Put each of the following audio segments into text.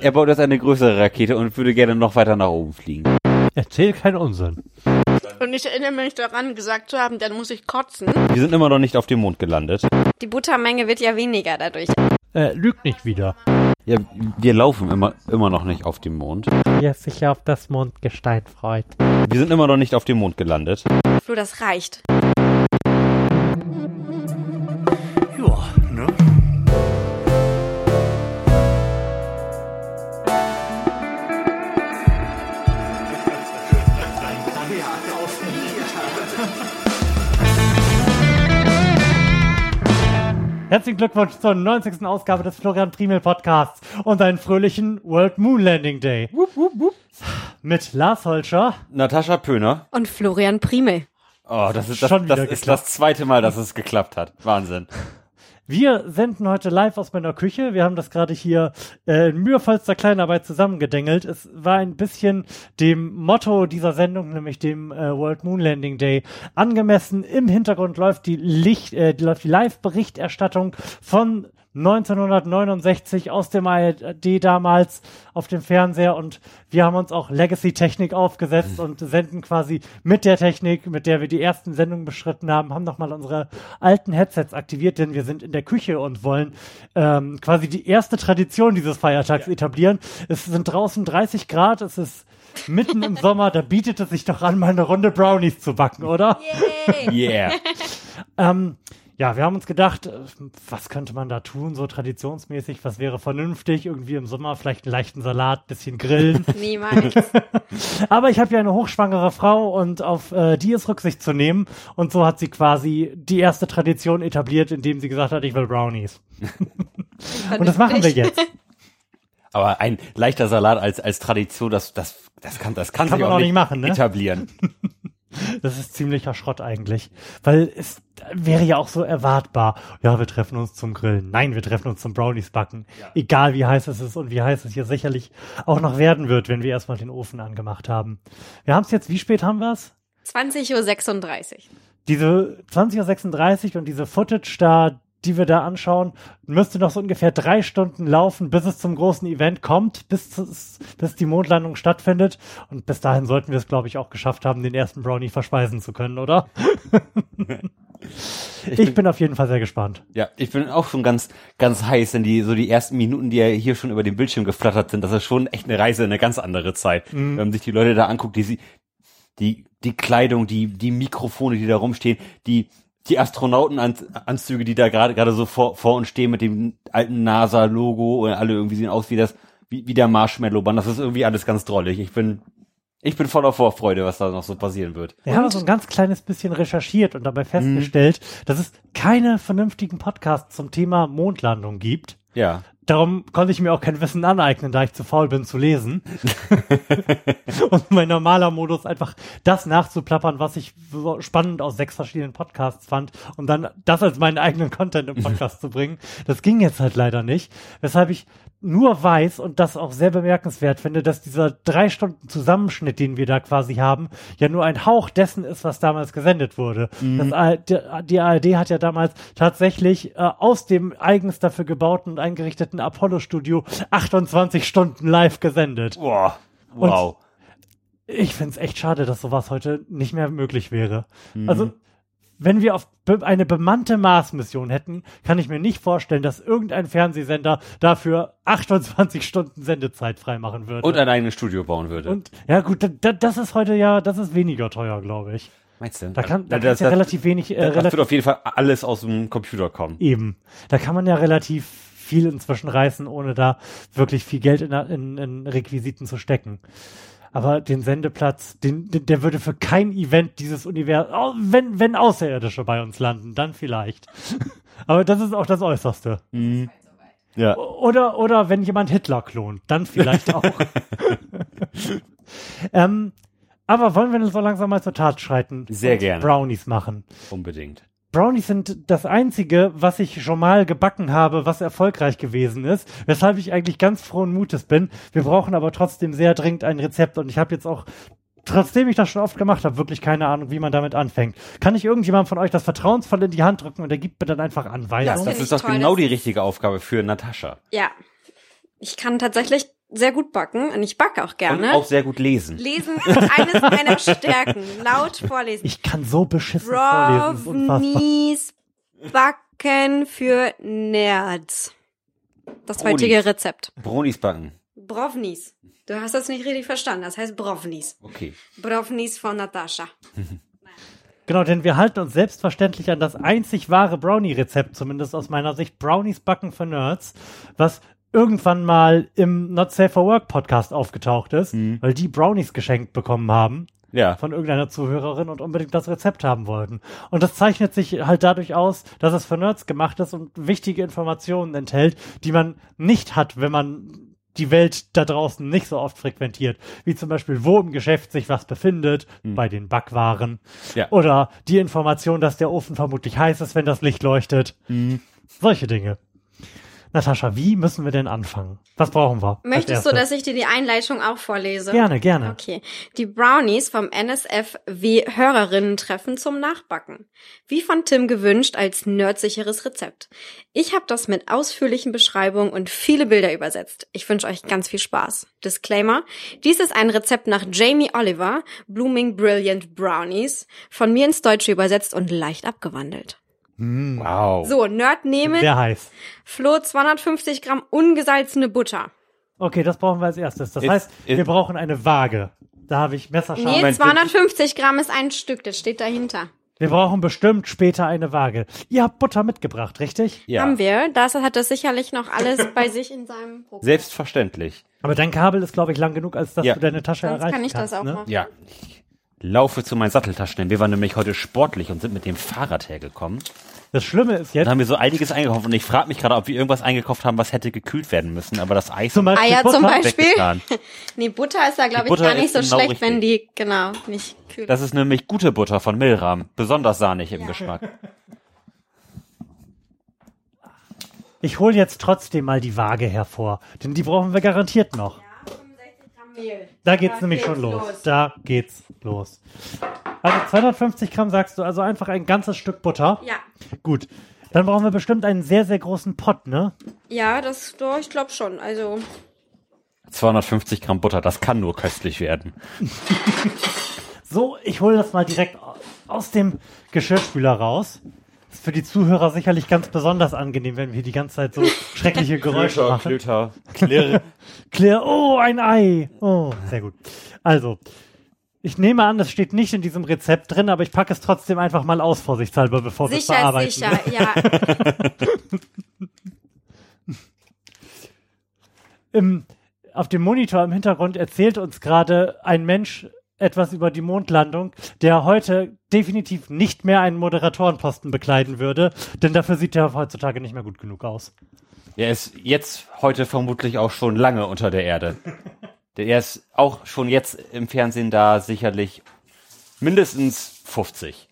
Er baut jetzt eine größere Rakete und würde gerne noch weiter nach oben fliegen. Erzähl keinen Unsinn. Und ich erinnere mich daran, gesagt zu haben, dann muss ich kotzen. Wir sind immer noch nicht auf dem Mond gelandet. Die Buttermenge wird ja weniger dadurch. Äh, lügt nicht wieder. Ja, wir laufen immer, immer noch nicht auf dem Mond. Wer sich auf das Mondgestein freut. Wir sind immer noch nicht auf dem Mond gelandet. Flo, das reicht. Herzlichen Glückwunsch zur 90. Ausgabe des Florian Primel Podcasts und einen fröhlichen World Moon Landing Day. Mit Lars Holscher. Natascha Pöhner. Und Florian Primel. Oh, das ist das, Schon wieder das, ist das zweite Mal, dass es geklappt hat. Wahnsinn. Wir senden heute live aus meiner Küche. Wir haben das gerade hier äh, in mühevollster Kleinarbeit zusammengedengelt. Es war ein bisschen dem Motto dieser Sendung, nämlich dem äh, World Moon Landing Day, angemessen. Im Hintergrund läuft die Licht, äh, läuft die Live-Berichterstattung von 1969 aus dem ARD damals auf dem Fernseher und wir haben uns auch Legacy-Technik aufgesetzt und senden quasi mit der Technik, mit der wir die ersten Sendungen beschritten haben, haben nochmal unsere alten Headsets aktiviert, denn wir sind in der Küche und wollen ähm, quasi die erste Tradition dieses Feiertags etablieren. Es sind draußen 30 Grad, es ist mitten im Sommer, da bietet es sich doch an, mal eine Runde Brownies zu backen, oder? Yeah. Ähm, ja, wir haben uns gedacht, äh, was könnte man da tun, so traditionsmäßig, was wäre vernünftig, irgendwie im Sommer vielleicht einen leichten Salat, bisschen grillen. Niemals. Aber ich habe ja eine hochschwangere Frau und auf äh, die ist Rücksicht zu nehmen. Und so hat sie quasi die erste Tradition etabliert, indem sie gesagt hat, ich will Brownies. Und das machen wir jetzt. Aber ein leichter Salat als, als Tradition, das, das, das kann, das kann, Kann sich man auch auch nicht machen, ne? etablieren. Das ist ziemlicher Schrott eigentlich. Weil es wäre ja auch so erwartbar. Ja, wir treffen uns zum Grillen. Nein, wir treffen uns zum Brownies backen. Egal wie heiß es ist und wie heiß es hier sicherlich auch noch werden wird, wenn wir erstmal den Ofen angemacht haben. Wir haben es jetzt, wie spät haben wir es? 20.36 Uhr. Diese 20.36 Uhr und diese Footage da, die wir da anschauen, müsste noch so ungefähr drei Stunden laufen, bis es zum großen Event kommt, bis, es- bis die Mondlandung stattfindet. Und bis dahin sollten wir es, glaube ich, auch geschafft haben, den ersten Brownie verspeisen zu können, oder? Ich, bin, auf jeden Fall sehr gespannt. Ja, ich bin auch schon ganz, ganz heiß, denn die, so die ersten Minuten, die ja hier schon über den Bildschirm geflattert sind, das ist schon echt eine Reise in eine ganz andere Zeit. Wenn man sich die Leute da anguckt, die, sie- die, die Kleidung, die, die Mikrofone, die da rumstehen, die, die Astronautenanzüge, die da gerade, gerade so vor, vor uns stehen mit dem alten NASA-Logo und alle irgendwie sehen aus wie das, wie, wie der Marshmallow-Band. Das ist irgendwie alles ganz drollig. Ich bin, ich bin voller Vorfreude, was da noch so passieren wird. Wir haben so ein ganz kleines bisschen recherchiert und dabei festgestellt, dass es keine vernünftigen Podcasts zum Thema Mondlandung gibt. Ja. Darum konnte ich mir auch kein Wissen aneignen, da ich zu faul bin zu lesen. und mein normaler Modus einfach das nachzuplappern, was ich so spannend aus sechs verschiedenen Podcasts fand und dann das als meinen eigenen Content im Podcast zu bringen. Das ging jetzt halt leider nicht. Weshalb ich nur weiß und das auch sehr bemerkenswert finde, dass dieser drei Stunden Zusammenschnitt, den wir da quasi haben, ja nur ein Hauch dessen ist, was damals gesendet wurde. Das, A- der- die ARD hat ja damals tatsächlich äh, aus dem eigens dafür gebauten und eingerichteten Apollo-Studio 28 Stunden live gesendet. Boah. Wow. Ich find's echt schade, dass sowas heute nicht mehr möglich wäre. Mhm. Also, wenn wir auf eine bemannte Mars-Mission hätten, kann ich mir nicht vorstellen, dass irgendein Fernsehsender dafür 28 Stunden Sendezeit freimachen würde. Und ein eigenes Studio bauen würde. Und ja gut, da, da, das ist heute ja, das ist weniger teuer, glaube ich. Meinst du? Da kann, da das, ja das, relativ wenig, äh, das wird relativ auf jeden Fall alles aus dem Computer kommen. eben. Da kann man ja relativ viel inzwischen reißen, ohne da wirklich viel Geld in, in, in Requisiten zu stecken. Aber den Sendeplatz, den, den, der würde für kein Event dieses Universum, oh, wenn, wenn Außerirdische bei uns landen, dann vielleicht. Aber das ist auch das Äußerste. Ja. Oder, oder wenn jemand Hitler klont, dann vielleicht auch. ähm, aber wollen wir so langsam mal zur Tat schreiten? Sehr und gerne. Brownies machen. Unbedingt. Brownies sind das einzige, was ich schon mal gebacken habe, was erfolgreich gewesen ist, weshalb ich eigentlich ganz frohen Mutes bin. Wir brauchen aber trotzdem sehr dringend ein Rezept und ich habe jetzt auch, trotzdem ich das schon oft gemacht habe, wirklich keine Ahnung, wie man damit anfängt. Kann ich irgendjemand von euch das vertrauensvoll in die Hand drücken und der gibt mir dann einfach Ja, Anweisungen? das finde ist doch genau das die richtige Aufgabe für Natascha. Ja. Ich kann tatsächlich sehr gut backen und ich backe auch Und gerne. auch sehr gut lesen. Lesen ist eines meiner Stärken. Laut vorlesen. Ich kann so beschissen vorlesen. Brownies backen für Nerds. Das Brownies. heutige Rezept. Bronis backen. Brownies. Du hast das nicht richtig verstanden. Das heißt Brownies. Okay. Brownies von Natascha. Genau, denn wir halten uns selbstverständlich an das einzig wahre Brownie-Rezept, zumindest aus meiner Sicht, Brownies backen für Nerds, was irgendwann mal im Not Safe for Work Podcast aufgetaucht ist, weil die Brownies geschenkt bekommen haben Ja. von irgendeiner Zuhörerin und unbedingt das Rezept haben wollten. Und das zeichnet sich halt dadurch aus, dass es für Nerds gemacht ist und wichtige Informationen enthält, die man nicht hat, wenn man die Welt da draußen nicht so oft frequentiert, wie zum Beispiel, wo im Geschäft sich was befindet, bei den Backwaren, Ja. oder die Information, dass der Ofen vermutlich heiß ist, wenn das Licht leuchtet. Solche Dinge. Natascha, wie müssen wir denn anfangen? Was brauchen wir? Möchtest du, dass ich dir die Einleitung auch vorlese? Gerne, gerne. Okay. Die Brownies vom NSFW Hörerinnen-Treffen zum Nachbacken. Wie von Tim gewünscht als nerdsicheres Rezept. Ich habe das mit ausführlichen Beschreibungen und viele Bilder übersetzt. Ich wünsche euch ganz viel Spaß. Disclaimer. Dies ist ein Rezept nach Jamie Oliver, Blooming Brilliant Brownies, von mir ins Deutsche übersetzt und leicht abgewandelt. Wow. So, Nerd nehmen. Sehr heiß. Flo 250 Gramm ungesalzene Butter. Okay, das brauchen wir als erstes. Das Ist- heißt, wir ist- brauchen eine Waage. Da habe ich messerscharf. Nee, Moment, 250 Gramm ist ein Stück, das steht dahinter. Wir brauchen bestimmt später eine Waage. Ihr habt Butter mitgebracht, richtig? Ja. Haben wir. Das hat das sicherlich noch alles bei sich in seinem Programm. Selbstverständlich. Aber dein Kabel ist, glaube ich, lang genug, als dass Ja. du deine Tasche Sonst erreichen kann ich kannst. das auch ne? machen. Ja. Laufe zu meinen Satteltaschen, denn wir waren nämlich heute sportlich und sind mit dem Fahrrad hergekommen. Das Schlimme ist Dann jetzt, haben wir so einiges eingekauft und ich frage mich gerade, ob wir irgendwas eingekauft haben, was hätte gekühlt werden müssen, aber das Eis zum Beispiel Eier Butter. zum Beispiel. weggetan. Nee, Butter ist da, glaube ich, gar nicht so genau schlecht, richtig. wenn die, genau, nicht kühl Das ist nämlich gute Butter von Milram, besonders sahnig im Geschmack. Ich hole jetzt trotzdem mal die Waage hervor, denn die brauchen wir garantiert noch. 65 Gramm Mehl. Da geht's Da nämlich geht's schon los. los. Da geht's los. Also 250 Gramm sagst du, also einfach ein ganzes Stück Butter. Ja. Gut. Dann brauchen wir bestimmt einen sehr, sehr großen Pott, ne? Ja, das, doch, ich glaube schon. Also, 250 Gramm Butter, das kann nur köstlich werden. So, ich hole das mal direkt aus dem Geschirrspüler raus. Ist für die Zuhörer sicherlich ganz besonders angenehm, wenn wir die ganze Zeit so schreckliche Geräusche machen. Klöter, Klirr. Claire, oh, ein Ei. Oh, sehr gut. Also, ich nehme an, das steht nicht in diesem Rezept drin, aber ich packe es trotzdem einfach mal aus, vorsichtshalber, bevor wir es bearbeiten. sicher, ja. Im, auf dem Monitor im Hintergrund erzählt uns gerade ein Mensch etwas über die Mondlandung, der heute definitiv nicht mehr einen Moderatorenposten bekleiden würde, denn dafür sieht er heutzutage nicht mehr gut genug aus. Er ist jetzt heute vermutlich auch schon lange unter der Erde. Er ist auch schon jetzt im Fernsehen da sicherlich mindestens 50.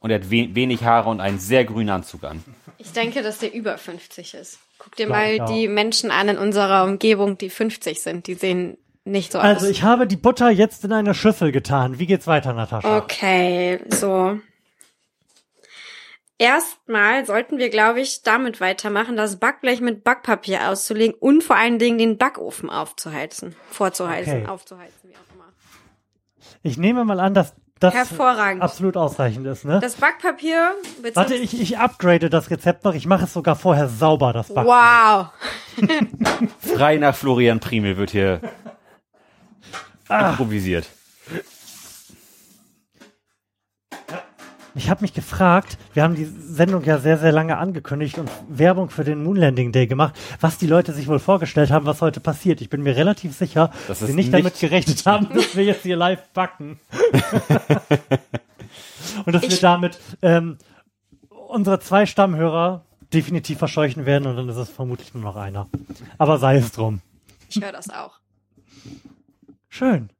Und er hat we wenig Haare und einen sehr grünen Anzug an. Ich denke, dass der über 50 ist. Guck dir Glaub mal auch. die Menschen an in unserer Umgebung, die 50 sind. Die sehen nicht so Also aus. ich habe die Butter jetzt in eine Schüssel getan. Wie geht's weiter, Natascha? Okay, so. Erstmal sollten wir, glaube ich, damit weitermachen, das Backblech mit Backpapier auszulegen und vor allen Dingen den Backofen aufzuheizen, vorzuheizen, Okay. aufzuheizen, wie auch immer. Ich nehme mal an, dass das Hervorragend. absolut ausreichend ist, ne? Das Backpapier Warte, ich, ich upgrade das Rezept noch. Ich mache es sogar vorher sauber, das Backpapier. Wow. Frei nach Florian Primel wird hier Ah. improvisiert. Ich habe mich gefragt, wir haben die Sendung ja sehr, sehr lange angekündigt und Werbung für den Moonlanding Day gemacht, was die Leute sich wohl vorgestellt haben, was heute passiert. Ich bin mir relativ sicher, Das dass sie nicht, nicht- damit gerechnet haben, dass wir jetzt hier live backen. und dass wir Ich- damit ähm, unsere zwei Stammhörer definitiv verscheuchen werden und dann ist es vermutlich nur noch einer. Aber sei es drum. Ich höre das auch. Schön.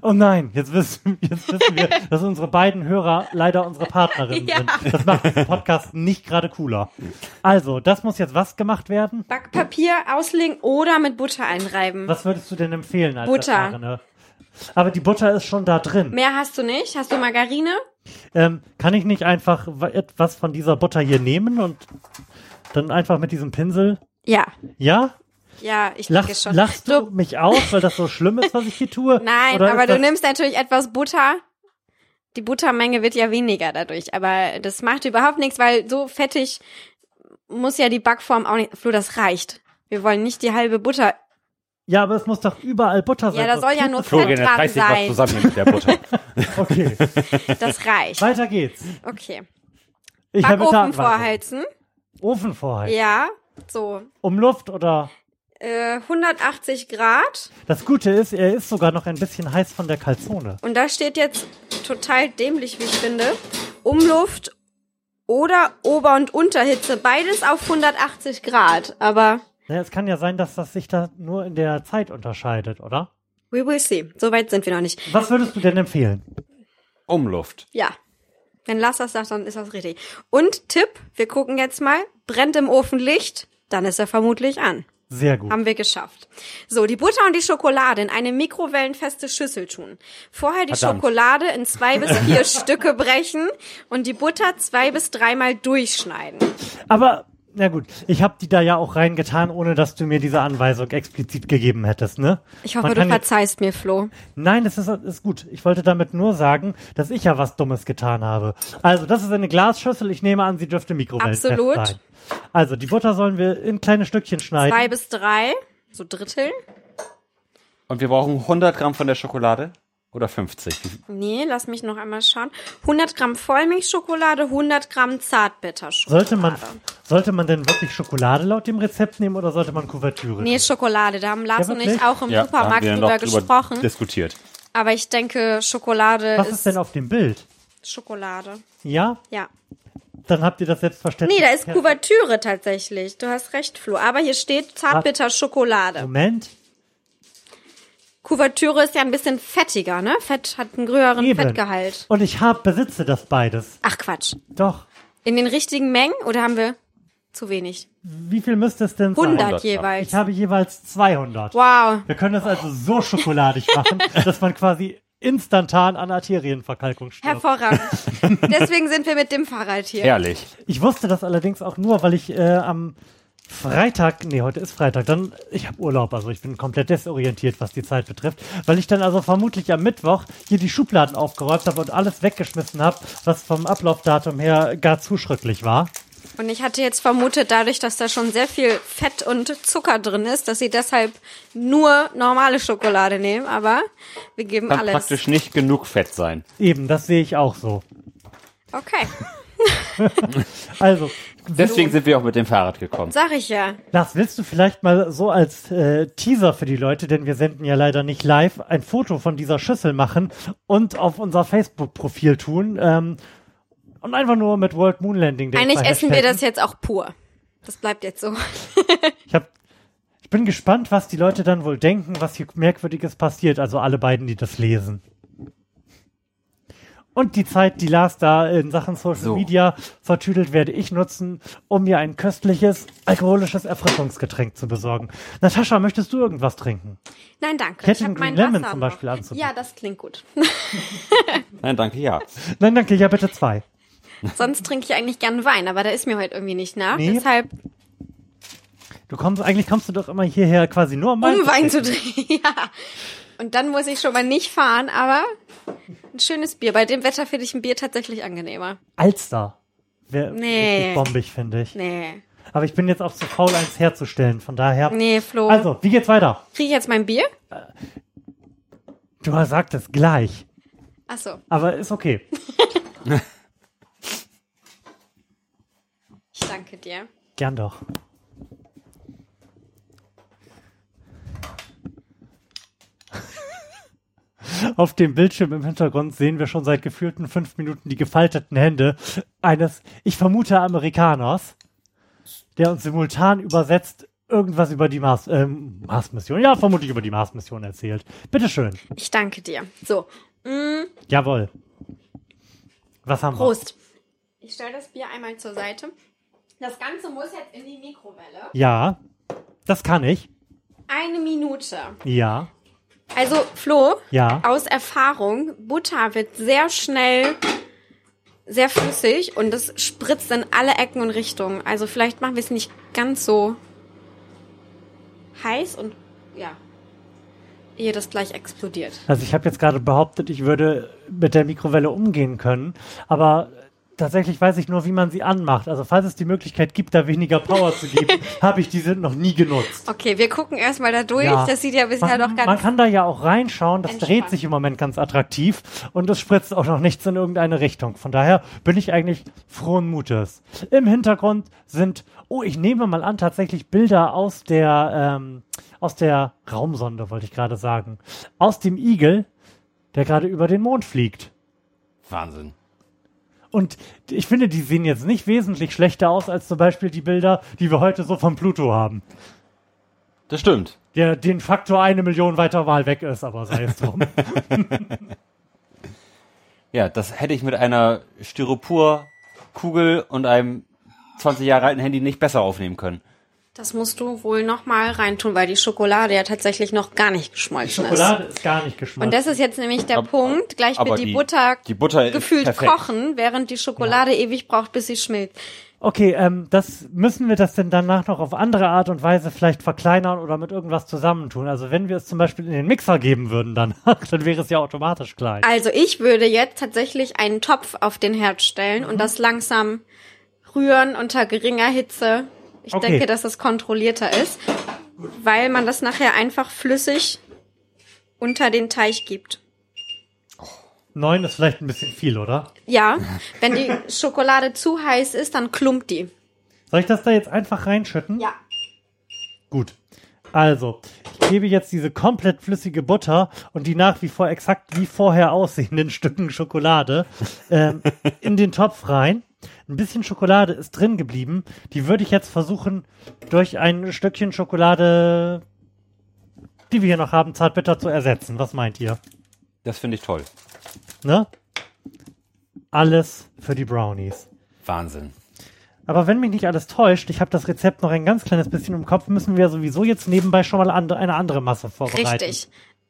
Oh nein, jetzt wissen, jetzt wissen wir, dass unsere beiden Hörer leider unsere Partnerinnen Ja. sind. Das macht diesen Podcast nicht gerade cooler. Also, das muss jetzt was gemacht werden? Backpapier auslegen oder mit Butter einreiben. Was würdest du denn empfehlen als Butter. Erfahrene? Aber die Butter ist schon da drin. Mehr hast du nicht? Hast du Margarine? Ähm, kann ich nicht einfach wa- etwas von dieser Butter hier nehmen und dann einfach mit diesem Pinsel? Ja. Ja? Ja, ich denke Lachst, schon. lachst du So, mich aus, weil das so schlimm ist, was ich hier tue? nein, Oder aber du nimmst natürlich etwas Butter. Die Buttermenge wird ja weniger dadurch, aber das macht überhaupt nichts, weil so fettig muss ja die Backform auch nicht. Flo, das reicht. Wir wollen nicht die halbe Butter. Ja, aber es muss doch überall Butter sein. Ja, da soll ja nur Fett dran dich was sein. zusammen mit der Butter. Okay, Das reicht. weiter geht's. Okay. Ich habe Backofen vorheizen. Ofen vorheizen. Ja, so. Um Luft oder... Äh, 180 Grad. Das Gute ist, er ist sogar noch ein bisschen heiß von der Calzone. Und da steht jetzt total dämlich, wie ich finde. Umluft oder Ober- und Unterhitze. Beides auf 180 Grad. Aber Naja, es kann ja sein, dass das sich da nur in der Zeit unterscheidet, oder? we will see. So weit sind wir noch nicht. Was würdest du denn empfehlen? Umluft. Ja. Wenn Lass das sagt, dann ist das richtig. Und Tipp, wir gucken jetzt mal. Brennt im Ofen Licht, dann ist er vermutlich an. Sehr gut. Haben wir geschafft. So, die Butter und die Schokolade in eine mikrowellenfeste Schüssel tun. Vorher die Verdammt. Schokolade in zwei bis vier Stücke brechen und die Butter zwei bis dreimal durchschneiden. Aber, na gut, ich habe die da ja auch reingetan, ohne dass du mir diese Anweisung explizit gegeben hättest, ne? Ich hoffe, du verzeihst mir, Flo. Nein, das ist, ist gut. Ich wollte damit nur sagen, dass ich ja was Dummes getan habe. Also, das ist eine Glasschüssel. Ich nehme an, sie dürfte mikrowellenfest Absolut. sein. Also, die Butter sollen wir in kleine Stückchen schneiden. Zwei bis drei, so Drittel. Und wir brauchen 100 Gramm von der Schokolade oder 50. Wie- Nee, lass mich noch einmal schauen. 100 Gramm Vollmilchschokolade, 100 Gramm Zartbitterschokolade. Sollte man, sollte man denn wirklich Schokolade laut dem Rezept nehmen oder sollte man Kuvertüre? Nee, Schokolade. Da haben Lars Ja, und ich auch im haben Supermarkt wir drüber noch drüber gesprochen. diskutiert. Aber ich denke, Schokolade Was ist, ist denn auf dem Bild? Schokolade. Ja? Ja. Dann habt ihr das selbstverständlich. Nee, da ist Kuvertüre tatsächlich. Du hast recht, Flo. Aber hier steht Zartbitter-Schokolade. Moment. Kuvertüre ist ja ein bisschen fettiger, ne? Fett hat einen höheren Eben. Fettgehalt. Und ich hab, besitze das beides. Ach Quatsch. Doch. In den richtigen Mengen oder haben wir zu wenig? Wie viel müsste es denn sein? 100 100 Gramm. jeweils. Ich habe jeweils 200. Wow. Wir können das also so schokoladig machen, dass man quasi instantan an Arterienverkalkung stirbt. Hervorragend. Deswegen sind wir mit dem Fahrrad hier. Herrlich. Ich wusste das allerdings auch nur, weil ich äh, am Freitag, nee, heute ist Freitag, dann, ich habe Urlaub, also ich bin komplett desorientiert, was die Zeit betrifft, weil ich dann also vermutlich am Mittwoch hier die Schubladen aufgeräumt habe und alles weggeschmissen habe, was vom Ablaufdatum her gar zu schrecklich war. Und ich hatte jetzt vermutet, dadurch, dass da schon sehr viel Fett und Zucker drin ist, dass sie deshalb nur normale Schokolade nehmen. Aber wir geben Kann alles. praktisch nicht genug Fett sein. Eben, das sehe ich auch so. Okay, Also, Deswegen sind wir auch mit dem Fahrrad gekommen. sag ich ja. Lars, willst du vielleicht mal so als äh, Teaser für die Leute, denn wir senden ja leider nicht live, ein Foto von dieser Schüssel machen und auf unser Facebook-Profil tun ähm, und einfach nur mit World Moon Landing. Eigentlich essen wir das jetzt auch pur. Das bleibt jetzt so. Ich, hab, ich bin gespannt, was die Leute dann wohl denken, was hier Merkwürdiges passiert. Also alle beiden, die das lesen. Und die Zeit, die Lars da in Sachen Social So. Media vertüdelt, werde ich nutzen, um mir ein köstliches, alkoholisches Erfrischungsgetränk zu besorgen. Natascha, möchtest du irgendwas trinken? Nein, danke. Captain ich hab mein Green Lemon Wasser zum noch. Beispiel anzubieten. Ja, das klingt gut. Nein, danke, ja. Nein, danke, ja bitte zwei. Sonst trinke ich eigentlich gern Wein, aber da ist mir heute irgendwie nicht nach. Nee. Deshalb, Du kommst, eigentlich kommst du doch immer hierher quasi nur um Wein um Wein trinken. zu trinken. ja. Und dann muss ich schon mal nicht fahren, aber ein schönes Bier. Bei dem Wetter finde ich ein Bier tatsächlich angenehmer. Alster. Wäre Nee. bombig, finde ich. Nee. Aber ich bin jetzt auch zu faul, eins herzustellen. Von daher. Nee, Flo. Also, wie geht's weiter? Kriege ich jetzt mein Bier? Du sagtest gleich. Ach so. Aber ist okay. Ich danke dir. Gern doch. Auf dem Bildschirm im Hintergrund sehen wir schon seit gefühlten fünf Minuten die gefalteten Hände eines, ich vermute, Amerikaners, der uns simultan übersetzt irgendwas über die Mars, ähm, Marsmission, ja, vermutlich über die Marsmission erzählt. Bitteschön. Ich danke dir. So, Jawohl. Was haben Prost. Ich stelle das Bier einmal zur Seite. Das Ganze muss jetzt in die Mikrowelle. wir? Ja, das kann ich. Eine Minute. Ja, Also, Flo, ja. aus Erfahrung, Butter wird sehr schnell sehr flüssig und es spritzt in alle Ecken und Richtungen. Also vielleicht machen wir es nicht ganz so heiß und ja, ehe das gleich explodiert. Also ich habe jetzt gerade behauptet, ich würde mit der Mikrowelle umgehen können, aber tatsächlich weiß ich nur, wie man sie anmacht. Also falls es die Möglichkeit gibt, da weniger Power zu geben, habe ich diese noch nie genutzt. Okay, wir gucken erstmal da durch. Ja. Das sieht ja bisher Man, noch ganz man kann da ja auch reinschauen, das entspannt. dreht sich im Moment ganz attraktiv und es spritzt auch noch nichts in irgendeine Richtung. Von daher bin ich eigentlich frohen Mutes. Im Hintergrund sind, oh, ich nehme mal an, tatsächlich Bilder aus der, ähm, aus der Raumsonde, wollte ich gerade sagen. Aus dem Igel, der gerade über den Mond fliegt. Wahnsinn. Und ich finde, die sehen jetzt nicht wesentlich schlechter aus als zum Beispiel die Bilder, die wir heute so von Pluto haben. Das stimmt. Der den Faktor eine Million weiter mal weg ist, aber sei es drum. Ja, das hätte ich mit einer Styroporkugel und einem 20 Jahre alten Handy nicht besser aufnehmen können. Das musst du wohl noch mal reintun, weil die Schokolade ja tatsächlich noch gar nicht geschmolzen Schokolade ist gar nicht ist. geschmolzen. Und das ist jetzt nämlich der Aber- Punkt. Gleich wird die, die- Butter, die Butter ist gefühlt kochen, während die Schokolade ewig braucht, bis sie schmilzt. okay, ähm, das müssen wir das denn danach noch auf andere Art und Weise vielleicht verkleinern oder mit irgendwas zusammentun. Also wenn wir es zum Beispiel in den Mixer geben würden danach, dann wäre es ja automatisch klein. Also ich würde jetzt tatsächlich einen Topf auf den Herd stellen Mhm. und das langsam rühren unter geringer Hitze. Ich Okay. denke, dass das kontrollierter ist, weil man das nachher einfach flüssig unter den Teig gibt. Neun ist vielleicht ein bisschen viel, oder? Ja, wenn die Schokolade zu heiß ist, dann klumpt die. Soll ich das da jetzt einfach reinschütten? Ja. Gut. Also, ich gebe jetzt diese komplett flüssige Butter und die nach wie vor exakt wie vorher aussehenden Stücken Schokolade ähm, in den Topf rein. Ein bisschen Schokolade ist drin geblieben. Die würde ich jetzt versuchen, durch ein Stückchen Schokolade, die wir hier noch haben, zartbitter zu ersetzen. Was meint ihr? Das finde ich toll. Ne? Alles für die Brownies. Wahnsinn. Aber wenn mich nicht alles täuscht, ich habe das Rezept noch ein ganz kleines bisschen im Kopf, müssen wir sowieso jetzt nebenbei schon mal eine andere Masse vorbereiten. Richtig.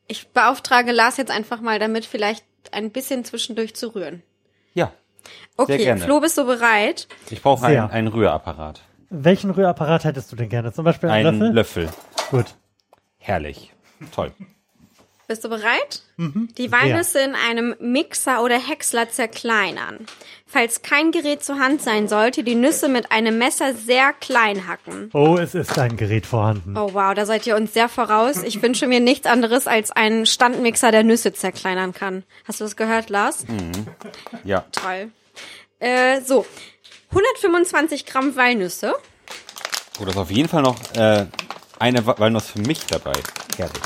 Ich beauftrage Lars jetzt einfach mal damit, vielleicht ein bisschen zwischendurch zu rühren. Ja, Okay, gerne. Flo, bist du bereit? ich brauche einen, einen Rührapparat. Welchen Rührapparat hättest du denn gerne? Zum Beispiel einen Einen Löffel? Löffel. Gut. Herrlich. Toll. Bist du bereit? Mhm. Die Walnüsse in einem Mixer oder Häcksler zerkleinern. Falls kein Gerät zur Hand sein sollte, die Nüsse mit einem Messer sehr klein hacken. Oh, es ist ein Gerät vorhanden. Oh wow, da seid ihr uns sehr voraus. Ich wünsche mir nichts anderes als einen Standmixer, der Nüsse zerkleinern kann. Hast du das gehört, Lars? Ja. Toll. Äh, so, 125 Gramm Walnüsse. Oh, da ist auf jeden Fall noch äh, eine Wa- Walnuss für mich dabei. Herrlich.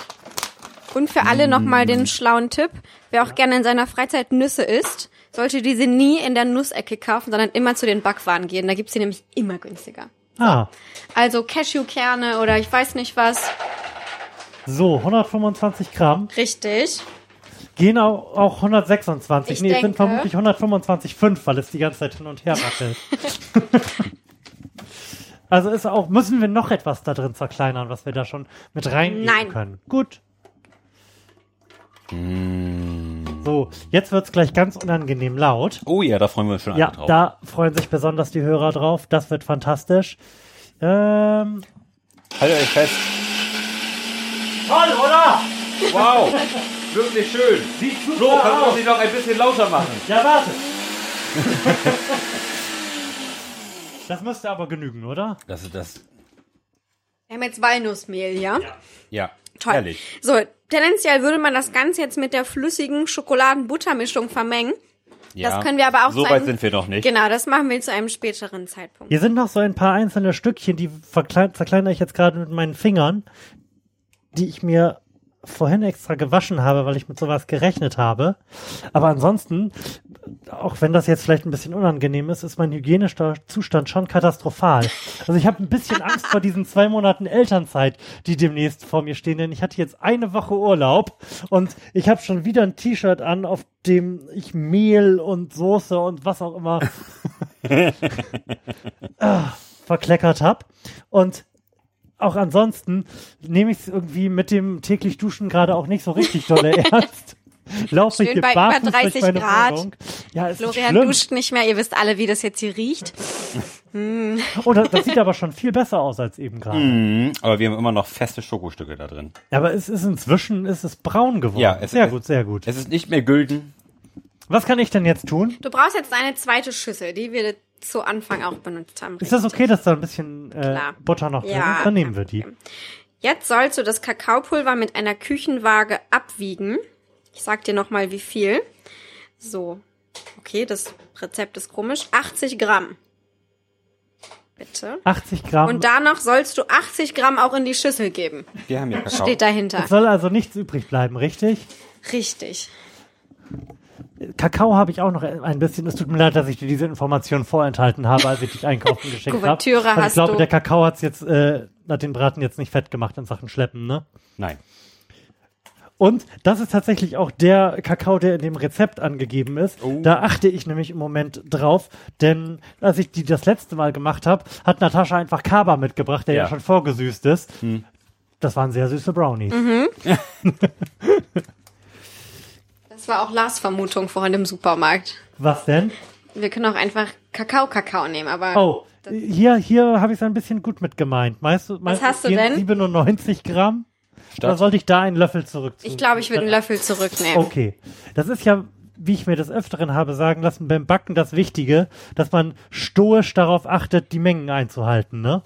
Und für alle nochmal den schlauen Tipp. Wer auch gerne in seiner Freizeit Nüsse isst, sollte diese nie in der Nussecke kaufen, sondern immer zu den Backwaren gehen. Da gibt's sie nämlich immer günstiger. Ah, Also Cashewkerne oder ich weiß nicht was. so, 125 Gramm. Richtig. Gehen auch, auch 126. Ich nee, es sind vermutlich 125,5, weil es die ganze Zeit hin und her wackelt. also ist auch, müssen wir noch etwas da drin zerkleinern, was wir da schon mit reingeben Nein. können. Gut. So, jetzt wird's gleich ganz unangenehm laut. Oh ja, da freuen wir uns schon Ja, alle drauf. da freuen sich besonders die Hörer drauf. Das wird fantastisch. Ähm, Haltet euch fest. toll, oder? Wow, wirklich schön. Sieht super Flo, kannst du aus. sie noch ein bisschen lauter machen? Ja, warte. das müsste aber genügen, oder? Das ist das. Wir haben jetzt Walnussmehl, ja? Ja, Toll. herrlich. So, tendenziell würde man das Ganze jetzt mit der flüssigen Schokoladen-Buttermischung vermengen. Ja. Das können wir aber auch So weit einem- sind wir noch nicht. Genau, das machen wir zu einem späteren Zeitpunkt. Hier sind noch so ein paar einzelne Stückchen, die verklein zerkleinere ich jetzt gerade mit meinen Fingern, die ich mir vorhin extra gewaschen habe, weil ich mit sowas gerechnet habe. Aber ansonsten, auch wenn das jetzt vielleicht ein bisschen unangenehm ist, ist mein hygienischer Zustand schon katastrophal. Also ich habe ein bisschen Angst vor diesen zwei Monaten Elternzeit, die demnächst vor mir stehen, denn ich hatte jetzt eine Woche Urlaub und ich habe schon wieder ein T-Shirt an, auf dem ich Mehl und Soße und was auch immer ah, verkleckert habe. Und auch ansonsten nehme ich es irgendwie mit dem täglich Duschen gerade auch nicht so richtig dolle ernst. Laufe ich Schön hier bei über barfuß durch 30 meine Grad. Wohnung. Ja, es Florian ist duscht nicht mehr, ihr wisst alle, wie das jetzt hier riecht. Oh, das, das sieht aber schon viel besser aus als eben gerade. Mhm, aber wir haben immer noch feste Schokostücke da drin. Aber es ist inzwischen ist es braun geworden. Ja, es- sehr es- gut, sehr gut. Es ist nicht mehr gülden. Was kann ich denn jetzt tun? Du brauchst jetzt eine zweite Schüssel, die wir zu Anfang auch benutzt haben. Ist das okay, dass da ein bisschen äh. Butter noch drin Ja, ist? Dann nehmen wir die. Jetzt sollst du das Kakaopulver mit einer Küchenwaage abwiegen. Ich sag dir nochmal, wie viel. So. Okay, das Rezept ist komisch. 80 Gramm. Bitte. 80 Gramm. Und danach sollst du 80 Gramm auch in die Schüssel geben. Wir haben hier Kakao. Steht dahinter. es soll also nichts übrig bleiben, richtig? Richtig. Kakao habe ich auch noch ein bisschen. Es tut mir leid, dass ich dir diese Information vorenthalten habe, als ich dich einkaufen geschickt habe. Ich glaube, der Kakao hat's jetzt, äh, hat den Braten jetzt nicht fett gemacht in Sachen Schleppen, ne? Nein. Und das ist tatsächlich auch der Kakao, der in dem Rezept angegeben ist. Oh. Da achte ich nämlich im Moment drauf, denn als ich die das letzte Mal gemacht habe, hat Natascha einfach Kaba mitgebracht, der ja, Ja. schon vorgesüßt ist. Das waren sehr süße Brownies. Mhm. Das war auch Lars Vermutung vorhin im Supermarkt. Was denn? Wir können auch einfach Kakao-Kakao nehmen, aber Oh, hier, hier habe ich es ein bisschen gut mit gemeint. Meinst du, meinst hast du denn? 97 Gramm? Oder Statt, sollte ich da einen Löffel zurück? ich glaube, ich würde einen Löffel zurücknehmen. Okay. Das ist ja, wie ich mir des Öfteren habe sagen lassen, beim Backen das Wichtige, dass man stoisch darauf achtet, die Mengen einzuhalten, ne?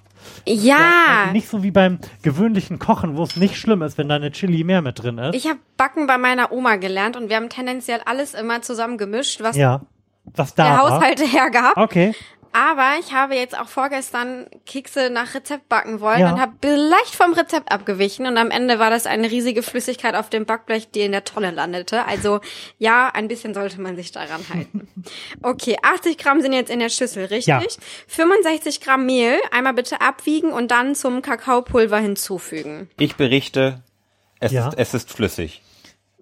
Ja, Nicht so wie beim gewöhnlichen Kochen, wo es nicht schlimm ist, wenn da eine Chili mehr mit drin ist. ich habe Backen bei meiner Oma gelernt und wir haben tendenziell alles immer zusammen gemischt, was ja. Was da der war. Haushalt hergab. Okay. Aber ich habe jetzt auch vorgestern Kekse nach Rezept backen wollen Ja. und habe leicht vom Rezept abgewichen und am Ende war das eine riesige Flüssigkeit auf dem Backblech, die in der Tonne landete. Also ja, ein bisschen sollte man sich daran halten. Okay, 80 Gramm sind jetzt in der Schüssel, richtig? Ja. 65 Gramm Mehl, einmal bitte abwiegen und dann zum Kakaopulver hinzufügen. ich berichte, es, Ja. ist, es ist flüssig.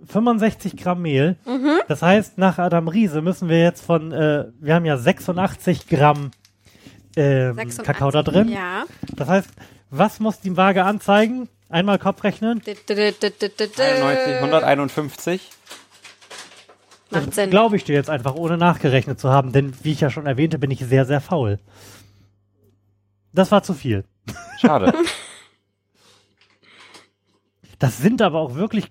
65 Gramm Mehl. Mhm. Das heißt, nach Adam Riese müssen wir jetzt von, äh, wir haben ja 86 Gramm ähm, 86, Kakao da drin. Ja. Das heißt, was muss die Waage anzeigen? Einmal Kopf rechnen. 91, 151. Macht Sinn. Glaube ich dir jetzt einfach, ohne nachgerechnet zu haben, denn wie ich ja schon erwähnte, bin ich sehr, sehr faul. Das war zu viel. Schade. Das sind aber auch wirklich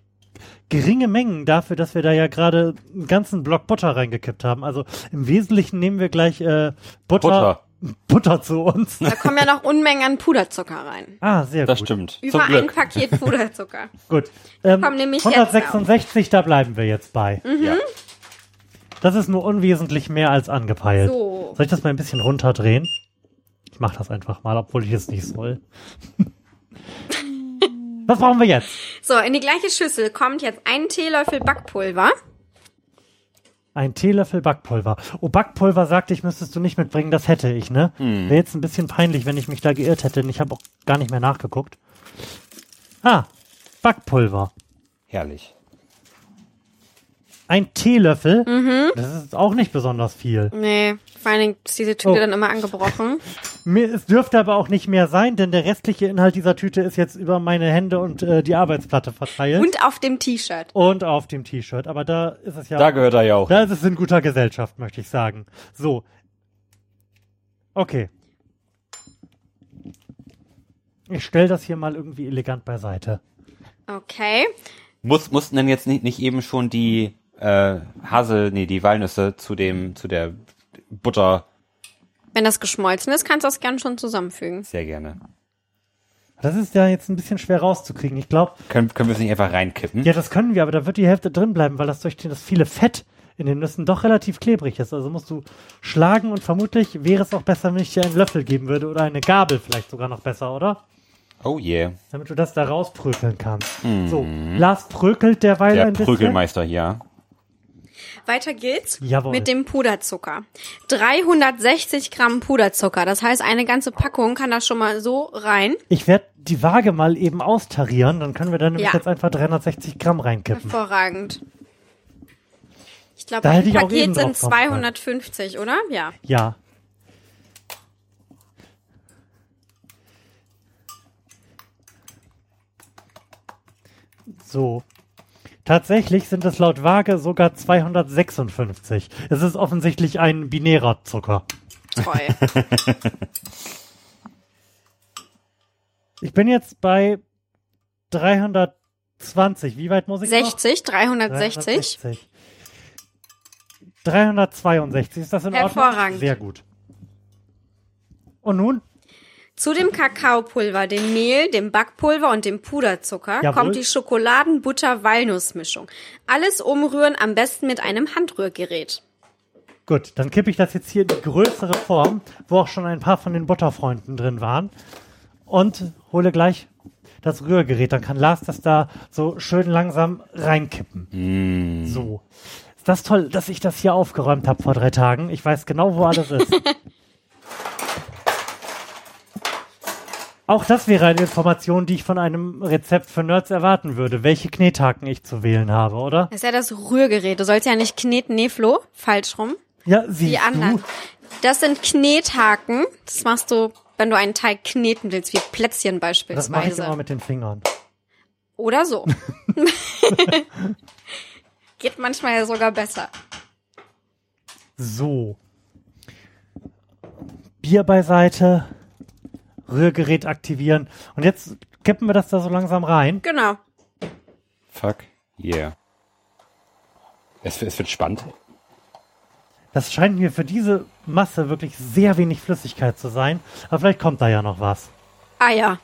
geringe Mengen dafür, dass wir da ja gerade einen ganzen Block Butter reingekippt haben. Also im Wesentlichen nehmen wir gleich äh, Butter, Butter. Butter zu uns. Da kommen ja noch Unmengen an Puderzucker rein. Ah, sehr Das gut. stimmt. Über Zum ein. Paket Puderzucker. Gut. Ähm, Kommen nämlich jetzt 166, da bleiben wir jetzt bei. Ja. Das ist nur unwesentlich mehr als angepeilt. So. Soll ich das mal ein bisschen runterdrehen? Ich mach das einfach mal, obwohl ich es nicht soll. Was brauchen wir jetzt? So, in die gleiche Schüssel kommt jetzt ein Teelöffel Backpulver. Ein Teelöffel Backpulver. Oh, Backpulver sagte ich, müsstest du nicht mitbringen, das hätte ich, ne? Wäre jetzt ein bisschen peinlich, wenn ich mich da geirrt hätte, denn ich habe auch gar nicht mehr nachgeguckt. Ah, Backpulver. Herrlich. Ein Teelöffel. Mhm. Das ist auch nicht besonders viel. Nee, vor allen Dingen ist diese Tüte Oh. dann immer angebrochen. Mir, es dürfte aber auch nicht mehr sein, denn der restliche Inhalt dieser Tüte ist jetzt über meine Hände und äh, die Arbeitsplatte verteilt. Und auf dem T-Shirt. Und auf dem T-Shirt. Aber da ist es ja. Da gehört er ja auch. Da ist es in guter Gesellschaft, möchte ich sagen. So. Okay. Ich stelle das hier mal irgendwie elegant beiseite. Okay. Muss, mussten denn jetzt nicht, nicht eben schon die äh, Hasel, nee, die Walnüsse zu dem, zu der Butter Wenn das geschmolzen ist, kannst du das gern schon zusammenfügen. sehr gerne. Das ist ja jetzt ein bisschen schwer rauszukriegen. Ich glaube, Können, können wir es nicht einfach reinkippen? ja, das können wir, aber da wird die Hälfte drin bleiben, weil das durch das viele Fett in den Nüssen doch relativ klebrig ist. Also musst du schlagen und vermutlich wäre es auch besser, wenn ich dir einen Löffel geben würde oder eine Gabel vielleicht sogar noch besser, oder? Oh yeah. Damit du das da rausprökeln kannst. So, Lars prökelt derweil Der ein bisschen. Prügelmeister hier. Weiter geht's Jawohl. mit dem Puderzucker. 360 Gramm Puderzucker. Das heißt, eine ganze Packung kann da schon mal so rein. Ich werde die Waage mal eben austarieren, dann können wir da nämlich Ja. jetzt einfach 360 Gramm reinkippen. Hervorragend. Ich glaube, Da hätte ein ich auch eben Paket sind drauf kommen können. 250, oder? Ja. Ja. So. Tatsächlich sind es laut Waage sogar 256. Es ist offensichtlich ein binärer Zucker. treu. Ich bin jetzt bei 320. Wie weit muss ich 60, noch? 360. 360. 362. Ist das in Ordnung? Hervorragend. Sehr gut. Und nun? Zu dem Kakaopulver, dem Mehl, dem Backpulver und dem Puderzucker Jawohl. kommt die Schokoladen-Butter-Walnussmischung. Alles umrühren, am besten mit einem Handrührgerät. Gut, dann kippe ich das jetzt hier in die größere Form, wo auch schon ein paar von den Butterfreunden drin waren. Und hole gleich das Rührgerät. Dann kann Lars das da so schön langsam reinkippen. So. Ist das toll, dass ich das hier aufgeräumt habe vor drei Tagen? Ich weiß genau, wo alles ist. Auch das wäre eine Information, die ich von einem Rezept für Nerds erwarten würde, welche Knethaken ich zu wählen habe, oder? Das ist ja das Rührgerät. Du sollst ja nicht kneten, nee, Flo. Falsch rum. Ja, siehst Die anderen. du. Das sind Knethaken. Das machst du, wenn du einen Teig kneten willst, wie Plätzchen Das mache ich beispielsweise. immer mit den Fingern. Oder so. Geht manchmal ja sogar besser. So. Bier beiseite. Rührgerät aktivieren. Und jetzt kippen wir das da so langsam rein. Genau. Fuck. Yeah. Es, es wird spannend. Das scheint mir für diese Masse wirklich sehr wenig Flüssigkeit zu sein. Aber vielleicht kommt da ja noch was. Eier.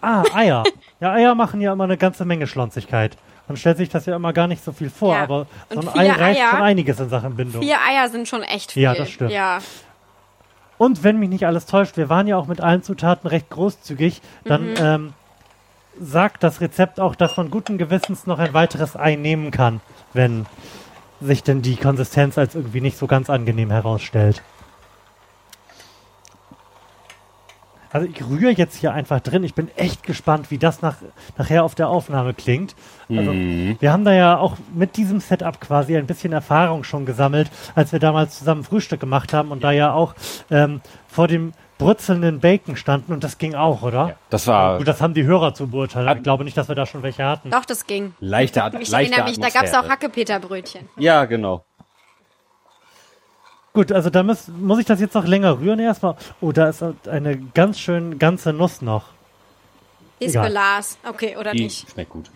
Ah, Eier. ja, Eier machen ja immer eine ganze Menge Schlonzigkeit. Man stellt sich das ja immer gar nicht so viel vor, Ja. aber so ein Ei Eier- schon einiges in Sachen Bindung. Vier Eier sind schon echt viel. Ja, das stimmt. Ja. Und wenn mich nicht alles täuscht, wir waren ja auch mit allen Zutaten recht großzügig, dann Mhm. ähm, sagt das Rezept auch, dass man guten Gewissens noch ein weiteres Ei nehmen kann, wenn sich denn die Konsistenz als irgendwie nicht so ganz angenehm herausstellt. Also ich rühre jetzt hier einfach drin. Ich bin echt gespannt, wie das nach, nachher auf der Aufnahme klingt. Also wir haben da ja auch mit diesem Setup quasi ein bisschen Erfahrung schon gesammelt, als wir damals zusammen Frühstück gemacht haben und da ja auch ähm, vor dem brutzelnden Bacon standen und das ging auch, oder? Das war Gut, das haben die Hörer zu beurteilen. Ich glaube nicht, dass wir da schon welche hatten. Doch, das ging. leichte, At Ich leichte erinnere mich, da gab's Atmosphäre. auch Hackepeterbrötchen. Ja, genau. Gut, also da muss, muss ich das jetzt noch länger rühren erstmal. Oh, da ist eine ganz schön ganze Nuss noch. Ist Egal. für Lars. Okay, oder Die nicht? schmeckt gut.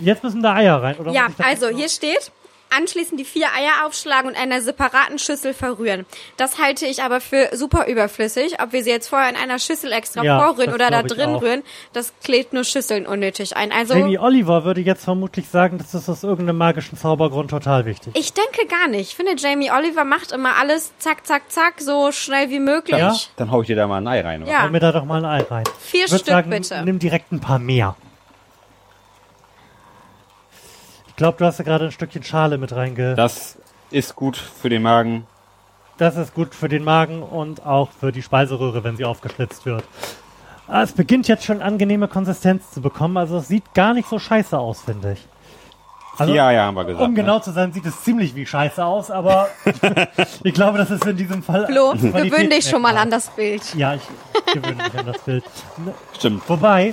Jetzt müssen da Eier rein, oder? Ja, also hier steht, anschließend die vier Eier aufschlagen und in einer separaten Schüssel verrühren. Das halte ich aber für super überflüssig. Ob wir sie jetzt vorher in einer Schüssel extra Ja, vorrühren oder da drin auch. rühren, das klebt nur Schüsseln unnötig ein. Also Jamie Oliver würde jetzt vermutlich sagen, das ist aus irgendeinem magischen Zaubergrund total wichtig. ich denke gar nicht. Ich finde, Jamie Oliver macht immer alles zack, zack, zack, so schnell wie möglich. Ja? Dann hau ich dir da mal ein Ei rein. oder? Ja. Hau mir da doch mal ein Ei rein. Vier Stück sagen, bitte. nimm direkt ein paar mehr. Ich glaube, du hast ja gerade ein Stückchen Schale mit reinge... Das ist gut für den Magen. Das ist gut für den Magen und auch für die Speiseröhre, wenn sie aufgeschlitzt wird. Ah, Es beginnt jetzt schon angenehme Konsistenz zu bekommen, also es sieht gar nicht so scheiße aus, finde ich. Also, ja, ja, haben wir gesagt. Um ne? genau zu sein, sieht es ziemlich wie scheiße aus, aber ich glaube, das ist in diesem Fall. Flo, gewöhn dich schon mal an das Bild. Ja, ich gewöhne mich an das Bild. Stimmt. Wobei,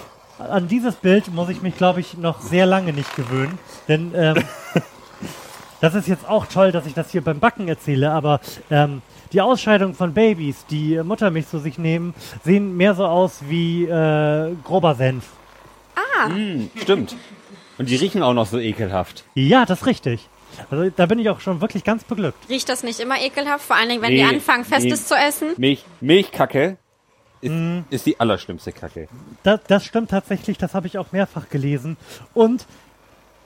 an dieses Bild muss ich mich, glaube ich, noch sehr lange nicht gewöhnen. Denn ähm, das ist jetzt auch toll, dass ich das hier beim Backen erzähle, aber ähm, die Ausscheidung von Babys, die Muttermilch zu sich nehmen, sehen mehr so aus wie äh, grober Senf. Hm, stimmt. Und die riechen auch noch so ekelhaft. Ja, das ist richtig. Also da bin ich auch schon wirklich ganz beglückt. Riecht das nicht immer ekelhaft? Vor allen Dingen, wenn Nee, die anfangen, Festes nee. zu essen? Milch, Milchkacke ist, Mhm. ist die allerschlimmste Kacke. Das, das stimmt tatsächlich, das habe ich auch mehrfach gelesen. Und,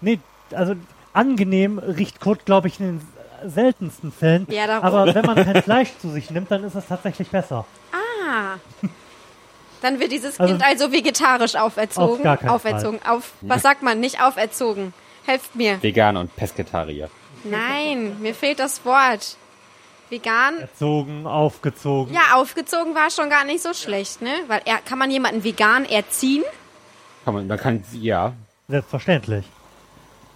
nee, also angenehm riecht Kot, glaube ich, in den seltensten Fällen. Ja, darum. Aber wenn man kein Fleisch zu sich nimmt, dann ist es tatsächlich besser. Ah. Dann wird dieses Also- Kind also vegetarisch auferzogen. Auf gar keinen auferzogen. Auf, was sagt man? Nicht auferzogen. Helft mir. Veganer und Pesketarier. Nein, mir fehlt das Wort. Vegan. Erzogen, aufgezogen. Ja, aufgezogen war schon gar nicht so schlecht, ne? Weil er, kann man jemanden vegan erziehen? Kann man, man kann, ja. Selbstverständlich.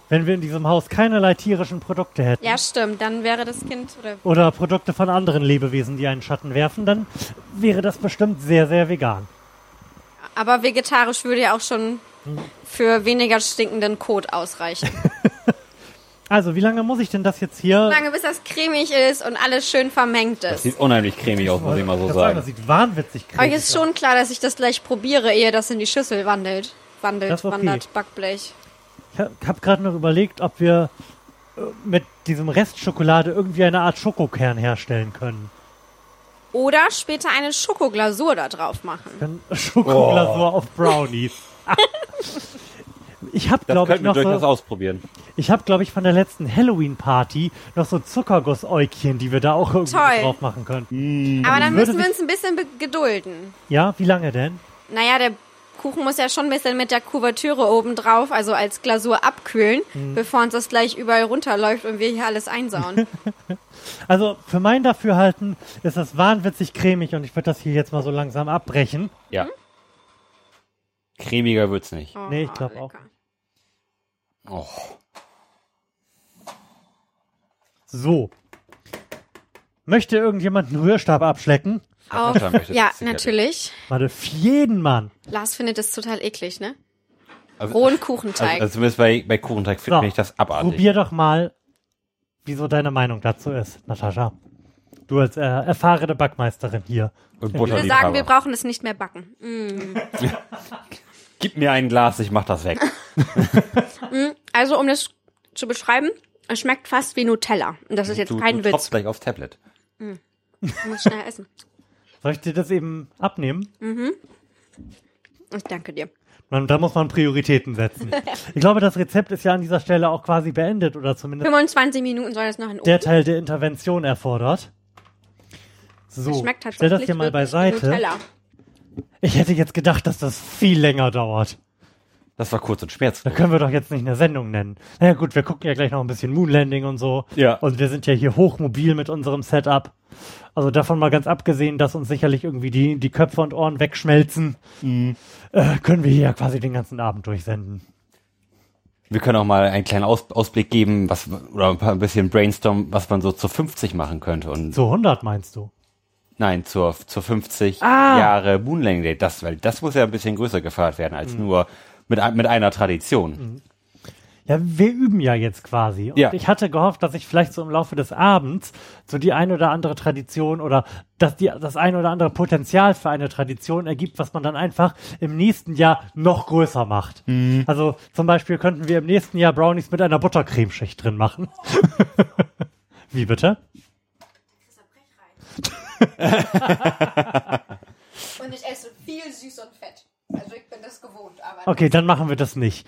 Wenn wir in diesem Haus keinerlei tierischen Produkte hätten Ja, stimmt. Dann wäre das Kind oder oder Produkte von anderen Lebewesen, die einen Schatten werfen, dann wäre das bestimmt sehr, sehr vegan. Aber vegetarisch würde ja auch schon für weniger stinkenden Kot ausreichen. Also, wie lange muss ich denn das jetzt hier? Lange bis das cremig ist und alles schön vermengt Das ist. sieht unheimlich cremig aus, muss ich mal so Das sagen. sieht wahnwitzig Euch cremig ist schon klar, dass ich das gleich probiere, ehe das in die Schüssel wandelt. Wandelt, Das okay. wandert, Backblech. Ich habe gerade noch überlegt, ob wir äh, mit diesem Rest Schokolade irgendwie eine Art Schokokern herstellen können. Oder später eine Schokoglasur da drauf machen. Dann Schokoglasur auf Brownies. ich habe, glaube ich, noch durchaus so, ausprobieren. ich habe, glaube ich, von der letzten Halloween-Party noch so Zuckergussäugchen, die wir da auch irgendwie Toll. drauf machen könnten. Aber dann müssen wir uns ein bisschen be- gedulden. Ja, wie lange denn? Naja, der Kuchen muss ja schon ein bisschen mit der Kuvertüre oben drauf, also als Glasur abkühlen, Mhm. bevor uns das gleich überall runterläuft und wir hier alles einsauen. Also für mein Dafürhalten ist das wahnwitzig cremig und ich würde das hier jetzt mal so langsam abbrechen. Ja. Cremiger wird's nicht. Oh, Nee, ich glaub auch. Oh. So. Möchte irgendjemand einen Rührstab abschlecken? Auf, ja, sicherlich. natürlich. Warte, für jeden Mann. Lars findet das total eklig, ne? Also, Rohen also, Kuchenteig. also zumindest bei, bei Kuchenteig finde So, ich das abartig. Probier doch mal, wieso deine Meinung dazu ist, Natascha. Du als äh, erfahrene Backmeisterin hier. Und ich würde sagen, wir brauchen es nicht mehr backen. Mm. Gib mir ein Glas, ich mach das weg. Also, um das zu beschreiben, es schmeckt fast wie Nutella. Und das ist jetzt du, kein du Witz. gleich aufs Tablet. Ich muss schnell essen. Soll ich dir das eben abnehmen? Ich danke dir. Man, da muss man Prioritäten setzen. Ich glaube, das Rezept ist ja an dieser Stelle auch quasi beendet oder zumindest 25 Minuten soll das noch in der Ofen. Teil der Intervention erfordert. So, Es schmeckt stell das hier mal beiseite. Nutella. Ich hätte jetzt gedacht, dass das viel länger dauert. Das war kurz und Da schmerzlos. können wir doch jetzt nicht eine Sendung nennen. Naja gut, wir gucken ja gleich noch ein bisschen Moonlanding und so. Ja. Und wir sind ja hier hochmobil mit unserem Setup. Also davon mal ganz abgesehen, dass uns sicherlich irgendwie die, die Köpfe und Ohren wegschmelzen, Mhm. äh, können wir hier ja quasi den ganzen Abend durchsenden. Wir können auch mal einen kleinen Aus Ausblick geben, was oder ein, paar, ein bisschen brainstorm, was man so zur 50 machen könnte. Und So 100 meinst du? Nein, zur, zur 50 Ah. Jahre Moonlanding Day. Das, weil das muss ja ein bisschen größer gefeiert werden als Mhm. nur mit, mit einer Tradition. Ja, wir üben ja jetzt quasi. Und Ja. ich hatte gehofft, dass ich vielleicht so im Laufe des Abends so die ein oder andere Tradition oder dass die, das ein oder andere Potenzial für eine Tradition ergibt, was man dann einfach im nächsten Jahr noch größer macht. Also zum Beispiel könnten wir im nächsten Jahr Brownies mit einer Buttercremeschicht drin machen. Wie bitte? Und ich esse viel süß und fett. Also ich bin das gewohnt, aber Okay, dann machen wir das nicht.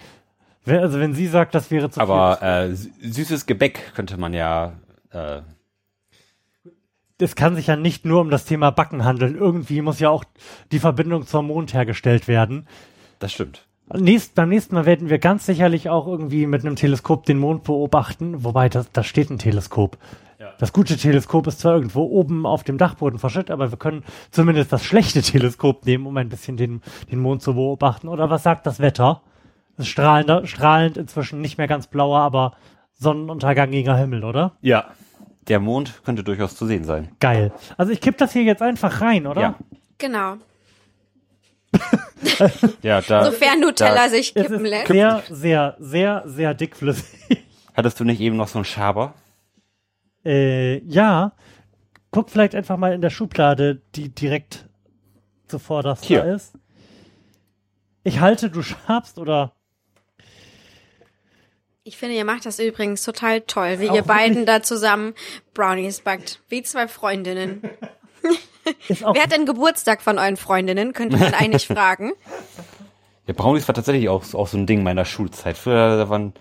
Also wenn sie sagt, das wäre zu Aber viel. äh, sü- süßes Gebäck könnte man ja. Äh, Es kann sich ja nicht nur um das Thema Backen handeln. Irgendwie muss ja auch die Verbindung zum Mond hergestellt werden. das stimmt. Nächst, beim nächsten Mal werden wir ganz sicherlich auch irgendwie mit einem Teleskop den Mond beobachten, wobei das, da steht ein Teleskop. Das gute Teleskop ist zwar irgendwo oben auf dem Dachboden verschüttet, aber wir können zumindest das schlechte Teleskop nehmen, um ein bisschen den, den Mond zu beobachten. Oder was sagt das Wetter? Es ist strahlender, strahlend, inzwischen nicht mehr ganz blauer, aber sonnenuntergangiger Himmel, oder? Ja. Der Mond könnte durchaus zu sehen sein. Geil. Also ich kipp das hier jetzt einfach rein, oder? Ja. genau. Ja, da Sofern Nutella da- sich Es kippen ist lässt. sehr, sehr, sehr, sehr dickflüssig. hattest du nicht eben noch so einen Schaber? Äh, ja. Guck vielleicht einfach mal in der Schublade, die direkt zuvor das Hier. da ist. Ich halte, du schabst oder Ich finde, ihr macht das übrigens total toll, wie Auch ihr beiden da zusammen Brownies backt. Wie zwei Freundinnen. Wer hat denn Geburtstag von euren Freundinnen? Könnte man eigentlich fragen. Ja, Brownies war tatsächlich auch, auch so ein Ding meiner Schulzeit. Früher, da waren,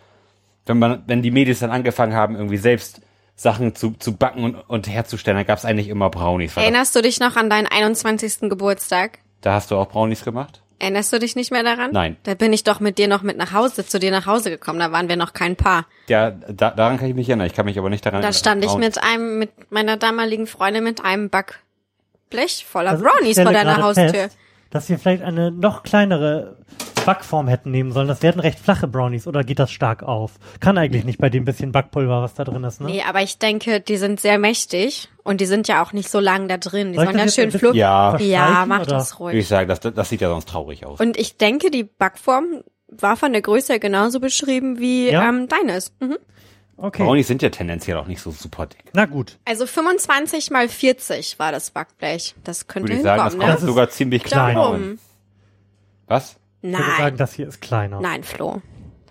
wenn man, wenn die Mädels dann angefangen haben, irgendwie selbst Sachen zu, zu backen und, und herzustellen, dann gab es eigentlich immer Brownies. Erinnerst du dich noch an deinen 21. Geburtstag? da hast du auch Brownies gemacht? Erinnerst du dich nicht mehr daran? Nein. Da bin ich doch mit dir noch mit nach Hause, zu dir nach Hause gekommen. Da waren wir noch kein Paar. Ja, da, daran kann ich mich erinnern. Ich kann mich aber nicht daran Da erinnern. stand ich mit einem, mit meiner damaligen Freundin mit einem Backblech voller Also Brownies vor deiner Haustür. Fest, dass wir vielleicht eine noch kleinere Backform hätten nehmen sollen. Das werden recht flache Brownies oder geht das stark auf? Kann eigentlich nicht bei dem bisschen Backpulver, was da drin ist, ne? Nee, aber ich denke, die sind sehr mächtig und die sind ja auch nicht so lang da drin. Die sollen jetzt schön flug. Ja, Ja, mach oder? das würde ich ruhig. sagen, das, das sieht ja sonst traurig aus. Und ich denke, die Backform war von der Größe her genauso beschrieben wie Ja? ähm, deines. Mhm. Okay. Brownies sind ja tendenziell auch nicht so super dick. Na gut. Also 25 mal 40 war das Backblech. Das könnte Würde ich sagen, das hinkommen, kommt ne? ist sogar ziemlich klein. Darum. Was? Ich würde sagen, Nein. das hier ist kleiner. Nein, Flo.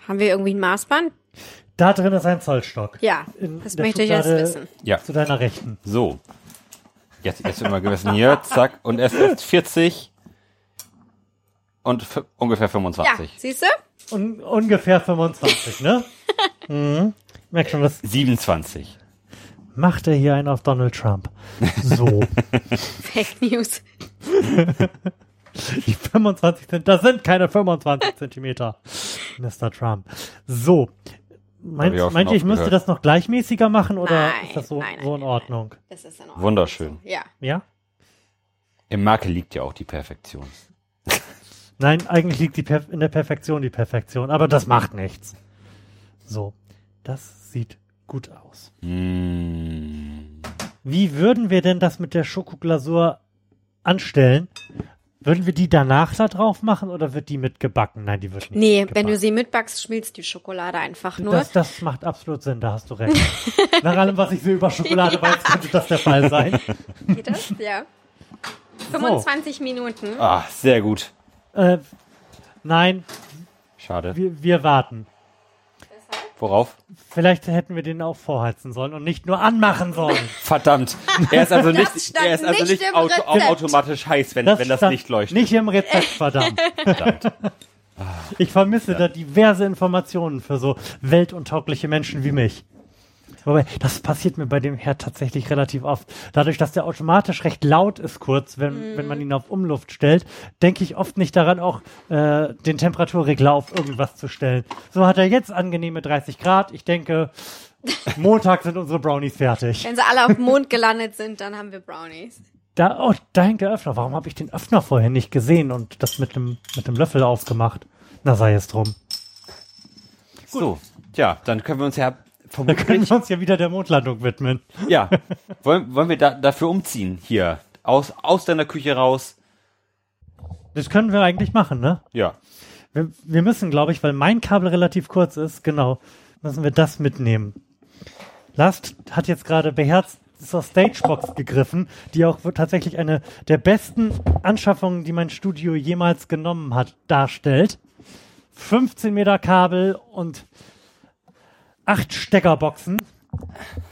Haben wir irgendwie ein Maßband? Da drin ist ein Zollstock. Ja, In das möchte ich jetzt wissen. Ja. Zu deiner Rechten. So. Jetzt, jetzt wird mal gemessen hier, zack, und es ist 40 und ungefähr Ja, 25. siehst du? Un ungefähr 25, ne? mhm. Merk schon, das 27. macht er hier einen auf Donald Trump. So. Fake News. Die 25 sind, das sind keine 25 Zentimeter, Mr. Trump. So. Hab ich Meint, ihr, ich müsste das noch gleichmäßiger machen oder Nein, ist das so, nein, nein, so in nein, Ordnung? Das ist in Ordnung. Wunderschön. Ja. Ja? Im Makel liegt ja auch die Perfektion. Nein, eigentlich liegt die Perf in der Perfektion die Perfektion, aber das macht nichts. So. Das sieht gut aus. Mm. Wie würden wir denn das mit der Schokoglasur anstellen? Würden wir die danach da drauf machen oder wird die mitgebacken? Nein, die wird nicht Nee, mitgebacken. wenn du sie mitbackst, schmilzt die Schokolade einfach nur. Das, das macht absolut Sinn, da hast du recht. Nach allem, was ich so über Schokolade weiß, könnte das der Fall sein. Geht das? Ja. 25 Minuten. Ah, sehr gut. Äh, nein, Schade. wir, wir warten. Worauf? Vielleicht hätten wir den auch vorheizen sollen und nicht nur anmachen sollen. Verdammt. Er ist also nicht, er ist also nicht nicht im auto, automatisch heiß, wenn das, wenn das Licht leuchtet. Nicht im Rezept, verdammt. Verdammt. Ich vermisse da diverse Informationen für so weltuntaugliche Menschen wie mich. Wobei, das passiert mir bei dem Herd tatsächlich relativ oft. Dadurch, dass der automatisch recht laut ist kurz, wenn, wenn man ihn auf Umluft stellt, denke ich oft nicht daran, auch äh, den Temperaturregler auf irgendwas zu stellen. So hat er jetzt angenehme 30 Grad. Ich denke, Montag sind unsere Brownies fertig. Wenn sie alle auf dem Mond gelandet sind, dann haben wir Brownies. Da, oh, da hängt der Öffner. Warum habe ich den Öffner vorher nicht gesehen und das mit dem, mit dem Löffel aufgemacht? Na, sei es drum. So, tja, dann können wir uns ja Da können vermutlich, wir uns ja wieder der Mondlandung widmen. ja, wollen, wollen wir da, dafür umziehen hier aus aus deiner Küche raus. Das können wir eigentlich machen, ne? Ja, Wir, wir müssen, glaube ich, weil mein Kabel relativ kurz ist, genau, müssen wir das mitnehmen. Last hat jetzt gerade beherzt zur Stagebox gegriffen, die auch tatsächlich eine der besten Anschaffungen, die mein Studio jemals genommen hat, darstellt. 15 Meter Kabel und acht Steckerboxen.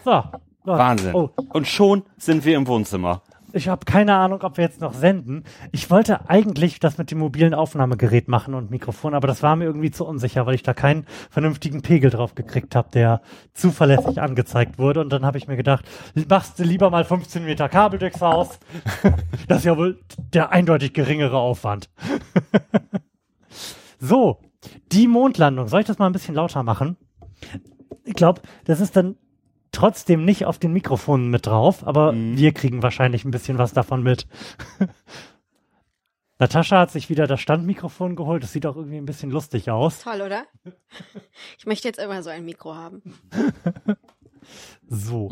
So. Wahnsinn. Oh, Und schon sind wir im Wohnzimmer. ich habe keine Ahnung, ob wir jetzt noch senden. Ich wollte eigentlich das mit dem mobilen Aufnahmegerät machen und Mikrofon, aber das war mir irgendwie zu unsicher, weil ich da keinen vernünftigen Pegel drauf gekriegt habe, der zuverlässig angezeigt wurde. Und dann habe ich mir gedacht, machst du lieber mal 15 Meter Kabel durchs Haus. das ist ja wohl der eindeutig geringere Aufwand. so, die Mondlandung. Soll ich das mal ein bisschen lauter machen? Ich glaube, das ist dann trotzdem nicht auf den Mikrofonen mit drauf, aber wir kriegen wahrscheinlich ein bisschen was davon mit. Natascha hat sich wieder das Standmikrofon geholt. Das sieht auch irgendwie ein bisschen lustig aus. Toll, oder? Ich möchte jetzt immer so ein Mikro haben. So.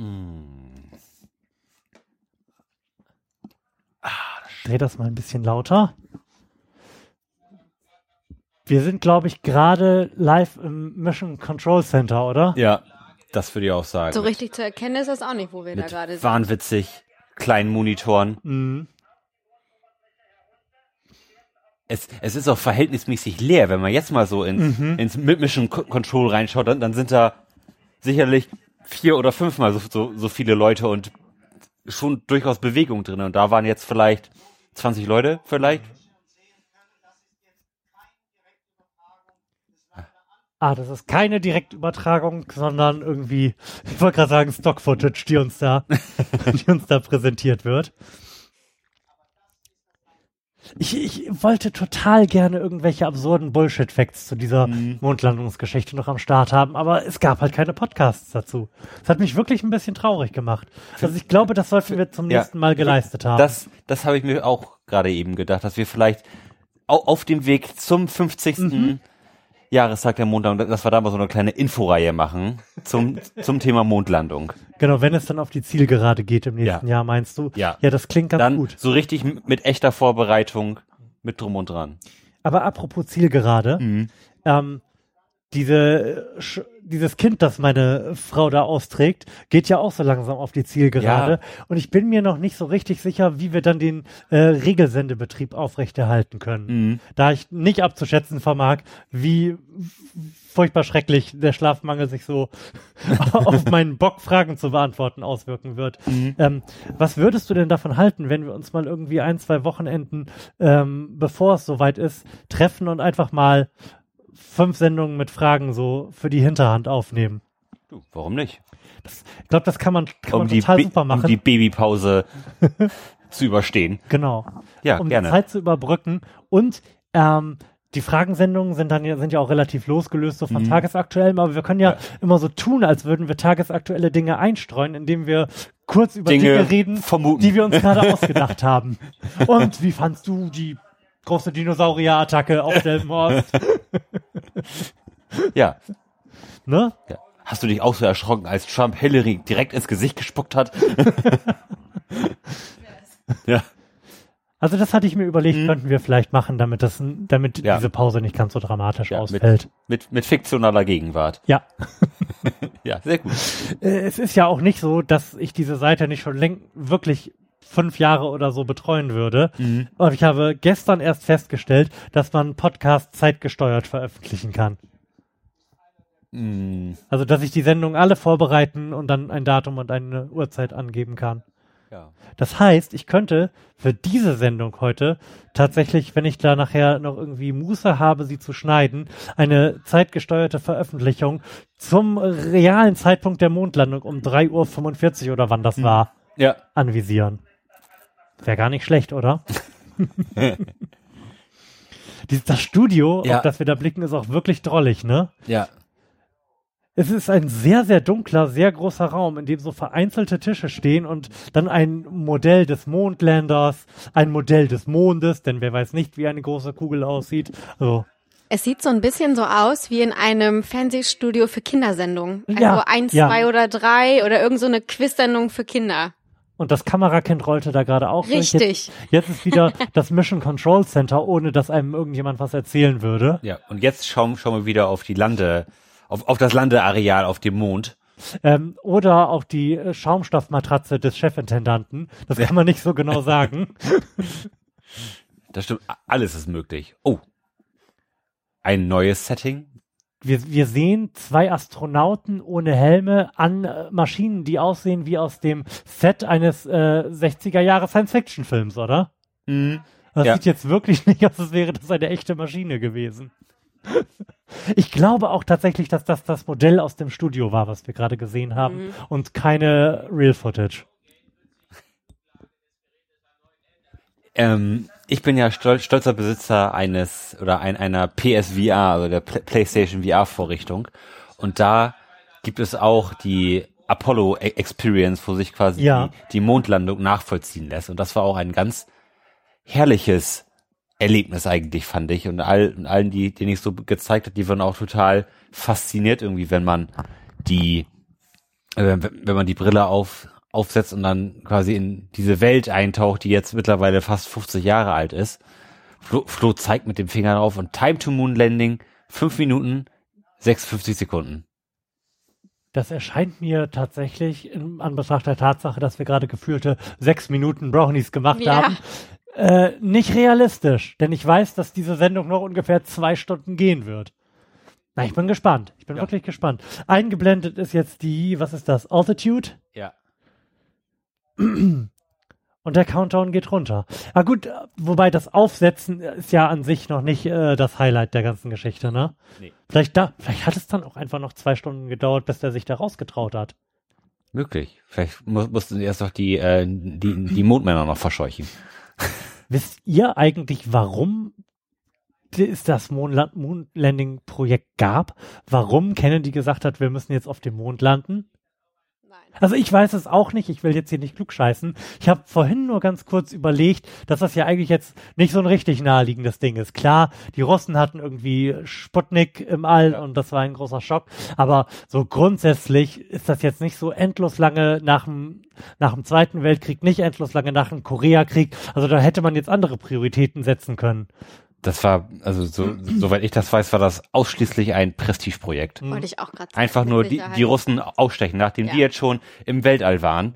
Dreh das mal ein bisschen lauter. Wir sind, glaube ich, gerade live im Mission Control Center, oder? Ja, das würde ich auch sagen. So richtig zu erkennen ist das auch nicht, wo wir da Mit gerade sind. wahnwitzig kleinen Monitoren. Mhm. Es, es ist auch verhältnismäßig leer, wenn man jetzt mal so ins, ins Mission Co- Control reinschaut, dann, dann sind da sicherlich vier oder fünfmal so, so, so viele Leute und schon durchaus Bewegung drin. Und da waren jetzt vielleicht 20 Leute, vielleicht. Ah, das ist keine Direktübertragung, sondern irgendwie, ich wollte gerade sagen, Stock-Footage, die uns da, die uns da präsentiert wird. Ich, ich wollte total gerne irgendwelche absurden Bullshit-Facts zu dieser Mondlandungsgeschichte noch am Start haben, aber es gab halt keine Podcasts dazu. Das hat mich wirklich ein bisschen traurig gemacht. Also ich glaube, das sollten wir zum Ja. nächsten Mal geleistet haben. Das, das habe ich mir auch gerade eben gedacht, dass wir vielleicht au- auf dem Weg zum 50. Jahrestag der Mondlandung, dass wir da mal so eine kleine Inforeihe machen zum, zum Thema Mondlandung. genau, wenn es dann auf die Zielgerade geht im nächsten Ja. Jahr, meinst du? Ja. Ja, das klingt ganz Dann gut. so richtig mit echter Vorbereitung mit drum und dran. Aber apropos Zielgerade, Mhm. ähm, diese, dieses Kind, das meine Frau da austrägt, geht ja auch so langsam auf die Zielgerade. Und ich bin mir noch nicht so richtig sicher, wie wir dann den äh, Regelsendebetrieb aufrechterhalten können. Mhm. Da ich nicht abzuschätzen vermag, wie furchtbar schrecklich der Schlafmangel sich so auf meinen Bock, Fragen zu beantworten, auswirken wird. Ähm, was würdest du denn davon halten, wenn wir uns mal irgendwie ein, zwei Wochenenden, ähm, bevor es soweit ist, treffen und einfach mal fünf Sendungen mit Fragen so für die Hinterhand aufnehmen? Du, warum nicht? Ich glaube, das kann man, kann Um man total super machen. um die Babypause zu überstehen. Genau. Ja, um gerne. die Zeit zu überbrücken. Und ähm, die Fragensendungen sind dann ja, sind ja auch relativ losgelöst so von Mhm. tagesaktuellem, aber wir können ja, Ja. immer so tun, als würden wir tagesaktuelle Dinge einstreuen, indem wir kurz über Dinge Dinge, reden, vermuten. die wir uns gerade ausgedacht haben. Und wie fandst du die große Dinosaurier-Attacke auf Delmenhorst? Ja. ne? ja. Hast du dich auch so erschrocken, als Trump Hillary direkt ins Gesicht gespuckt hat? ja. Also das hatte ich mir überlegt, könnten wir vielleicht machen, damit das, damit. Ja. diese Pause nicht ganz so dramatisch ja mit, ausfällt. mit, mit fiktionaler Gegenwart. Ja. Ja, sehr gut. Äh, es ist ja auch nicht so, dass ich diese Seite nicht schon wirklich fünf Jahre oder so betreuen würde. Mhm. Und ich habe gestern erst festgestellt, dass man Podcasts zeitgesteuert veröffentlichen kann. Mm, Also, dass ich die Sendungen alle vorbereiten und dann ein Datum und eine Uhrzeit angeben kann. ja. Das heißt, ich könnte für diese Sendung heute tatsächlich, wenn ich da nachher noch irgendwie Muße habe, sie zu schneiden, eine zeitgesteuerte Veröffentlichung zum realen Zeitpunkt der Mondlandung um 3.45 Uhr oder wann das war, Ja. anvisieren. Wäre gar nicht schlecht, oder? Das Studio, Ja. auf das wir da blicken, ist auch wirklich drollig, ne? Ja. Es ist ein sehr, sehr dunkler, sehr großer Raum, in dem so vereinzelte Tische stehen und dann ein Modell des Mondlanders, ein Modell des Mondes, denn wer weiß nicht, wie eine große Kugel aussieht. Also, Es sieht so ein bisschen so aus wie in einem Fernsehstudio für Kindersendungen. Also Ja, eins, ja. zwei oder drei oder irgend so eine Quiz-Sendung für Kinder. Und das Kamerakind rollte da gerade auch durch. Richtig. Jetzt, jetzt ist wieder das Mission Control Center, ohne dass einem irgendjemand was erzählen würde. Ja. Und jetzt schauen, schauen wir wieder auf die Lande, auf, auf das Landeareal auf dem Mond. Ähm, oder auch die äh, Schaumstoffmatratze des Chefintendanten. Das kann man nicht so genau sagen. Das stimmt. Alles ist möglich. Oh. Ein neues Setting. Wir, wir sehen zwei Astronauten ohne Helme an äh, Maschinen, die aussehen wie aus dem Set eines äh, 60er Jahre Science-Fiction-Films, oder? Mhm. Das Ja. sieht jetzt wirklich nicht aus, als wäre das eine echte Maschine gewesen. Ich glaube auch tatsächlich, dass das das Modell aus dem Studio war, was wir gerade gesehen haben und keine Real Footage. Ähm, ich bin ja stolz, stolzer Besitzer eines oder ein, einer PSVR, also der Pl PlayStation VR-Vorrichtung. Und da gibt es auch die Apollo E- Experience, wo sich quasi Ja. die, die Mondlandung nachvollziehen lässt. Und das war auch ein ganz herrliches Erlebnis eigentlich, fand ich. Und, all, und allen, die, denen ich so gezeigt habe, die waren auch total fasziniert irgendwie, wenn man die, äh, wenn wenn man die Brille auf, aufsetzt und dann quasi in diese Welt eintaucht, die jetzt mittlerweile fast 50 Jahre alt ist. Flo, Flo zeigt mit dem Finger drauf und Time to Moon Landing, 5 Minuten, 56 Sekunden. Das erscheint mir tatsächlich in Anbetracht der Tatsache, dass wir gerade gefühlte sechs Minuten Brownies gemacht Ja. haben, äh, nicht realistisch. Denn ich weiß, dass diese Sendung noch ungefähr zwei Stunden gehen wird. Na, ich bin gespannt. Ich bin Ja. wirklich gespannt. Eingeblendet ist jetzt die, was ist das? Altitude? Ja. Und der Countdown geht runter. Ah gut, äh, wobei das Aufsetzen ist ja an sich noch nicht äh, das Highlight der ganzen Geschichte, ne? Nee. Vielleicht da, vielleicht hat es dann auch einfach noch zwei Stunden gedauert, bis der sich da rausgetraut hat. Möglich. Vielleicht mu mussten sie erst noch die, äh, die, die Mondmänner noch verscheuchen. Wisst ihr eigentlich, warum es das Mondla- Moonlanding-Projekt gab? Warum Kennedy gesagt hat, wir müssen jetzt auf dem Mond landen? Also ich weiß es auch nicht, ich will jetzt hier nicht klugscheißen. Ich habe vorhin nur ganz kurz überlegt, dass das ja eigentlich jetzt nicht so ein richtig naheliegendes Ding ist. Klar, die Russen hatten irgendwie Sputnik im All und das war ein großer Schock, aber so grundsätzlich ist das jetzt nicht so endlos lange nach dem, nach dem Zweiten Weltkrieg, nicht endlos lange nach dem Koreakrieg. Also da hätte man jetzt andere Prioritäten setzen können. Das war, also so, soweit ich das weiß, war das ausschließlich ein Prestigeprojekt. Hm. Wollte ich auch gerade Einfach nur die, die Russen ausstechen. Nachdem Ja. die jetzt schon im Weltall waren,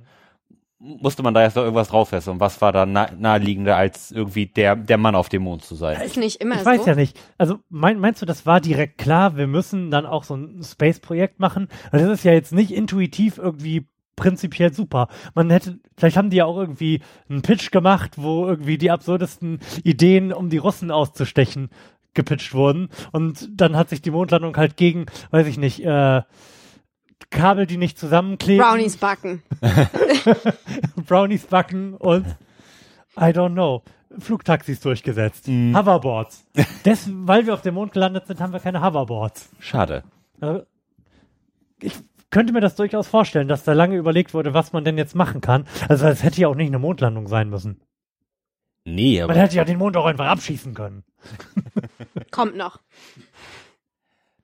musste man da jetzt noch irgendwas draufsetzen. Und was war da nah, naheliegender, als irgendwie der, der Mann auf dem Mond zu sein? Ist nicht immer Ich so. weiß ja nicht. Also mein, meinst du, das war direkt klar, wir müssen dann auch so ein Space-Projekt machen? Weil das ist ja jetzt nicht intuitiv irgendwie prinzipiell super. Man hätte, vielleicht haben die ja auch irgendwie einen Pitch gemacht, wo irgendwie die absurdesten Ideen, um die Russen auszustechen, gepitcht wurden. Und dann hat sich die Mondlandung halt gegen, weiß ich nicht, äh, Kabel, die nicht zusammenkleben. Brownies backen. Brownies backen und I don't know. Flugtaxis durchgesetzt. Mhm. Hoverboards. Des, weil wir auf dem Mond gelandet sind, haben wir keine Hoverboards. Schade. Also, ich könnte mir das durchaus vorstellen, dass da lange überlegt wurde, was man denn jetzt machen kann. Also es hätte ja auch nicht eine Mondlandung sein müssen. Nee, Man aber hätte ja den Mond auch einfach abschießen können. Kommt noch.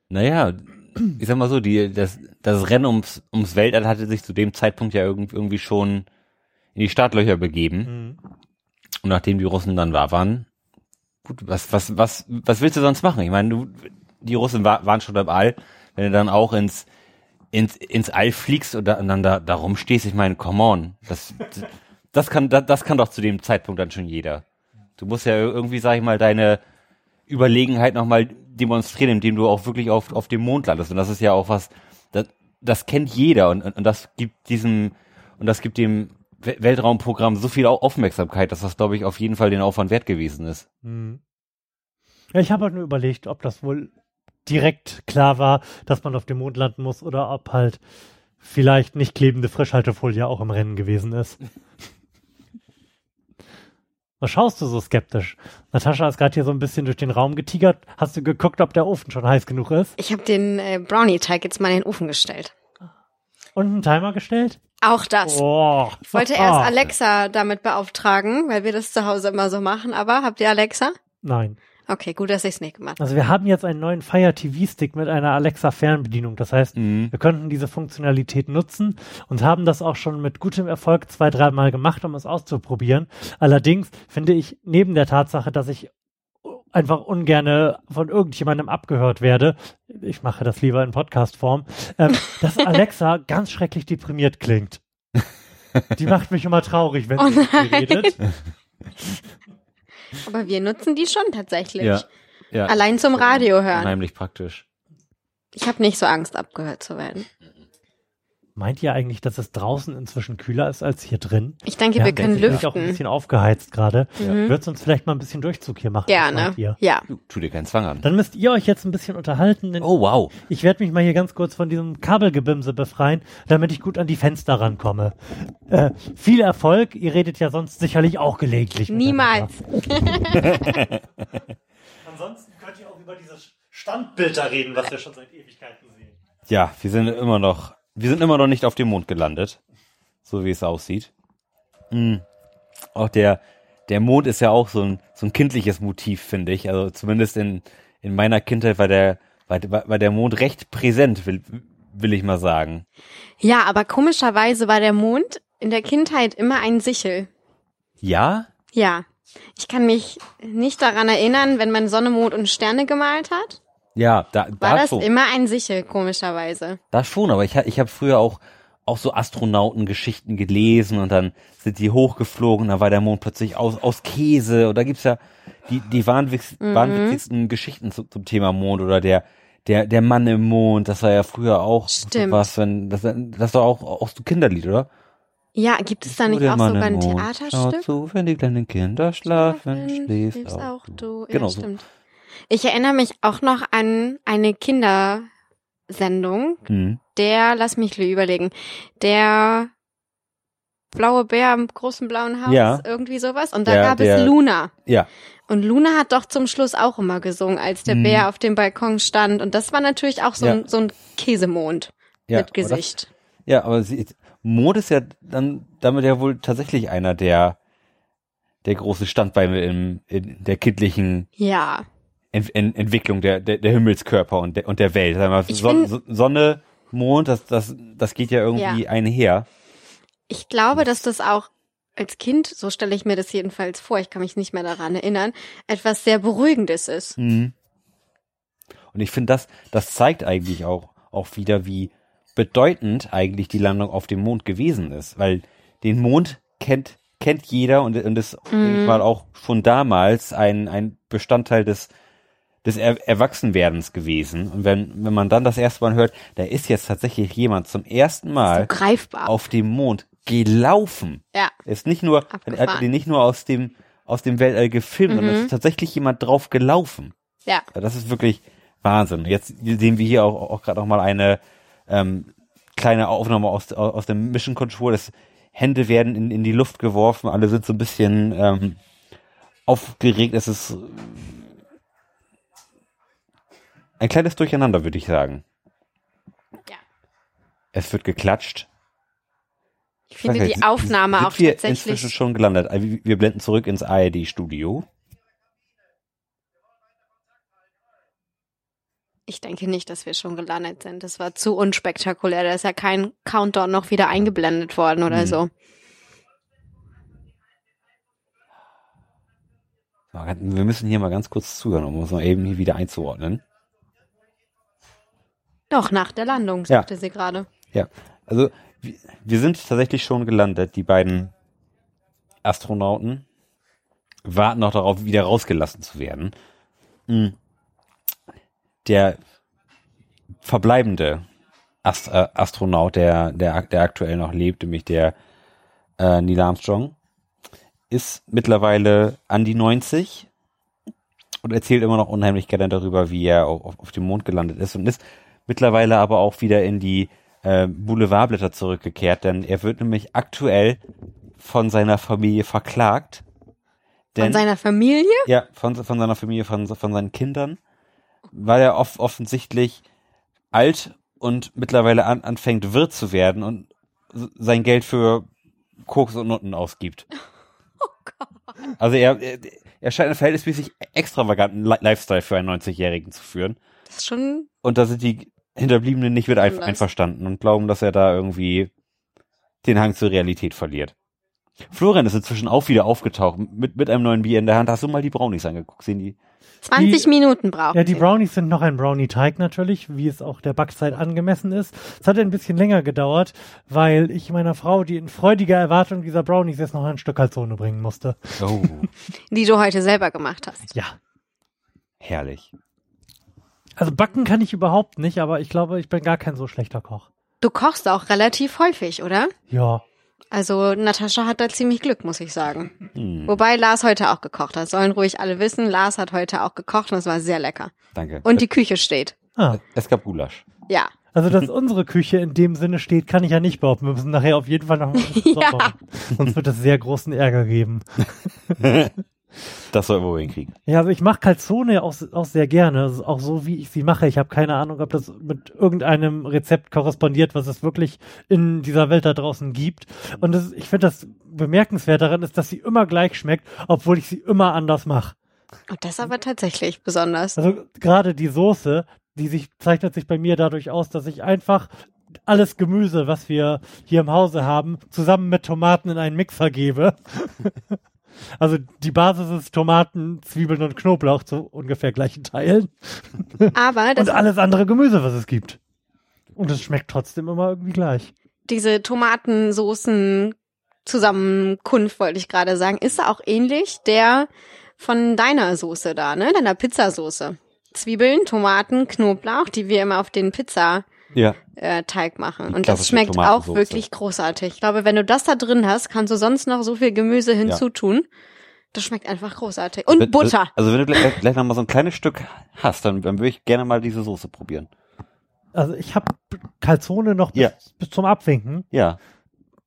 naja, ich sag mal so, die, das, das Rennen ums, ums Weltall hatte sich zu dem Zeitpunkt ja irgend- irgendwie schon in die Startlöcher begeben. Und nachdem die Russen dann da waren, gut, was, was, was, was willst du sonst machen? Ich meine, du, die Russen wa waren schon im All, wenn du dann auch ins, ins, ins All fliegst und, da, und dann da, da rumstehst, ich meine, come on. Das, das kann, das, das kann doch zu dem Zeitpunkt dann schon jeder. Du musst ja irgendwie, sag ich mal, deine Überlegenheit nochmal demonstrieren, indem du auch wirklich auf, auf dem Mond landest. Und das ist ja auch was, das, das kennt jeder und, und, und das gibt diesem, und das gibt dem We- Weltraumprogramm so viel Au- Aufmerksamkeit, dass das, glaube ich, auf jeden Fall den Aufwand wert gewesen ist. Mhm. Ja, ich habe halt nur überlegt, ob das wohl direkt klar war, dass man auf dem Mond landen muss oder ob halt vielleicht nicht klebende Frischhaltefolie auch im Rennen gewesen ist. Was schaust du so skeptisch? Natascha ist gerade hier so ein bisschen durch den Raum getigert. Hast du geguckt, ob der Ofen schon heiß genug ist? Ich habe den äh, Brownie-Teig jetzt mal in den Ofen gestellt. Und einen Timer gestellt? Auch das. Oh. Ich wollte erst Alexa damit beauftragen, weil wir das zu Hause immer so machen. Aber habt ihr Alexa? Nein. Okay, gut, dass ich es nicht gemacht habe. Also wir haben jetzt einen neuen Fire TV Stick mit einer Alexa Fernbedienung. Das heißt, Mhm. wir könnten diese Funktionalität nutzen und haben das auch schon mit gutem Erfolg zwei, dreimal gemacht, um es auszuprobieren. Allerdings finde ich neben der Tatsache, dass ich einfach ungerne von irgendjemandem abgehört werde, ich mache das lieber in Podcast-Form, ähm, dass Alexa ganz schrecklich deprimiert klingt. Die macht mich immer traurig, wenn Oh sie mit mir nein. redet. Aber wir nutzen die schon tatsächlich. Ja. ja. Allein zum Radio hören. Unheimlich praktisch. Ich habe nicht so Angst, abgehört zu werden. Meint ihr eigentlich, dass es draußen inzwischen kühler ist als hier drin? Ich denke, wir können bin ich auch ein lüften. bisschen aufgeheizt gerade. Mhm. Würdest uns vielleicht mal ein bisschen Durchzug hier machen? Gerne. Ja. Tu dir keinen Zwang an. Dann müsst ihr euch jetzt ein bisschen unterhalten, denn Oh, wow. ich werde mich mal hier ganz kurz von diesem Kabelgebimse befreien, damit ich gut an die Fenster rankomme. Äh, viel Erfolg, ihr redet ja sonst sicherlich auch gelegentlich. Niemals. Ansonsten könnt ihr auch über dieses Standbild da reden, was wir schon seit Ewigkeiten sehen. Ja, wir sind immer noch, wir sind immer noch nicht auf dem Mond gelandet. So wie es aussieht. Mhm. Auch der, der Mond ist ja auch so ein, so ein kindliches Motiv, finde ich. Also zumindest in, in meiner Kindheit war der, war, war der Mond recht präsent, will, will ich mal sagen. Ja, aber komischerweise war der Mond in der Kindheit immer ein Sichel. Ja? Ja. Ich kann mich nicht daran erinnern, wenn man Sonne, Mond und Sterne gemalt hat. Ja, da, War da das schon. immer ein Sichel, komischerweise. Das schon, aber ich, ich habe früher auch, auch so Astronautengeschichten gelesen und dann sind die hochgeflogen, da war der Mond plötzlich aus, aus Käse oder gibt's ja die, die wahnwitz, Mhm. wahnwitzigsten Geschichten zu, zum Thema Mond oder der, der, der Mann im Mond, das war ja früher auch Stimmt. was, wenn, das, das war auch, auch so Kinderlied, oder? Ja, gibt es da nicht auch Mann sogar ein Theaterstück? Schaut zu, wenn die kleinen Kinder schlafen, schläfst schläfst auch. du. Ja, Genau so. Ich erinnere mich auch noch an eine Kindersendung, Hm. der, lass mich überlegen, der blaue Bär im großen blauen Haus, Ja. irgendwie sowas. Und da Der- gab der- es Luna. Ja, Und Luna hat doch zum Schluss auch immer gesungen, als der Mhm. Bär auf dem Balkon stand. Und das war natürlich auch so, Ja. ein, so ein Käsemond ja. mit Gesicht. Ja, aber sie, Mond ist ja dann damit ja wohl tatsächlich einer der der große Standbeine in, in der kindlichen Ja. Ent, Ent, Entwicklung der, der, der Himmelskörper und der, und der Welt. Mal, Son, Sonne, Mond, das, das, das geht ja irgendwie Ja. einher. Ich glaube, dass das auch als Kind, so stelle ich mir das jedenfalls vor, ich kann mich nicht mehr daran erinnern, etwas sehr Beruhigendes ist. Mhm. Und ich finde, das, das zeigt eigentlich auch, auch wieder, wie bedeutend eigentlich die Landung auf dem Mond gewesen ist. Weil den Mond kennt, kennt jeder und, und ist denke ich mal auch schon damals ein, ein Bestandteil des, des er Erwachsenwerdens gewesen. Und wenn, wenn man dann das erste Mal hört, da ist jetzt tatsächlich jemand zum ersten So Mal greifbar. auf dem Mond gelaufen. Ja. Ist nicht nur, Abgefahren. hat den nicht nur aus dem, aus dem Weltall gefilmt, sondern es ist tatsächlich jemand drauf gelaufen. Ja. Das ist wirklich Wahnsinn. Jetzt sehen wir hier auch, auch gerade noch mal eine ähm, kleine Aufnahme aus, aus dem Mission Control. Das Hände werden in, in die Luft geworfen, alle sind so ein bisschen ähm, aufgeregt. Es ist ein kleines Durcheinander, würde ich sagen. Ja. Es wird geklatscht. Ich finde weiß die nicht, Aufnahme sind auch wir tatsächlich. inzwischen schon gelandet. Also wir- blenden zurück ins ARD-Studio. Ich denke nicht, dass wir schon gelandet sind. Das war zu unspektakulär. Da ist ja kein Countdown noch wieder eingeblendet worden oder Mhm. so. So, Wir müssen hier mal ganz kurz zuhören, um uns mal eben hier wieder einzuordnen. Doch, nach der Landung, Ja. sagte sie gerade. Ja, also wir, sind tatsächlich schon gelandet. Die beiden Astronauten warten noch darauf, wieder rausgelassen zu werden. Mm. Der verbleibende Ast äh, Astronaut, der, der, der aktuell noch lebt, nämlich der äh, Neil Armstrong, ist mittlerweile an die 90 und erzählt immer noch unheimlich gerne darüber, wie er auf, auf dem Mond gelandet ist und ist mittlerweile aber auch wieder in die äh, Boulevardblätter zurückgekehrt, denn er wird nämlich aktuell von seiner Familie verklagt. Von seiner Familie? Ja, von, von seiner Familie, von, von seinen Kindern, weil er off offensichtlich alt und mittlerweile an, anfängt wirr zu werden und sein Geld für Koks und Nutten ausgibt. Oh Gott. Also er, er, scheint einen verhältnismäßig extravaganten Li- Lifestyle für einen 90-Jährigen zu führen. Das ist schon. Und da sind die Hinterbliebenen nicht mit ein, einverstanden und glauben, dass er da irgendwie den Hang zur Realität verliert. Florian ist inzwischen auch wieder aufgetaucht mit, mit einem neuen Bier in der Hand. Hast du mal die Brownies angeguckt? Sehen die? 20 Die- Minuten braucht Ja, die. Brownies sind noch ein Brownie-Teig natürlich, wie es auch der Backzeit angemessen ist. Es hat ein bisschen länger gedauert, weil ich meiner Frau, die in freudiger Erwartung dieser Brownies jetzt noch ein Stück Calzone bringen musste. Oh, Die du heute selber gemacht hast. Ja. herrlich. Also backen kann ich überhaupt nicht, aber ich glaube, ich bin gar kein so schlechter Koch. Du kochst auch relativ häufig, oder? Ja. Also Natascha hat da ziemlich Glück, muss ich sagen. Hm, Wobei Lars heute auch gekocht hat. Sollen ruhig alle wissen, Lars hat heute auch gekocht und es war sehr lecker. danke. Und die Küche steht. Ah. es gab Gulasch. Ja. Also, dass unsere Küche in dem Sinne steht, kann ich ja nicht behaupten. Wir müssen nachher auf jeden Fall noch mal Ja. Sonst wird es sehr großen Ärger geben. Das soll wir wohl hinkriegen. Ja, also ich mache Calzone auch, auch sehr gerne. Also auch so, wie ich sie mache. Ich habe keine Ahnung, ob das mit irgendeinem Rezept korrespondiert, was es wirklich in dieser Welt da draußen gibt. Und das, ich finde das bemerkenswert daran ist, dass sie immer gleich schmeckt, obwohl ich sie immer anders mache. Und das aber tatsächlich besonders. Also gerade die Soße, die sich zeichnet sich bei mir dadurch aus, dass ich einfach alles Gemüse, was wir hier im Hause haben, zusammen mit Tomaten in einen Mixer gebe. Also die Basis ist Tomaten, Zwiebeln und Knoblauch zu ungefähr gleichen Teilen. Aber das, Und alles andere Gemüse, was es gibt. Und es schmeckt trotzdem immer irgendwie gleich. diese Tomatensoßen Zusammenkunft, wollte ich gerade sagen, ist auch ähnlich der von deiner Soße da, ne? Deiner Pizzasoße. Zwiebeln, Tomaten, Knoblauch, die wir immer auf den Pizza Ja. äh, Teig machen. Die Und das schmeckt auch wirklich großartig. Ich glaube, wenn du das da drin hast, kannst du sonst noch so viel Gemüse hinzutun. Das schmeckt einfach großartig. Und Wenn- Butter. Also wenn du gleich, gleich noch mal so ein kleines Stück hast, dann, dann würde ich gerne mal diese Soße probieren. Also ich habe Calzone noch bis, Ja. bis zum Abwinken. Ja,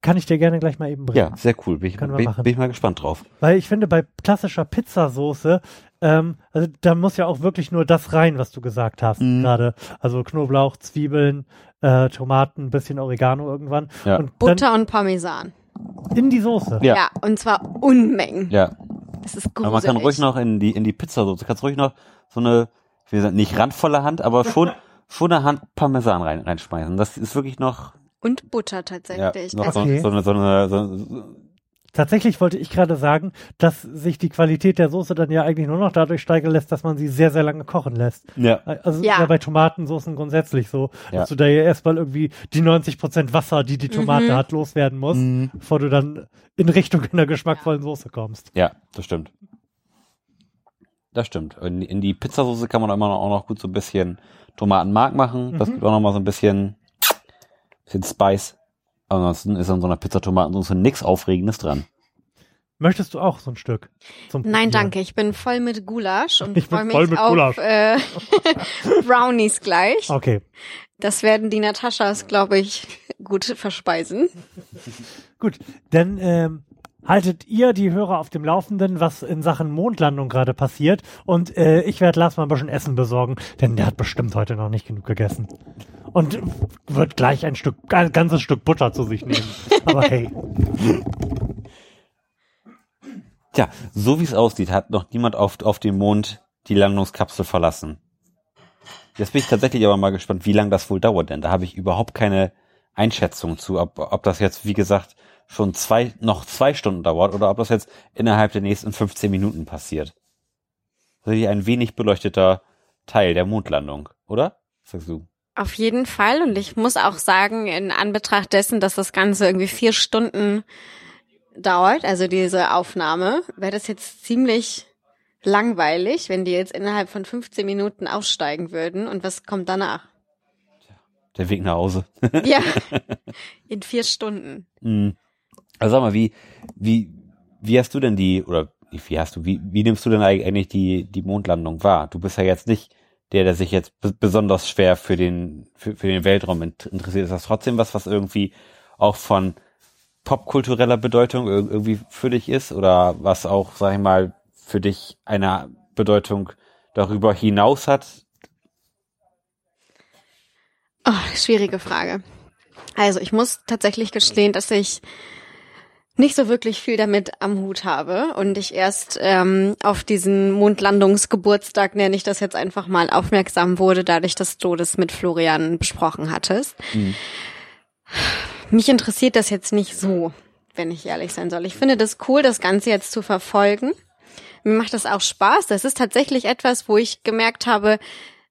Kann ich dir gerne gleich mal eben bringen. ja, sehr cool. Bin ich, bin, machen. bin ich mal gespannt drauf. Weil ich finde, bei klassischer Pizzasoße, ähm, also da muss ja auch wirklich nur das rein, was du gesagt hast Mhm. gerade. Also Knoblauch, Zwiebeln, äh, Tomaten, bisschen Oregano irgendwann. Ja. Und Butter und Parmesan. in die Soße. Ja. Ja. und zwar Unmengen. Ja, Das ist aber man kann ruhig noch in die in die Pizzasoße, kannst ruhig noch so eine, wie gesagt, nicht randvolle Hand, aber schon schon eine Hand Parmesan rein reinschmeißen. Das ist wirklich noch Und Butter ja, tatsächlich. noch also, Okay. so, so eine so eine so, so, Tatsächlich wollte ich gerade sagen, dass sich die Qualität der Soße dann ja eigentlich nur noch dadurch steigern lässt, dass man sie sehr, sehr lange kochen lässt. Ja. Also Ja. ja. bei Tomatensoßen grundsätzlich so, Ja. dass du da ja erstmal irgendwie die 90% Wasser, die die Tomate Mhm. hat, loswerden musst, Mhm. bevor du dann in Richtung einer geschmackvollen Soße kommst. Ja, das stimmt. Das stimmt. In, in die Pizzasauce kann man immer noch, auch noch gut so ein bisschen Tomatenmark machen. Das Mhm. gibt auch noch mal so ein bisschen, bisschen Spice. Ansonsten ist an so einer Pizza-Tomatensauce nichts Aufregendes dran. Möchtest du auch so ein Stück? Zum Nein, danke. Ich bin voll mit Gulasch und Ich bin freue mich voll mit auf Gulasch. äh, Brownies gleich. Okay, Das werden die Nataschas, glaube ich, gut verspeisen. gut. Dann ähm, haltet ihr die Hörer auf dem Laufenden, was in Sachen Mondlandung gerade passiert. Und äh, ich werde Lars mal ein bisschen Essen besorgen, denn der hat bestimmt heute noch nicht genug gegessen. Und wird gleich ein Stück, ein ganzes Stück Butter zu sich nehmen. Aber hey, Tja, so wie es aussieht, hat noch niemand auf, auf dem Mond die Landungskapsel verlassen. Jetzt bin ich tatsächlich aber mal gespannt, wie lange das wohl dauert, denn da habe ich überhaupt keine Einschätzung zu, ob, ob das jetzt, wie gesagt, schon zwei, noch zwei Stunden dauert oder ob das jetzt innerhalb der nächsten 15 Minuten passiert. Das ist hier ein wenig beleuchteter Teil der Mondlandung, oder? Sagst du? Auf jeden Fall. Und ich muss auch sagen, in Anbetracht dessen, dass das Ganze irgendwie vier Stunden dauert, also diese Aufnahme, wäre das jetzt ziemlich langweilig, wenn die jetzt innerhalb von 15 Minuten aussteigen würden. Und was kommt danach? Der Weg nach Hause. ja, in vier Stunden. Mhm. Also sag mal, wie, wie, wie hast du denn die, oder wie hast du, wie, wie nimmst du denn eigentlich die, die Mondlandung wahr? Du bist ja jetzt nicht der, der sich jetzt be- besonders schwer für den, für, für den Weltraum int- interessiert. Ist das trotzdem was, was irgendwie auch von popkultureller Bedeutung ir- irgendwie für dich ist? Oder was auch, sag ich mal, für dich eine Bedeutung darüber hinaus hat? Oh, schwierige Frage. Also ich muss tatsächlich gestehen, dass ich nicht so wirklich viel damit am Hut habe und ich erst ähm, auf diesen Mondlandungsgeburtstag, nenne ich das jetzt einfach mal, aufmerksam wurde, dadurch, dass du das mit Florian besprochen hattest. Mhm. Mich interessiert das jetzt nicht so, wenn ich ehrlich sein soll. Ich finde das cool, das Ganze jetzt zu verfolgen. Mir macht das auch Spaß. Das ist tatsächlich etwas, wo ich gemerkt habe,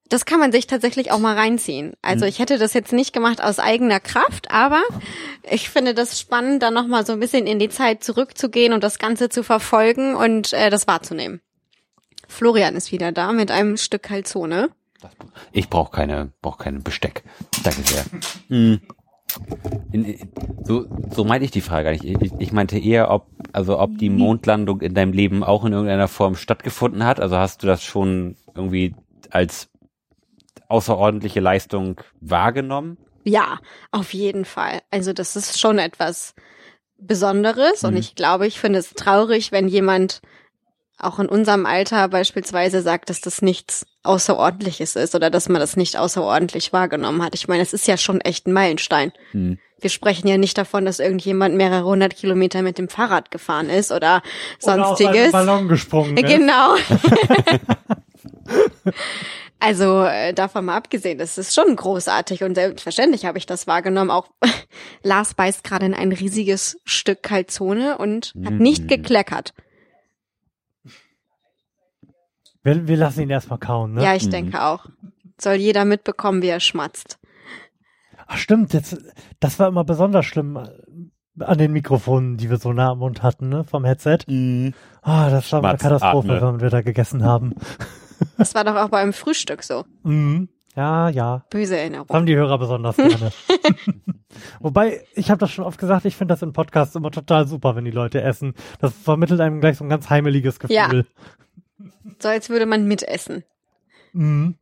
das kann man sich tatsächlich auch mal reinziehen. Also ich hätte das jetzt nicht gemacht aus eigener Kraft, aber ich finde das spannend, da nochmal so ein bisschen in die Zeit zurückzugehen und das Ganze zu verfolgen und äh, das wahrzunehmen. Florian ist wieder da mit einem Stück Calzone. Ich brauche keine, brauch keine Besteck. Danke sehr. Hm. In, in, so, so meinte ich die Frage gar nicht. Ich, ich meinte eher, ob, also ob die Mondlandung in deinem Leben auch in irgendeiner Form stattgefunden hat. Also hast du das schon irgendwie als außerordentliche Leistung wahrgenommen? Ja, auf jeden Fall. Also das ist schon etwas Besonderes und Mhm. ich glaube, ich finde es traurig, wenn jemand auch in unserem Alter beispielsweise sagt, dass das nichts Außerordentliches ist oder dass man das nicht außerordentlich wahrgenommen hat. Ich meine, es ist ja schon echt ein Meilenstein. Hm. Wir sprechen ja nicht davon, dass irgendjemand mehrere hundert Kilometer mit dem Fahrrad gefahren ist oder Oder aus einem sonstiges. Ballon gesprungen ist. Genau. also äh, davon mal abgesehen, das ist schon großartig und selbstverständlich habe ich das wahrgenommen. Auch Lars beißt gerade in ein riesiges Stück Calzone und hat Mhm. nicht gekleckert. Wir, wir lassen ihn erstmal kauen, ne? Ja, ich Mhm. denke auch. Soll jeder mitbekommen, wie er schmatzt. Ach stimmt, jetzt, das war immer besonders schlimm äh, an den Mikrofonen, die wir so nah am Mund hatten, ne, vom Headset. Ah, das war eine Katastrophe, atme. wenn wir da gegessen haben. Das war doch auch beim Frühstück so. Mhm. Ja, ja. Böse Erinnerung. haben die Hörer besonders gerne. Wobei, ich habe das schon oft gesagt, ich finde das in Podcasts immer total super, wenn die Leute essen. Das vermittelt einem gleich so ein ganz heimeliges Gefühl. Ja. So als würde man mitessen. Mhm.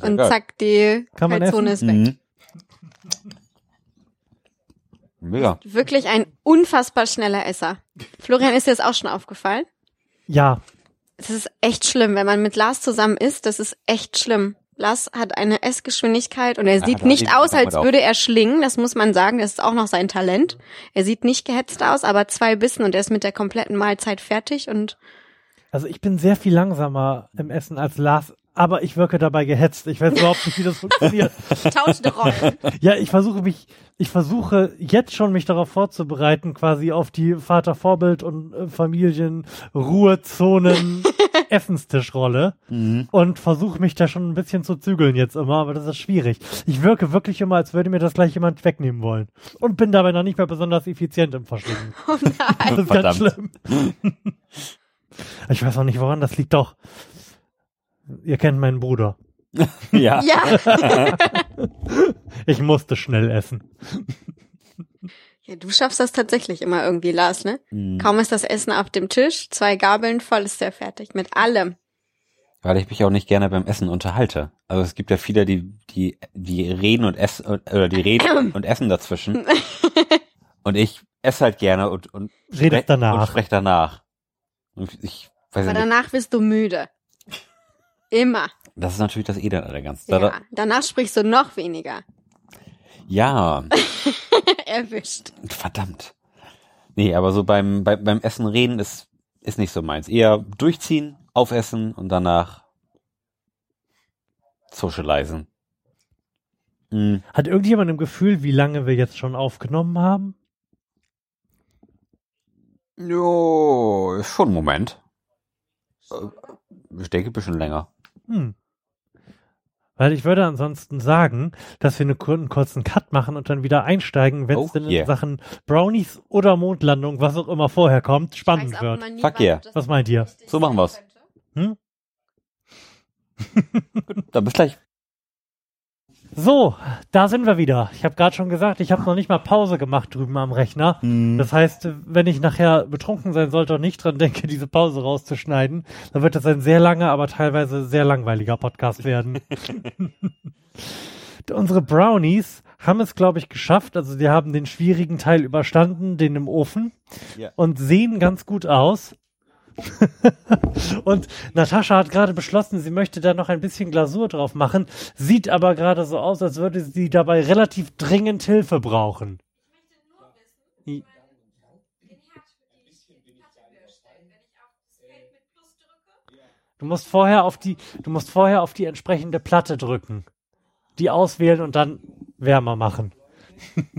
Und geil. zack, die Kann man Calzone ist weg. Mhm. Mega. Wirklich ein unfassbar schneller Esser. Florian, ist dir das auch schon aufgefallen? Ja, Es ist echt schlimm, wenn man mit Lars zusammen isst, das ist echt schlimm. Lars hat eine Essgeschwindigkeit und er sieht nicht aus, als würde er schlingen, das muss man sagen, das ist auch noch sein Talent. Er sieht nicht gehetzt aus, aber zwei Bissen und er ist mit der kompletten Mahlzeit fertig und also ich bin sehr viel langsamer im Essen als Lars aber ich wirke dabei gehetzt. Ich weiß überhaupt nicht, wie das funktioniert. Tauschte Rollen. Ja, ich versuche mich, ich versuche jetzt schon mich darauf vorzubereiten, quasi auf die Vater-Vorbild- und äh, Familien-Ruhezonen Essenstischrolle Mhm. und versuche mich da schon ein bisschen zu zügeln jetzt immer, aber das ist schwierig. Ich wirke wirklich immer, als würde mir das gleich jemand wegnehmen wollen und bin dabei noch nicht mehr besonders effizient im Verschlingen. Oh nein. Das ist ganz Verdammt. schlimm. ich weiß auch nicht, woran das liegt. Doch. Ihr kennt meinen Bruder. Ja. Ja. Ich musste schnell essen. ja. Du schaffst das tatsächlich immer irgendwie, Lars, ne? Mhm. Kaum ist das Essen auf dem Tisch, zwei Gabeln voll ist der fertig. Mit allem. Weil ich mich auch nicht gerne beim Essen unterhalte. Also es gibt ja viele, die, die, die reden und essen, oder die reden und essen dazwischen. Und ich esse halt gerne und, und Redest sprech- danach. Und sprech danach. Und ich weiß Aber ja nicht. danach wirst du müde. Immer. Das ist natürlich das Elend an der ganzen Ja. Danach sprichst du noch weniger. Ja, Erwischt. verdammt. Nee, aber so beim, beim, beim Essen reden ist, ist nicht so meins. Eher durchziehen, aufessen und danach socialisen. Hm, Hat irgendjemand ein Gefühl, wie lange wir jetzt schon aufgenommen haben? Jo, ist schon ein Moment. Äh, Ich denke ein bisschen länger. Hm. Weil ich würde ansonsten sagen, dass wir eine, kur- einen kurzen Cut machen und dann wieder einsteigen, wenn es Oh, denn in yeah. Sachen Brownies oder Mondlandung, was auch immer vorher kommt, spannend Weiß auch wird. Fuck was yeah. Was meint ihr? So machen wir's. könnte. Dann bis gleich. So, da sind wir wieder. Ich habe gerade schon gesagt, ich habe noch nicht mal Pause gemacht drüben am Rechner. Das heißt, wenn ich nachher betrunken sein sollte und nicht dran denke, diese Pause rauszuschneiden, dann wird das ein sehr langer, aber teilweise sehr langweiliger Podcast werden. Unsere Brownies haben es, glaube ich, geschafft. Also die haben den schwierigen Teil überstanden, den im Ofen, Ja. und sehen ganz gut aus. und Natascha hat gerade beschlossen, sie möchte da noch ein bisschen Glasur drauf machen, sieht aber gerade so aus, als würde sie dabei relativ dringend Hilfe brauchen. I- Du musst vorher auf die, du musst vorher auf die entsprechende Platte drücken, die auswählen und dann wärmer machen.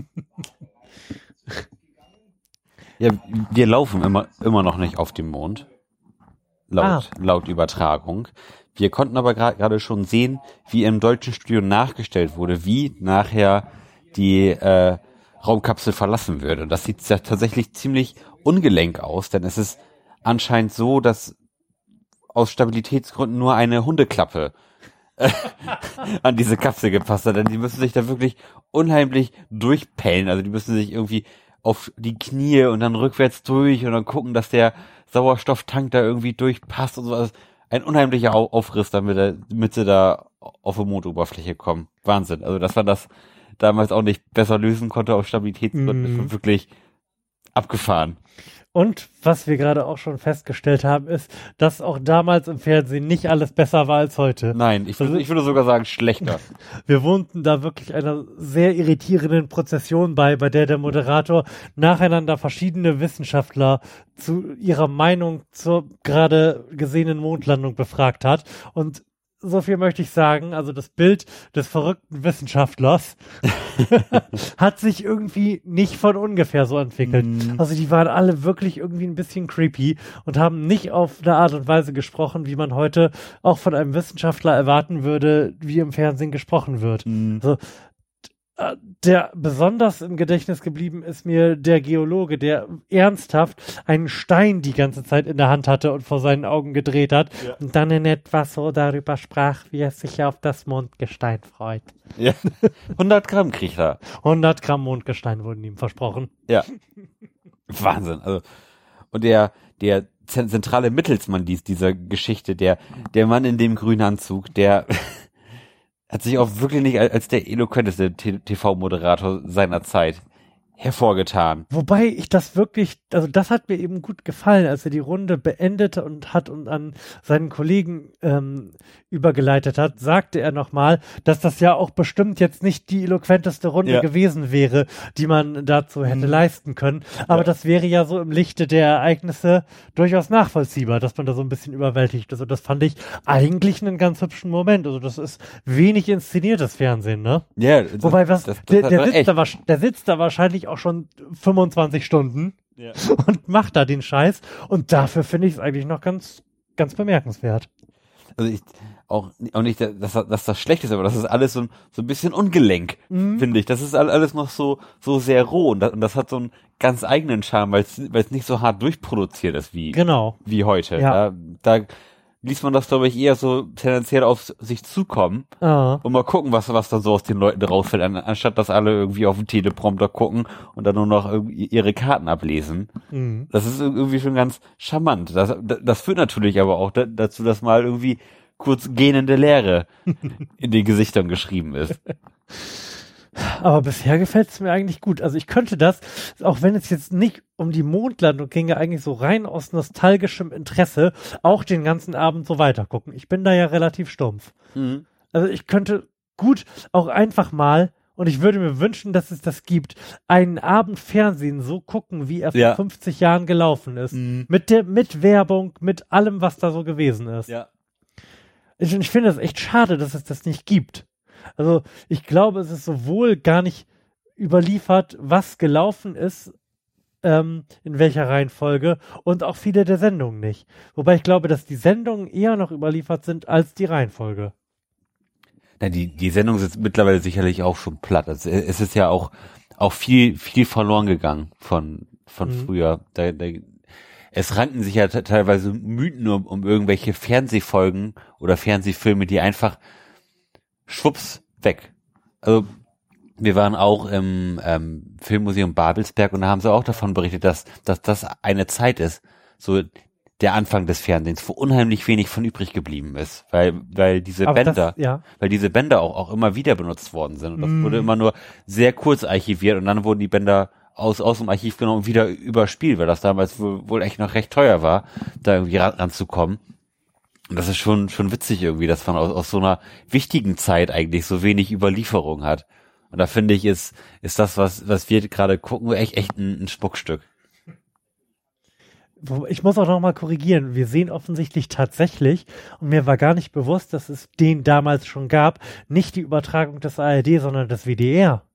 Ja, wir laufen immer, immer noch nicht auf dem Mond. Laut, Ah. laut Übertragung. Wir konnten aber gerade schon sehen, wie im deutschen Studio nachgestellt wurde, wie nachher die äh, Raumkapsel verlassen wird. Und das sieht ja tatsächlich ziemlich ungelenk aus, denn es ist anscheinend so, dass aus Stabilitätsgründen nur eine Hundeklappe äh, an diese Kapsel gepasst hat, denn die müssen sich da wirklich unheimlich durchpellen. Also die müssen sich irgendwie auf die Knie und dann rückwärts durch und dann gucken, dass der Sauerstofftank da irgendwie durchpasst und so. Also ein unheimlicher Au Aufriss, damit, er- damit sie da auf die Mondoberfläche kommen. Wahnsinn. Also dass man das damals auch nicht besser lösen konnte aus Stabilitätsgründen, ist Mhm. wirklich abgefahren. Und was wir gerade auch schon festgestellt haben, ist, dass auch damals im Fernsehen nicht alles besser war als heute. Nein, ich würde, Also- ich würde sogar sagen schlechter. Wir wohnten da wirklich einer sehr irritierenden Prozession bei, bei der der Moderator nacheinander verschiedene Wissenschaftler zu ihrer Meinung zur gerade gesehenen Mondlandung befragt hat. Und so viel möchte ich sagen, also das Bild des verrückten Wissenschaftlers hat sich irgendwie nicht von ungefähr so entwickelt. Mhm. Also die waren alle wirklich irgendwie ein bisschen creepy und haben nicht auf eine Art und Weise gesprochen, wie man heute auch von einem Wissenschaftler erwarten würde, wie im Fernsehen gesprochen wird. Also, äh, der besonders im Gedächtnis geblieben ist mir der Geologe, der ernsthaft einen Stein die ganze Zeit in der Hand hatte und vor seinen Augen gedreht hat und dann in etwa so darüber sprach, wie er sich auf das Mondgestein freut. Ja. 100 Gramm kriegt er. 100 Gramm Mondgestein wurden ihm versprochen. Ja. Wahnsinn. Also, und der, der zen- zentrale Mittelsmann dies, dieser Geschichte, der, der Mann in dem grünen Anzug, der hat sich auch wirklich nicht als der eloquenteste TV-Moderator seiner Zeit hervorgetan. Wobei ich das wirklich, also das hat mir eben gut gefallen, als er die Runde beendete und hat und an seinen Kollegen ähm, übergeleitet hat, sagte er nochmal, dass das ja auch bestimmt jetzt nicht die eloquenteste Runde Ja. gewesen wäre, die man dazu hätte Mhm. leisten können. Aber Ja. das wäre ja so im Lichte der Ereignisse durchaus nachvollziehbar, dass man da so ein bisschen überwältigt ist. Und das fand ich eigentlich einen ganz hübschen Moment. Also das ist wenig inszeniertes Fernsehen, ne? Ja, Wobei, was, das, das, der, das der, sitzt echt. da, der sitzt da wahrscheinlich auch schon 25 Stunden Ja. und macht da den Scheiß. Und dafür finde ich es eigentlich noch ganz, ganz bemerkenswert. Also ich, auch, auch nicht, dass, das- dass das schlecht ist, aber das ist alles so ein, so ein bisschen ungelenk, Mhm. finde ich. Das ist all- alles noch so, so sehr roh und das, und das hat so einen ganz eigenen Charme, weil es nicht so hart durchproduziert ist wie, Genau. wie heute. Ja. Da, da ließ man das, glaube ich, eher so tendenziell auf sich zukommen Ah. und mal gucken, was, was dann so aus den Leuten rausfällt, an, anstatt dass alle irgendwie auf den Teleprompter gucken und dann nur noch ihre Karten ablesen. Mhm. Das ist irgendwie schon ganz charmant. Das, das führt natürlich aber auch da, dazu, dass mal irgendwie kurz gähnende Leere in den Gesichtern geschrieben ist. Aber bisher gefällt es mir eigentlich gut. Also ich könnte das, auch wenn es jetzt nicht um die Mondlandung ginge, eigentlich so rein aus nostalgischem Interesse auch den ganzen Abend so weitergucken. Ich bin da ja relativ stumpf. Also ich könnte gut auch einfach mal, und ich würde mir wünschen, dass es das gibt, einen Abend Fernsehen so gucken, wie er vor Ja. 50 Jahren gelaufen ist. Mhm. Mit der, mit Werbung, mit allem, was da so gewesen ist. Ja. Ich, ich finde es echt schade, dass es das nicht gibt. Also ich glaube, es ist sowohl gar nicht überliefert, was gelaufen ist, ähm, in welcher Reihenfolge und auch viele der Sendungen nicht. Wobei ich glaube, dass die Sendungen eher noch überliefert sind als die Reihenfolge. Na, die, die Sendung ist mittlerweile sicherlich auch schon platt. Also, es ist ja auch, auch viel, viel verloren gegangen von, von Mhm. früher. Da, da, es ranken sich ja te- teilweise Mythen um, um irgendwelche Fernsehfolgen oder Fernsehfilme, die einfach schwupps weg. Also wir waren auch im ähm, Filmmuseum Babelsberg und da haben sie auch davon berichtet, dass, dass das eine Zeit ist, so der Anfang des Fernsehens, wo unheimlich wenig von übrig geblieben ist, weil, weil diese Aber Bänder, das, ja. weil diese Bänder auch, auch immer wieder benutzt worden sind. Und das Mm. wurde immer nur sehr kurz archiviert und dann wurden die Bänder aus, aus dem Archiv genommen und wieder überspielt, weil das damals wohl, wohl echt noch recht teuer war, da irgendwie ran, ranzukommen. Und das ist schon, schon witzig irgendwie, dass man aus, aus so einer wichtigen Zeit eigentlich so wenig Überlieferung hat. Und da finde ich, ist, ist das, was, was wir gerade gucken, echt, echt ein, ein Spuckstück. Ich muss auch noch mal korrigieren. Wir sehen offensichtlich tatsächlich, und mir war gar nicht bewusst, dass es den damals schon gab, nicht die Übertragung des ARD, sondern des WDR.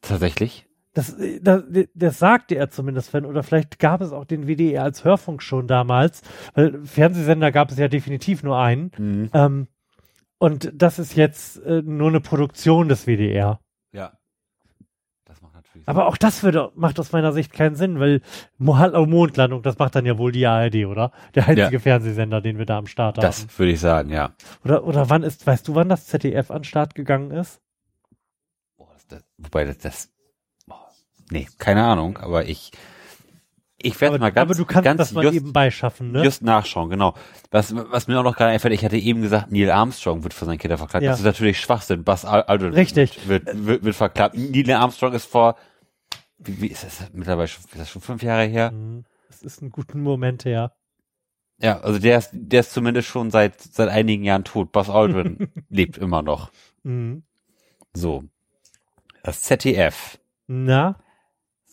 Tatsächlich? Das, äh, das, das sagte er zumindest, wenn, oder vielleicht gab es auch den WDR als Hörfunk schon damals, weil Fernsehsender gab es ja definitiv nur einen. Mhm. Ähm, und das ist jetzt äh, nur eine Produktion des WDR. Ja. Das macht natürlich Aber auch das würde, macht aus meiner Sicht keinen Sinn, weil Mondlandung, das macht dann ja wohl die ARD, oder? Der einzige Ja. Fernsehsender, den wir da am Start haben. Das würde ich sagen, ja. Oder, oder wann ist, weißt du, wann das ZDF an Start gegangen ist? Boah, das, das, wobei das, das nee, keine Ahnung, aber ich, ich werde mal ganz, aber du kannst ganz das mal just, nebenbei schaffen, ne? just nachschauen, genau. Was, was mir auch noch gerade einfällt, ich hatte eben gesagt, Neil Armstrong wird für seine Kinder verklagt. Ja. Das ist natürlich Schwachsinn. Buzz Al- Aldrin Richtig. Wird, wird, wird verklagt. Neil Armstrong ist vor, wie, wie ist das mittlerweile schon, ist das schon fünf Jahre her? Mhm. Das ist ein guten Moment her. Ja, also der ist, der ist zumindest schon seit, seit einigen Jahren tot. Buzz Aldrin lebt immer noch. Mhm. So. Das ZDF. Na,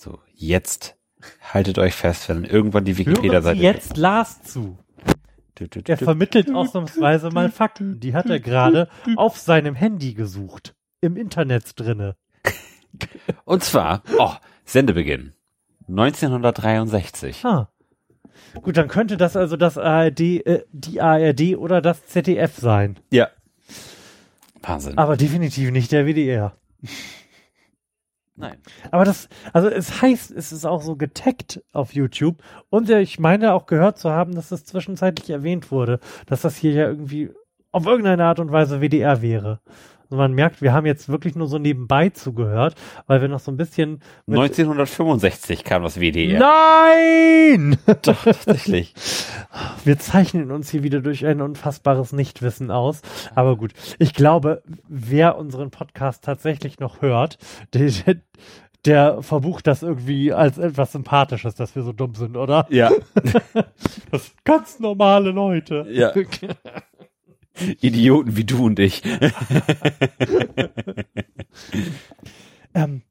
So, jetzt haltet euch fest, wenn irgendwann die Wikipedia-Seite. Jetzt Lars zu. Der tü. vermittelt ausnahmsweise mal Fakten. Die hat er gerade auf seinem Handy gesucht. Im Internet drinne. Und zwar, oh, Sendebeginn. 1963. Ah. Gut, dann könnte das also das ARD, äh, die ARD oder das ZDF sein. Ja. Wahnsinn. Aber definitiv nicht der WDR. Nein. Aber das, also es heißt, es ist auch so getaggt auf YouTube. Und ich meine auch gehört zu haben, dass es zwischenzeitlich erwähnt wurde, dass das hier ja irgendwie auf irgendeine Art und Weise WDR wäre. Also man merkt, wir haben jetzt wirklich nur so nebenbei zugehört, weil wir noch so ein bisschen mit 1965 kam das WDR. Nein! Doch, tatsächlich. Wir zeichnen uns hier wieder durch ein unfassbares Nichtwissen aus. Aber gut, ich glaube, wer unseren Podcast tatsächlich noch hört, der, der, der verbucht das irgendwie als etwas Sympathisches, dass wir so dumm sind, oder? Ja. Das sind ganz normale Leute. Ja. Idioten wie du und ich. Ähm,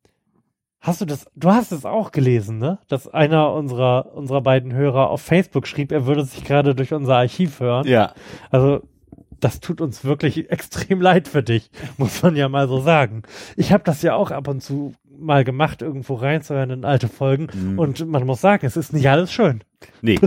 hast du das, du hast es auch gelesen, ne? Dass einer unserer, unserer beiden Hörer auf Facebook schrieb, er würde sich gerade durch unser Archiv hören. Ja. Also, das tut uns wirklich extrem leid für dich, muss man ja mal so sagen. Ich habe das ja auch ab und zu mal gemacht, irgendwo reinzuhören in alte Folgen. Mhm. Und man muss sagen, es ist nicht alles schön. Nee.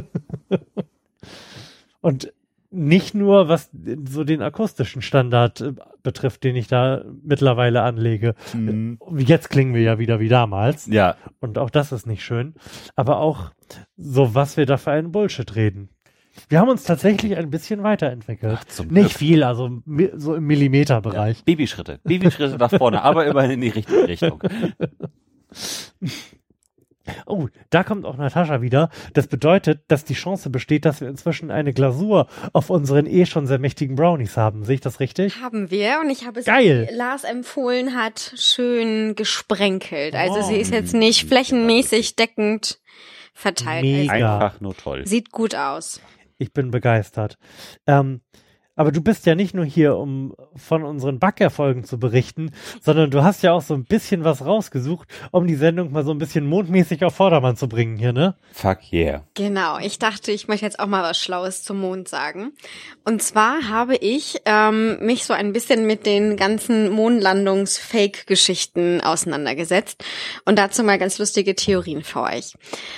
Und nicht nur, was so den akustischen Standard äh, betrifft, den ich da mittlerweile anlege. Mhm. Jetzt klingen wir ja wieder wie damals. Ja. Und auch das ist nicht schön. Aber auch so, was wir da für einen Bullshit reden. Wir haben uns tatsächlich ein bisschen weiterentwickelt. Ach, nicht Glück. viel, also so im Millimeterbereich. Babyschritte. Babyschritte nach vorne, aber immerhin in die richtige Richtung. Oh, da kommt auch Natascha wieder. Das bedeutet, dass die Chance besteht, dass wir inzwischen eine Glasur auf unseren eh schon sehr mächtigen Brownies haben. Sehe ich das richtig? Haben wir und ich habe es, Geil. wie Lars empfohlen hat, schön gesprenkelt. Also Oh. sie ist jetzt nicht flächenmäßig deckend verteilt. Mega. Einfach nur toll. sieht gut aus. Ich bin begeistert. Ähm, aber du bist ja nicht nur hier, um von unseren Backerfolgen zu berichten, sondern du hast ja auch so ein bisschen was rausgesucht, um die Sendung mal so ein bisschen mondmäßig auf Vordermann zu bringen hier, ne? Fuck yeah. Genau, ich dachte, ich möchte jetzt auch mal was Schlaues zum Mond sagen. Und zwar habe ich ähm, mich so ein bisschen mit den ganzen Mondlandungs-Fake-Geschichten auseinandergesetzt und dazu mal ganz lustige Theorien für euch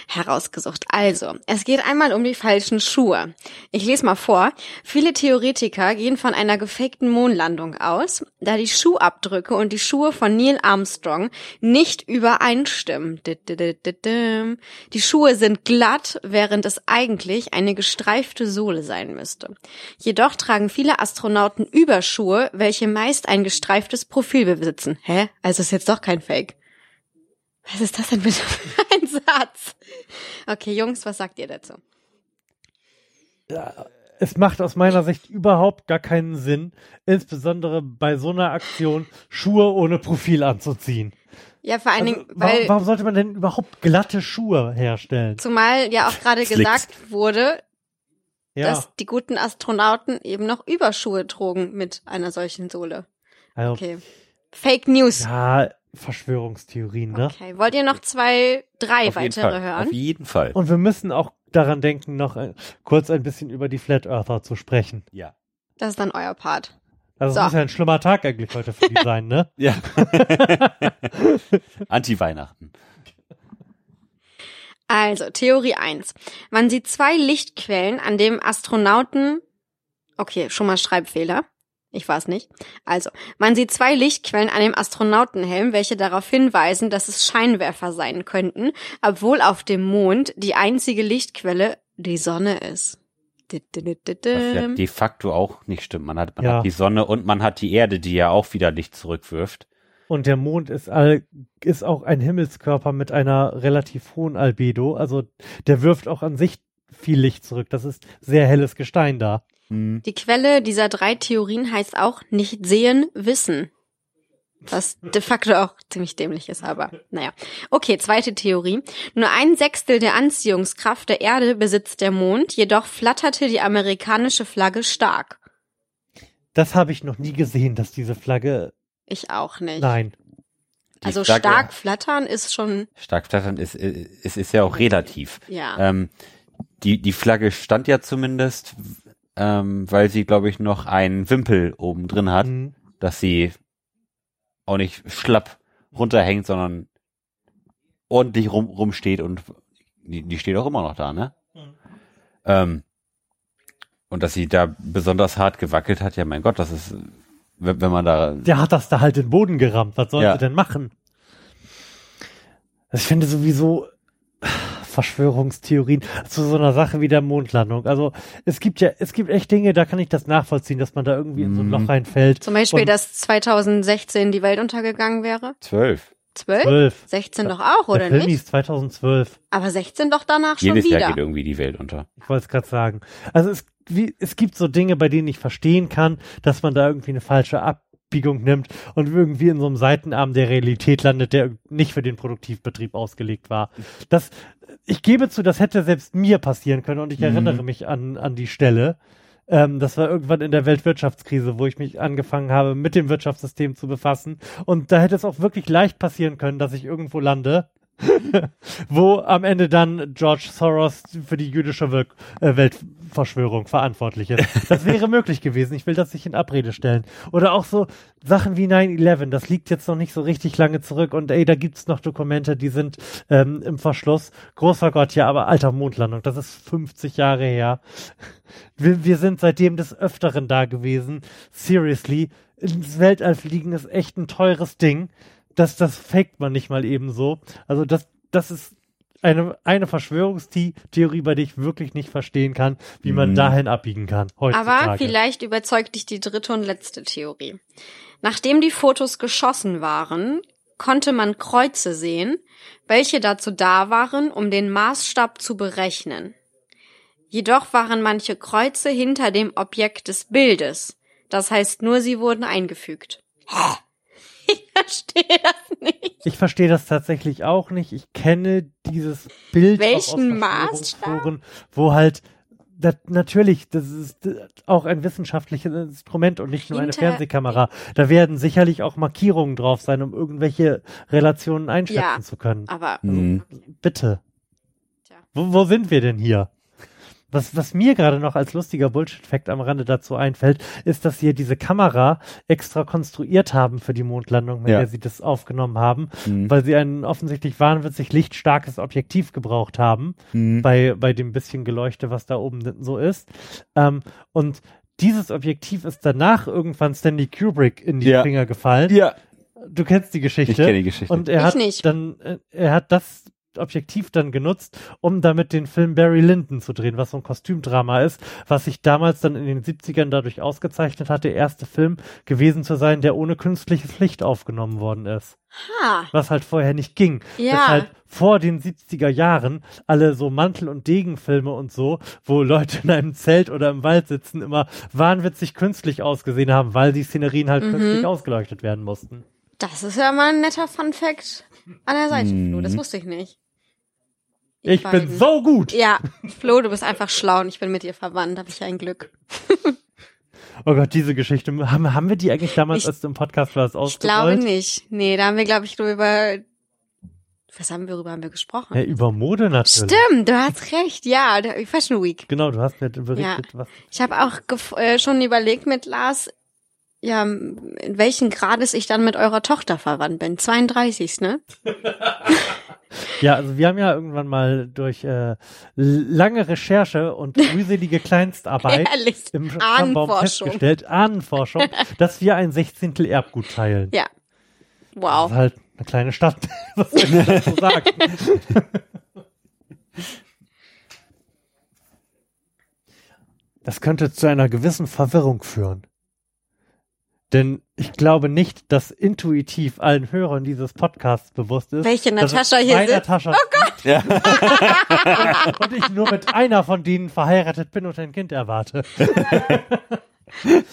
herausgesucht. Also, es geht einmal um die falschen Schuhe. Ich lese mal vor. Viele Theoretiker gehen von einer gefakten Mondlandung aus, da die Schuhabdrücke und die Schuhe von Neil Armstrong nicht übereinstimmen. Die Schuhe sind glatt, während es eigentlich eine gestreifte Sohle sein müsste. Jedoch tragen viele Astronauten Überschuhe, welche meist ein gestreiftes Profil besitzen. Hä? Also ist jetzt doch kein Fake. Was ist das denn für ein Satz? Okay, Jungs, was sagt ihr dazu? Es macht aus meiner Sicht überhaupt gar keinen Sinn, insbesondere bei so einer Aktion Schuhe ohne Profil anzuziehen. Ja, vor allen Also, Dingen, warum, weil warum sollte man denn überhaupt glatte Schuhe herstellen? zumal ja auch gerade gesagt wurde, Ja, dass die guten Astronauten eben noch Überschuhe trugen mit einer solchen Sohle. also, Okay. Fake News. ja, Verschwörungstheorien, ne? Okay. Wollt ihr noch zwei, drei Auf jeden weitere Fall. hören? Auf jeden Fall. Und wir müssen auch daran denken, noch ein, kurz ein bisschen über die Flat Earther zu sprechen. Ja. Das ist dann euer Part. Also So. es muss ja ein schlimmer Tag eigentlich heute für die sein, ne? Ja. Anti-Weihnachten. Also, Theorie 1. Man sieht zwei Lichtquellen, an dem Astronauten. Okay, schon mal Schreibfehler. Ich weiß nicht. Also, man sieht zwei Lichtquellen an dem Astronautenhelm, welche darauf hinweisen, dass es Scheinwerfer sein könnten, obwohl auf dem Mond die einzige Lichtquelle die Sonne ist. Was ja de facto auch nicht stimmt. Man hat, man Ja. hat die Sonne und man hat die Erde, die ja auch wieder Licht zurückwirft. Und der Mond ist, all, ist auch ein Himmelskörper mit einer relativ hohen Albedo. Also der wirft auch an sich viel Licht zurück. Das ist sehr helles Gestein da. Hm. Die Quelle dieser drei Theorien heißt auch nicht sehen, wissen. Was de facto auch ziemlich dämlich ist, aber naja. Okay, zweite Theorie. Nur ein Sechstel der Anziehungskraft der Erde besitzt der Mond, jedoch flatterte die amerikanische Flagge stark. Das habe ich noch nie gesehen, dass diese Flagge. Ich auch nicht. Nein. Die Also Flagge- stark flattern ist schon, Stark flattern ist, ist, ist ja auch relativ. ja. Ähm, die, die Flagge stand ja zumindest, ähm, weil sie, glaube ich, noch einen Wimpel oben drin hat, Hm. dass sie auch nicht schlapp runterhängt, sondern ordentlich rum, rumsteht und die, die steht auch immer noch da, ne? Ähm, und dass sie da besonders hart gewackelt hat, ja mein Gott, das ist, wenn, wenn man da, Der hat das da halt in den Boden gerammt. Was soll Ja. sie denn machen? Also ich finde sowieso Verschwörungstheorien zu so einer Sache wie der Mondlandung. Also es gibt ja, es gibt echt Dinge, da kann ich das nachvollziehen, dass man da irgendwie in so ein Mhm. Loch reinfällt. Zum Beispiel, und dass 2016 die Welt untergegangen wäre. zwölf. 12? 12. 16 doch auch, oder der Film nicht? hieß 2012. Aber 16 doch danach schon Jedes wieder. Jahr geht irgendwie die Welt unter. Ich wollte es gerade sagen. Also es, wie, es gibt so Dinge, bei denen ich verstehen kann, dass man da irgendwie eine falsche Ab Abbiegung nimmt und irgendwie in so einem Seitenarm der Realität landet, der nicht für den Produktivbetrieb ausgelegt war. Das, ich gebe zu, das hätte selbst mir passieren können und ich Mhm. erinnere mich an, an die Stelle. Ähm, das war irgendwann in der Weltwirtschaftskrise, wo ich mich angefangen habe, mit dem Wirtschaftssystem zu befassen. Und da hätte es auch wirklich leicht passieren können, dass ich irgendwo lande, wo am Ende dann George Soros für die jüdische Wel äh, Weltverschwörung verantwortlich ist. Das wäre möglich gewesen. Ich will das nicht in Abrede stellen. Oder auch so Sachen wie 9-11, das liegt jetzt noch nicht so richtig lange zurück und ey, da gibt's noch Dokumente, die sind ähm, im Verschluss. Großer Gott, ja, aber alter Mondlandung, das ist 50 Jahre her. Wir, wir sind seitdem des Öfteren da gewesen. Seriously, ins Weltall fliegen ist echt ein teures Ding das, das faked man nicht mal eben so. Also das, das ist eine, eine Verschwörungstheorie, bei der ich wirklich nicht verstehen kann, wie man Mhm. dahin abbiegen kann. Heutzutage. Aber vielleicht überzeugt dich die dritte und letzte Theorie. Nachdem die Fotos geschossen waren, konnte man Kreuze sehen, welche dazu da waren, um den Maßstab zu berechnen. Jedoch waren manche Kreuze hinter dem Objekt des Bildes. Das heißt nur, sie wurden eingefügt. Hä? Ich verstehe das nicht. Ich verstehe das tatsächlich auch nicht. Ich kenne dieses Bild Welchen Verschwörungsforen, wo halt das, natürlich, das ist äh, auch ein wissenschaftliches Instrument und nicht nur eine Fernsehkamera. Da werden sicherlich auch Markierungen drauf sein, um irgendwelche Relationen einschätzen Ja. zu können. Aber Mhm. Bitte. Tja. Wo, wo sind wir denn hier? Was, was mir gerade noch als lustiger Bullshit-Fact am Rande dazu einfällt, ist, dass sie diese Kamera extra konstruiert haben für die Mondlandung, mit Ja. der sie das aufgenommen haben, Mhm. weil sie ein offensichtlich wahnwitzig lichtstarkes Objektiv gebraucht haben, Mhm. bei, bei dem bisschen Geleuchte, was da oben so ist. Ähm, und dieses Objektiv ist danach irgendwann Stanley Kubrick in die Ja. Finger gefallen. Ja, Du kennst die Geschichte. ich kenne die Geschichte. Und er Ich hat nicht. dann, äh, er hat das Objektiv dann genutzt, um damit den Film Barry Lyndon zu drehen, was so ein Kostümdrama ist, was sich damals dann in den 70ern dadurch ausgezeichnet hat, der erste Film gewesen zu sein, der ohne künstliches Licht aufgenommen worden ist. ha, Was halt vorher nicht ging. Ja. Deshalb vor den 70er Jahren alle so Mantel- und Degenfilme und so, wo Leute in einem Zelt oder im Wald sitzen, immer wahnwitzig künstlich ausgesehen haben, weil die Szenerien halt Mhm. künstlich ausgeleuchtet werden mussten. das ist ja mal ein netter Fun Fact an der Seite, Mhm. Flo. Das wusste ich nicht. Die Ich bin so gut! Ja, Flo, du bist einfach schlau und ich bin mit dir verwandt. Hab ich ein Glück. Oh Gott, diese Geschichte. Haben, haben wir die eigentlich damals, Ich- als du im Podcast warst, Ich glaube ausgerollt? nicht. Nee, da haben wir, glaube ich, drüber. Was haben wir, worüber haben wir gesprochen? Ja, über Mode natürlich. Stimmt, du hast recht. Ja, Fashion Week. Genau, du hast mir berichtet, was. Ich habe auch äh, schon überlegt mit Lars, ja, in welchen Grades ich dann mit eurer Tochter verwandt bin. 32, ne? Ja, also wir haben ja irgendwann mal durch äh, lange Recherche und mühselige Kleinstarbeit Ehrlich. im Stammbaum Ahnenforschung. festgestellt, Ahnenforschung, dass wir ein Sechzehntel Erbgut teilen. Ja. Das Wow. ist halt eine kleine Stadt. Was soll ich dazu sagen? Das könnte zu einer gewissen Verwirrung führen. Denn ich glaube nicht, dass intuitiv allen Hörern dieses Podcasts bewusst ist. Welche Natascha hier sitzt? Natascha Ja. und ich nur mit einer von denen verheiratet bin und ein Kind erwarte.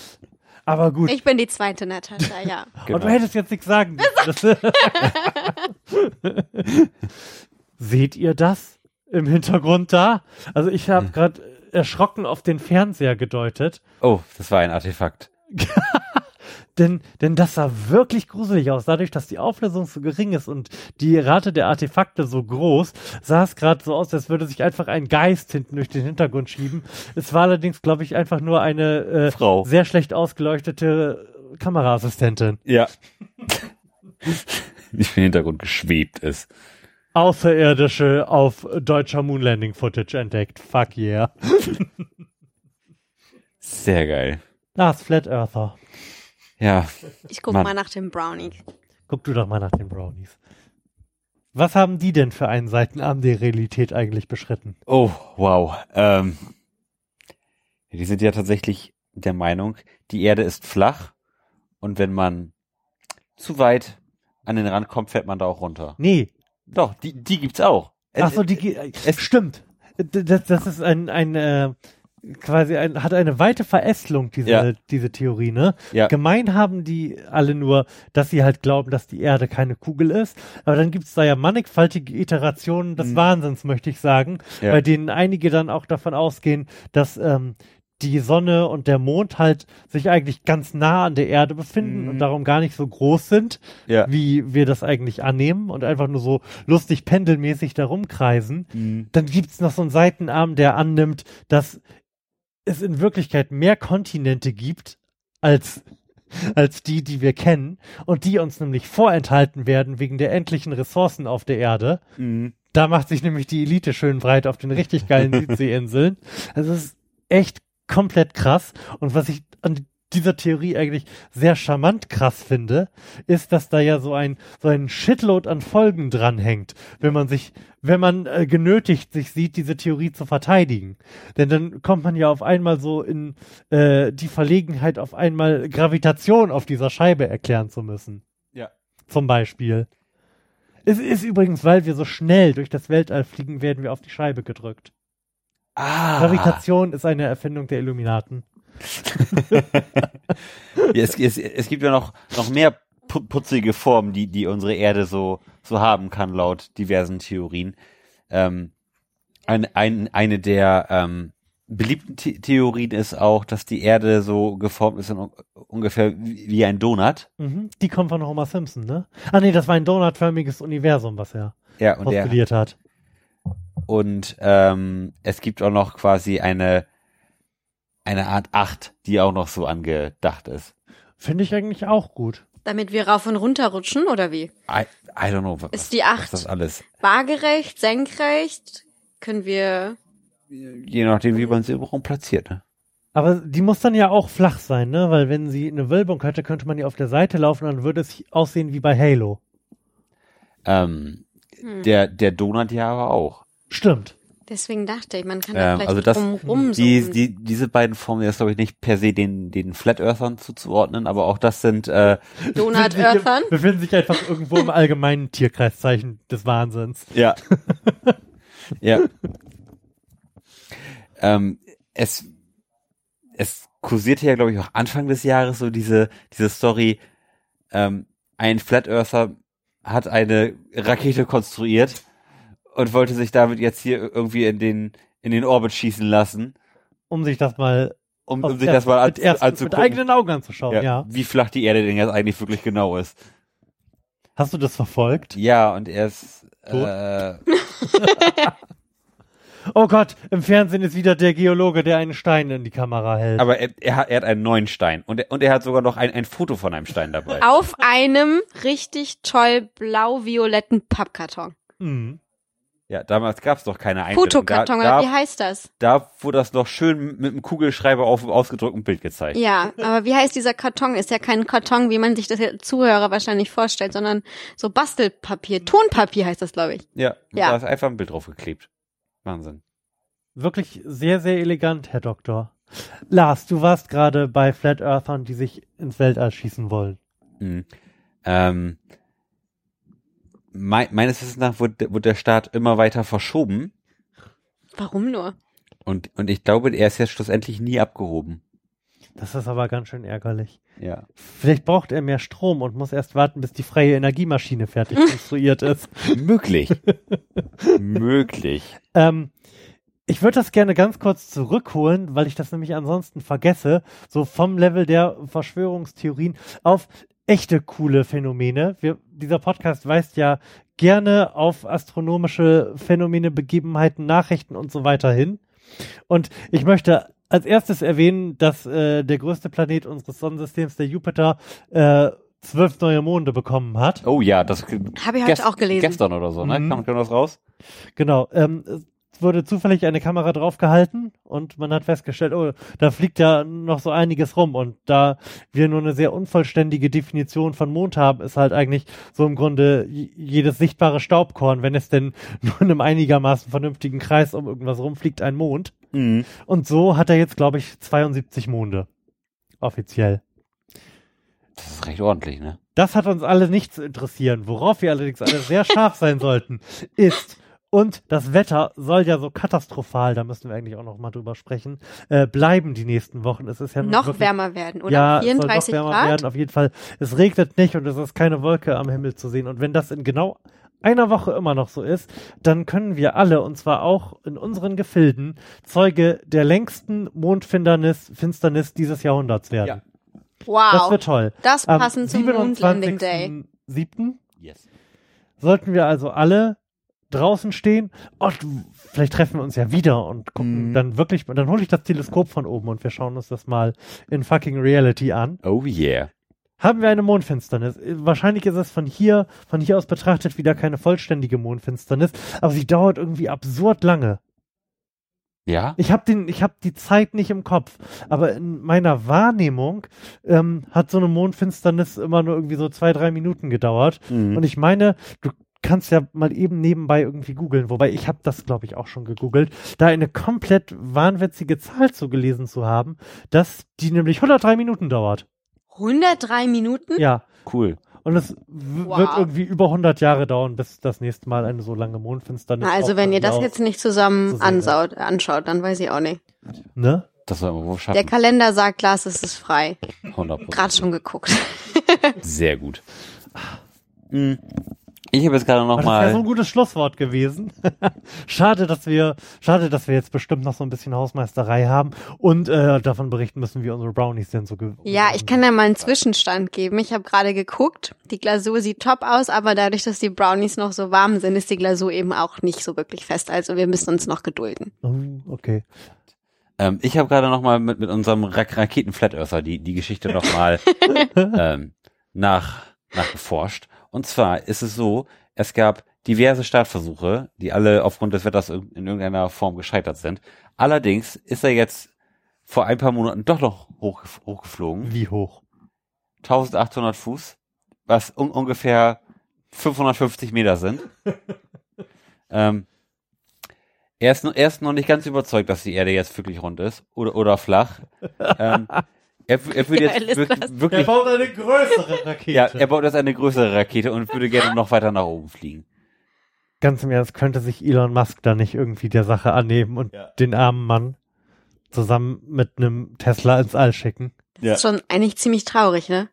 Aber gut. Ich bin die zweite Natascha, ja. Genau. Und du hättest jetzt nichts sagen Seht ihr das im Hintergrund da? Also ich habe gerade erschrocken auf den Fernseher gedeutet, Oh, das war ein Artefakt. Denn, denn das sah wirklich gruselig aus. Dadurch, dass die Auflösung so gering ist und die Rate der Artefakte so groß, sah es gerade so aus, als würde sich einfach ein Geist hinten durch den Hintergrund schieben. Es war allerdings, glaube ich, einfach nur eine äh, Frau. sehr schlecht ausgeleuchtete Kameraassistentin. Ja. Die im Hintergrund geschwebt ist. Außerirdische auf deutscher Moonlanding Footage entdeckt. Fuck yeah. Sehr geil. Lars Flat Earther. Ja. Ich guck Mann. mal nach dem Brownie. Guck du doch mal nach den Brownies. Was haben die denn für einen Seitenarm der Realität eigentlich beschritten? Oh, wow. Ähm, die sind ja tatsächlich der Meinung, die Erde ist flach und wenn man zu weit an den Rand kommt, fällt man da auch runter. Nee. Doch, die, die gibt's auch. Ach so, die, es stimmt. Das, das ist ein, ein, äh, quasi ein, hat eine weite Verästelung, diese, Ja. diese Theorie, ne? Ja. Gemein haben die alle nur, dass sie halt glauben, dass die Erde keine Kugel ist. Aber dann gibt's da ja mannigfaltige Iterationen des Wahnsinns, möchte ich sagen, Ja. bei denen einige dann auch davon ausgehen, dass ähm, die Sonne und der Mond halt sich eigentlich ganz nah an der Erde befinden Mhm. und darum gar nicht so groß sind, Ja. wie wir das eigentlich annehmen und einfach nur so lustig pendelmäßig da rumkreisen. Mhm. Dann gibt's noch so einen Seitenarm, der annimmt, dass es in Wirklichkeit mehr Kontinente gibt als als die, die wir kennen und die uns nämlich vorenthalten werden wegen der endlichen Ressourcen auf der Erde. Mhm. Da macht sich nämlich die Elite schön breit auf den richtig geilen Südseeinseln. Also es ist echt komplett krass. Und was ich an dieser Theorie eigentlich sehr charmant krass finde, ist, dass da ja so ein, so ein Shitload an Folgen dranhängt, wenn man sich, wenn man äh, genötigt sich sieht, diese Theorie zu verteidigen. Denn dann kommt man ja auf einmal so in äh, die Verlegenheit, auf einmal Gravitation auf dieser Scheibe erklären zu müssen. Ja. Zum Beispiel. Es ist übrigens, weil wir so schnell durch das Weltall fliegen, werden wir auf die Scheibe gedrückt. Ah. Gravitation ist eine Erfindung der Illuminaten. Ja, es, es, es gibt ja noch, noch mehr pu putzige Formen, die, die unsere Erde so, so haben kann, laut diversen Theorien. Ähm, ein, ein, eine der ähm, beliebten The Theorien ist auch, dass die Erde so geformt ist un ungefähr wie wie ein Donut. Mhm. Die kommt von Homer Simpson, ne? Ah nee, das war ein donutförmiges Universum, was er Ja, und, der, postuliert hat. und ähm, es gibt auch noch quasi eine, eine Art Acht, die auch noch so angedacht ist. Finde ich eigentlich auch gut. Damit wir rauf und runter rutschen, oder wie? I, I don't know. Was, Ist die Acht das alles? waagerecht, senkrecht? Können wir. Je nachdem, wie man sie im Raum platziert. Ne? Aber die muss dann ja auch flach sein, ne? Weil wenn sie eine Wölbung hätte, könnte man die auf der Seite laufen, dann würde es aussehen wie bei Halo. Ähm, Hm. der, der Donut ja aber auch. Stimmt. Deswegen dachte ich, man kann da Ähm, vielleicht also das, drumrum die, die, diese beiden Formen, das glaube ich nicht per se den, den Flat Earthern zuzuordnen, aber auch das sind, äh, Donut Earthern. Befinden sich einfach irgendwo im allgemeinen Tierkreiszeichen des Wahnsinns. ja. ja. Ähm, es, es kursierte ja, glaube ich, auch Anfang des Jahres so diese, diese Story, ähm, ein Flat Earther hat eine Rakete konstruiert und wollte sich damit jetzt hier irgendwie in den, in den Orbit schießen lassen, Um sich das mal, um, um sich erst- das mal mit, an, erst, mit anzugucken. eigenen Augen anzuschauen, ja, ja. Wie flach die Erde denn jetzt eigentlich wirklich genau ist. Hast du das verfolgt? Ja, und er ist, Tot? äh, Oh Gott, im Fernsehen ist wieder der Geologe, der einen Stein in die Kamera hält. aber er, er, hat, er hat einen neuen Stein und er, und er hat sogar noch ein, ein Foto von einem Stein dabei. Auf einem richtig toll blau-violetten Pappkarton. Mhm. Ja, damals gab es doch keine Einblendung. Fotokarton, da, oder wie da, heißt das? da wurde das noch schön mit einem Kugelschreiber auf dem ausgedruckten Bild gezeigt. Ja, aber wie heißt dieser Karton? Ist ja kein Karton, wie man sich das Zuhörer wahrscheinlich vorstellt, sondern so Bastelpapier, Tonpapier heißt das, glaube ich. Ja, Ja. da ist einfach ein Bild drauf geklebt. Wahnsinn. Wirklich sehr, sehr elegant, Herr Doktor. Lars, du warst gerade bei Flat Earthern, die sich ins Weltall schießen wollen. Mhm. Ähm, mei- meines Wissens nach wurde, wurde der Start immer weiter verschoben Warum nur? und, und ich glaube, er ist jetzt schlussendlich nie abgehoben. Das ist aber ganz schön ärgerlich. Ja. Vielleicht braucht er mehr Strom und muss erst warten, bis die freie Energiemaschine fertig konstruiert ist. Möglich. Möglich. Ähm, ich würde das gerne ganz kurz zurückholen, weil ich das nämlich ansonsten vergesse, so vom Level der Verschwörungstheorien auf echte coole Phänomene. Wir, dieser Podcast weist ja gerne auf astronomische Phänomene, Begebenheiten, Nachrichten und so weiter hin. Und ich möchte als erstes erwähnen, dass äh, der größte Planet unseres Sonnensystems, der Jupiter, äh, zwölf neue Monde bekommen hat. Oh ja, das Habe ich heute auch gelesen. Gestern oder so, ne? Mhm. Kam, kam das raus? Genau. Ähm, wurde zufällig eine Kamera draufgehalten und man hat festgestellt, oh, da fliegt ja noch so einiges rum. Und da wir nur eine sehr unvollständige Definition von Mond haben, ist halt eigentlich so im Grunde jedes sichtbare Staubkorn, wenn es denn nur in einem einigermaßen vernünftigen Kreis um irgendwas rumfliegt, ein Mond. Mhm. Und so hat er jetzt, glaube ich, 72 Monde. Offiziell. Das ist recht ordentlich, ne? Das hat uns alle nicht zu interessieren. Worauf wir allerdings alle sehr scharf sein sollten, ist, Und das Wetter soll ja so katastrophal, da müssen wir eigentlich auch noch mal drüber sprechen, äh, bleiben die nächsten Wochen. Es ist ja Noch wirklich, wärmer werden, oder? Ja, 34 es soll noch wärmer Grad? werden, auf jeden Fall. Es regnet nicht und es ist keine Wolke am Himmel zu sehen. Und wenn das in genau einer Woche immer noch so ist, dann können wir alle, und zwar auch in unseren Gefilden, Zeuge der längsten Mondfinsternis Finsternis dieses Jahrhunderts werden. Ja. Wow. Das wird toll. Das Am passend zum Mondlanding Day. 27.07. Yes. sollten wir also alle draußen stehen und vielleicht treffen wir uns ja wieder und gucken Mhm. dann wirklich, dann hole ich das Teleskop von oben und wir schauen uns das mal in fucking Reality an. Oh yeah. Haben wir eine Mondfinsternis? Äh, Wahrscheinlich ist es von hier, von hier aus betrachtet wieder keine vollständige Mondfinsternis, aber sie dauert irgendwie absurd lange. Ja? Ich habe den, ich habe die Zeit nicht im Kopf, aber in meiner Wahrnehmung ähm, hat so eine Mondfinsternis immer nur irgendwie so zwei, drei Minuten gedauert. Mhm. Und ich meine, du kannst ja mal eben nebenbei irgendwie googeln, wobei ich habe das, glaube ich, auch schon gegoogelt, da eine komplett wahnwitzige Zahl zu gelesen zu haben, dass die nämlich 103 Minuten dauert. 103 Minuten? Ja. Cool. Und es Wow. wird irgendwie über 100 Jahre dauern, bis das nächste Mal eine so lange Mondfinsternis. Na, also wenn ihr das jetzt nicht zusammen zu ansaut, anschaut, dann weiß ich auch nicht. Ne? Das soll man wohl Der schaffen. Kalender sagt, Glas, es ist frei. 100%. Gerade schon geguckt. Sehr gut. Mhm. Ich habe jetzt gerade noch Aber das wäre so ein mal. gutes Schlusswort gewesen. schade, dass wir, schade, dass wir jetzt bestimmt noch so ein bisschen Hausmeisterei haben und äh, davon berichten müssen, wie unsere Brownies denn so Ja, ich kann ja mal einen Zwischenstand geben. Ich habe gerade geguckt. Die Glasur sieht top aus, aber dadurch, dass die Brownies noch so warm sind, ist die Glasur eben auch nicht so wirklich fest. Also wir müssen uns noch gedulden. Oh, okay. Ähm, ich habe gerade noch mal mit, mit unserem Ra Raketen Flat Earther die, die Geschichte noch mal ähm, nach, nachgeforscht. Und zwar ist es so, es gab diverse Startversuche, die alle aufgrund des Wetters in in irgendeiner Form gescheitert sind. Allerdings ist er jetzt vor ein paar Monaten doch noch hoch, hochgeflogen. Wie hoch? 1800 Fuß, was un ungefähr 550 Meter sind. ähm, er, ist, noch- er ist noch nicht ganz überzeugt, dass die Erde jetzt wirklich rund ist oder, oder flach. ähm, er, er würde jetzt wirklich, das. wirklich baut eine größere Rakete. ja, er baut jetzt eine größere Rakete und würde gerne noch weiter nach oben fliegen. Ganz im Ernst, könnte sich Elon Musk da nicht irgendwie der Sache annehmen und Ja. den armen Mann zusammen mit einem Tesla ins All schicken? Das ist schon eigentlich ziemlich traurig, ne?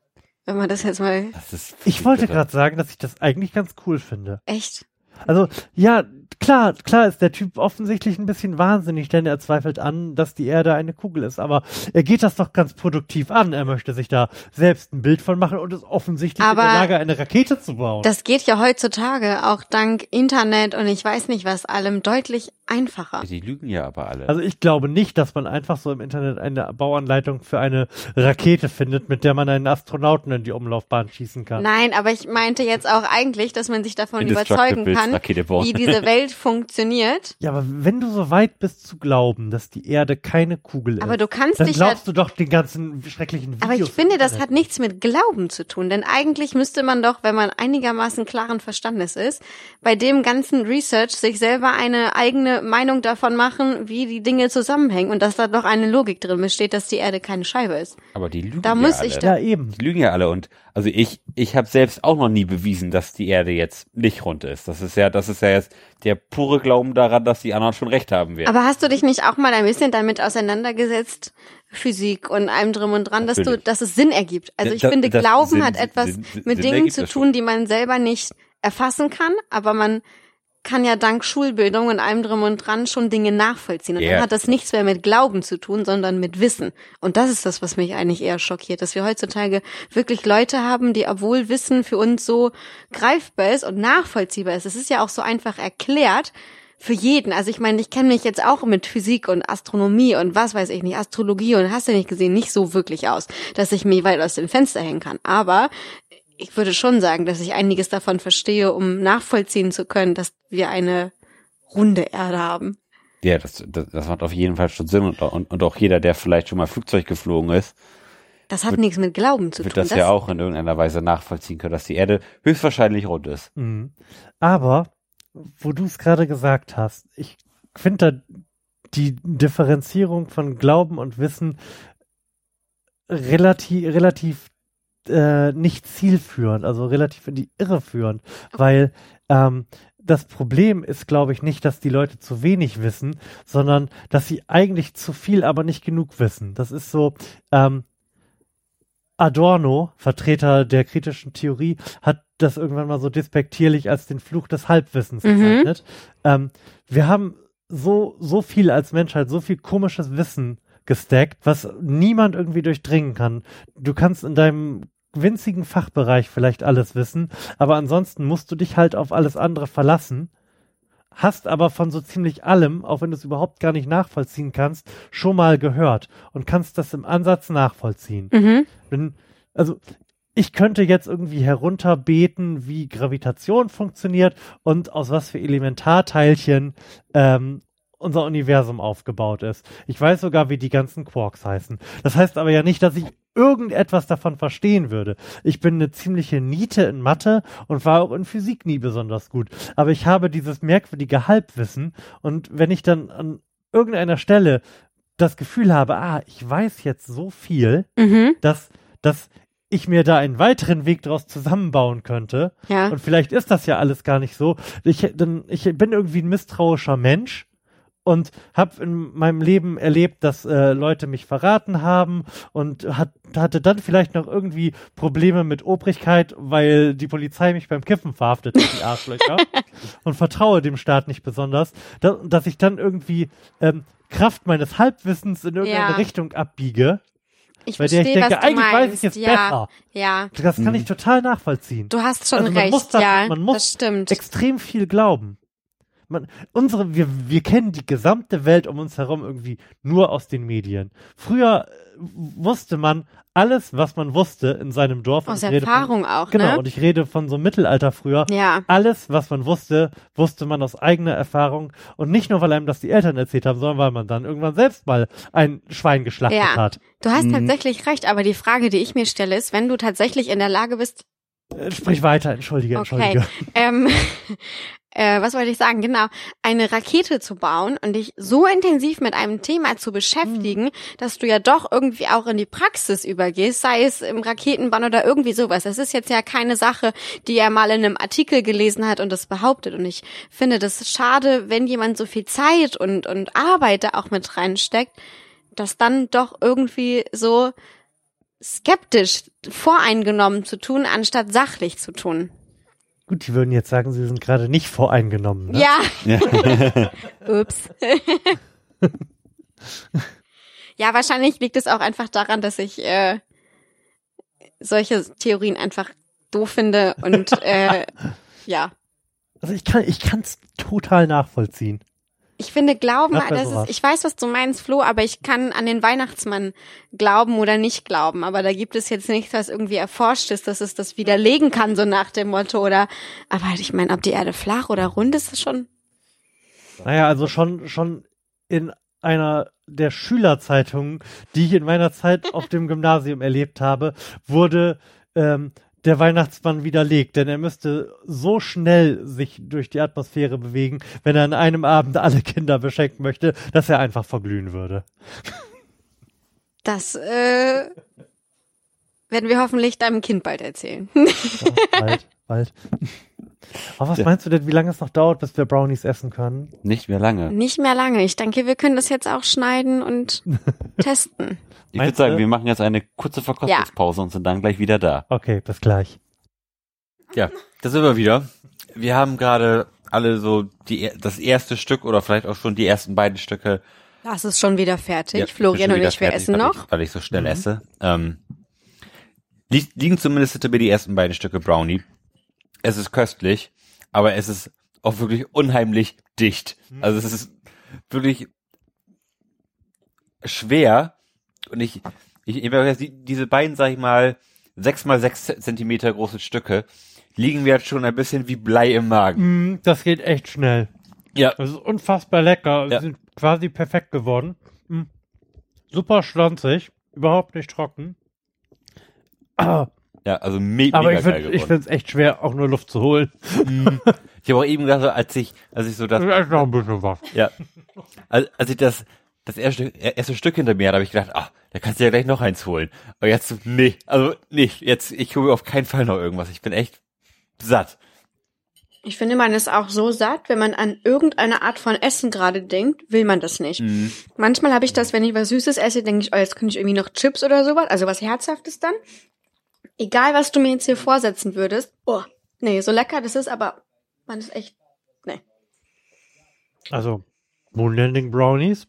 Wenn man das jetzt mal Das ist Ich wollte gerade sagen, dass ich das eigentlich ganz cool finde. echt. Also, ja, klar, klar ist der Typ offensichtlich ein bisschen wahnsinnig, denn er zweifelt an, dass die Erde eine Kugel ist. Aber er geht das doch ganz produktiv an. Er möchte sich da selbst ein Bild von machen und ist offensichtlich Aber in der Lage, eine Rakete zu bauen. Das geht ja heutzutage auch dank Internet und ich weiß nicht was allem deutlich einfacher. Die lügen ja aber alle. also ich glaube nicht, dass man einfach so im Internet eine Bauanleitung für eine Rakete findet, mit der man einen Astronauten in die Umlaufbahn schießen kann. Nein, aber ich meinte jetzt auch eigentlich, dass man sich davon überzeugen kann, wie diese Welt funktioniert. Ja, aber wenn du so weit bist zu glauben, dass die Erde keine Kugel ist, Aber du kannst dann dich glaubst du doch den ganzen schrecklichen Videos. Aber ich finde, das hat nichts mit Glauben zu tun, denn eigentlich müsste man doch, wenn man einigermaßen klaren Verstandes ist, bei dem ganzen Research sich selber eine eigene Meinung davon machen, wie die Dinge zusammenhängen und dass da doch eine Logik drin besteht, dass die Erde keine Scheibe ist. aber die lügen Da ja muss alle. ich Ja, eben. Die lügen ja alle und also ich ich habe selbst auch noch nie bewiesen, dass die Erde jetzt nicht rund ist. Das ist ja das ist ja jetzt der pure Glauben daran, dass die anderen schon recht haben werden. Aber hast du dich nicht auch mal ein bisschen damit auseinandergesetzt, Physik und allem drum und dran, dass du, Natürlich. dass es Sinn ergibt? Also ich Da- finde, das Glauben Sinn- hat etwas Sinn- mit Sinn Dingen zu tun, die man selber nicht erfassen kann, aber man kann ja dank Schulbildung und allem drum und dran schon Dinge nachvollziehen. Und Ja. dann hat das nichts mehr mit Glauben zu tun, sondern mit Wissen. Und das ist das, was mich eigentlich eher schockiert, dass wir heutzutage wirklich Leute haben, die, obwohl Wissen für uns so greifbar ist und nachvollziehbar ist, es ist ja auch so einfach erklärt, für jeden. Also ich meine, ich kenne mich jetzt auch mit Physik und Astronomie und was weiß ich nicht, Astrologie und hast du nicht gesehen, nicht so wirklich aus, dass ich mich weit aus dem Fenster hängen kann. Aber ich würde schon sagen, dass ich einiges davon verstehe, um nachvollziehen zu können, dass wir eine runde Erde haben. ja, das, das das macht auf jeden Fall schon Sinn und, und und auch jeder, der vielleicht schon mal Flugzeug geflogen ist, Das hat nichts mit Glauben zu wird tun. das ja auch in irgendeiner Weise nachvollziehen können, dass die Erde höchstwahrscheinlich rund ist. Mhm. Aber, wo du es gerade gesagt hast, ich finde da die Differenzierung von Glauben und Wissen relativ, relativ äh, nicht zielführend, also relativ in die Irre führend, weil ähm, das Problem ist, glaube ich, nicht, dass die Leute zu wenig wissen, sondern dass sie eigentlich zu viel, aber nicht genug wissen. Das ist so, ähm, Adorno, Vertreter der kritischen Theorie, hat das irgendwann mal so despektierlich als den Fluch des Halbwissens Mhm. bezeichnet. Ähm, wir haben so, so viel als Menschheit, so viel komisches Wissen gestackt, was niemand irgendwie durchdringen kann. Du kannst in deinem winzigen Fachbereich vielleicht alles wissen, aber ansonsten musst du dich halt auf alles andere verlassen, hast aber von so ziemlich allem, auch wenn du es überhaupt gar nicht nachvollziehen kannst, schon mal gehört und kannst das im Ansatz nachvollziehen. Mhm. Wenn, also ich könnte jetzt irgendwie herunterbeten, wie Gravitation funktioniert und aus was für Elementarteilchen ähm, unser Universum aufgebaut ist. Ich weiß sogar, wie die ganzen Quarks heißen. Das heißt aber ja nicht, dass ich irgendetwas davon verstehen würde. Ich bin eine ziemliche Niete in Mathe und war auch in Physik nie besonders gut. Aber ich habe dieses merkwürdige Halbwissen und wenn ich dann an irgendeiner Stelle das Gefühl habe, ah, ich weiß jetzt so viel, Mhm. dass, dass ich mir da einen weiteren Weg draus zusammenbauen könnte. Ja. Und vielleicht ist das ja alles gar nicht so. Ich, dann, ich bin irgendwie ein misstrauischer Mensch und habe in meinem Leben erlebt, dass äh, Leute mich verraten haben und hat, hatte dann vielleicht noch irgendwie Probleme mit Obrigkeit, weil die Polizei mich beim Kiffen verhaftet hat, die Arschlöcher, und vertraue dem Staat nicht besonders, da, dass ich dann irgendwie ähm, Kraft meines Halbwissens in irgendeine Ja. Richtung abbiege. Ich Bei der ich verstehe, denke, was du eigentlich weiß meinst. ich jetzt ja, besser. Ja, Das kann ich total nachvollziehen. du hast schon Also man recht. muss das- ja, man muss das stimmt. extrem viel glauben. Man, unsere, wir, wir kennen die gesamte Welt um uns herum irgendwie nur aus den Medien. Früher äh, wusste man alles, was man wusste in seinem Dorf. Und Aus Erfahrung auch, Von, genau, ne? und ich rede von so Mittelalter früher. Ja. Alles, was man wusste, wusste man aus eigener Erfahrung. Und nicht nur, weil einem das die Eltern erzählt haben, sondern weil man dann irgendwann selbst mal ein Schwein geschlachtet Ja. hat. Du hast Mhm. tatsächlich recht, aber die Frage, die ich mir stelle, ist, wenn du tatsächlich in der Lage bist, Äh, Sprich weiter, entschuldige, Okay. entschuldige. ähm, äh, was wollte ich sagen? Genau, eine Rakete zu bauen und dich so intensiv mit einem Thema zu beschäftigen, dass du ja doch irgendwie auch in die Praxis übergehst, sei es im Raketenbahn oder irgendwie sowas. Das ist jetzt ja keine Sache, die er mal in einem Artikel gelesen hat und das behauptet. Und ich finde das schade, wenn jemand so viel Zeit und, und Arbeit da auch mit reinsteckt, das dann doch irgendwie so skeptisch voreingenommen zu tun, anstatt sachlich zu tun. Gut, die würden jetzt sagen, sie sind gerade nicht voreingenommen. Ne? Ja. Ja. Ups. ja, wahrscheinlich liegt es auch einfach daran, dass ich äh, solche Theorien einfach doof finde und äh, ja. Also ich kann, ich kann's total nachvollziehen. Ich finde Glauben, mal das ist, ich weiß, was du meinst, Flo, aber ich kann an den Weihnachtsmann glauben oder nicht glauben. Aber da gibt es jetzt nichts, was irgendwie erforscht ist, dass es das widerlegen kann, so nach dem Motto. Oder, aber ich meine, ob die Erde flach oder rund ist, ist schon. Naja, also schon, schon in einer der Schülerzeitungen, die ich in meiner Zeit auf dem Gymnasium erlebt habe, wurde ähm, der Weihnachtsmann widerlegt, denn er müsste so schnell sich durch die Atmosphäre bewegen, wenn er an einem Abend alle Kinder beschenken möchte, dass er einfach verglühen würde. Das äh, werden wir hoffentlich deinem Kind bald erzählen. Ja, bald, bald. Aber was Ja. meinst du denn, wie lange es noch dauert, bis wir Brownies essen können? Nicht mehr lange. Nicht mehr lange. Ich denke, wir können das jetzt auch schneiden und testen. Ich Meinst würde sagen, du? wir machen jetzt eine kurze Verkostungspause und sind dann gleich wieder da. Okay, bis gleich. Ja, da sind wir wieder. Wir haben gerade alle so die, das erste Stück oder vielleicht auch schon die ersten beiden Stücke. Das ist schon wieder fertig. Ja, Florian und ich, wir essen weil noch. Ich, weil ich so schnell esse. Ähm, li liegen zumindest hinter mir die ersten beiden Stücke Brownie. Es ist köstlich, aber es ist auch wirklich unheimlich dicht. Also es ist wirklich schwer und ich, ich, ich die, diese beiden, sag ich mal, sechs mal sechs Zentimeter große Stücke liegen mir jetzt schon ein bisschen wie Blei im Magen. Mm, das geht echt schnell. Ja, Das ist unfassbar lecker. Ja. Sie sind quasi perfekt geworden. Mm. Super schlonzig. Überhaupt nicht trocken. Ah, ja, also me aber mega ich geil finde ich finde es echt schwer, auch nur Luft zu holen. Ich habe auch eben gedacht, so, als ich, als ich so das, ist noch ein bisschen was. ja, als, als ich das, das erste, erste Stück hinter mir hatte, habe ich gedacht, ach, da kannst du ja gleich noch eins holen. Aber jetzt, nee, also, nee, jetzt, ich hole mir auf keinen Fall noch irgendwas. Ich bin echt satt. Ich finde, man ist auch so satt, wenn man an irgendeine Art von Essen gerade denkt, will man das nicht. Mhm. Manchmal habe ich das, wenn ich was Süßes esse, denke ich, oh, jetzt könnte ich irgendwie noch Chips oder sowas, also was Herzhaftes dann. Egal, was du mir jetzt hier vorsetzen würdest. Oh, nee, so lecker das ist, aber man ist echt, nee. Also, Moonlanding Brownies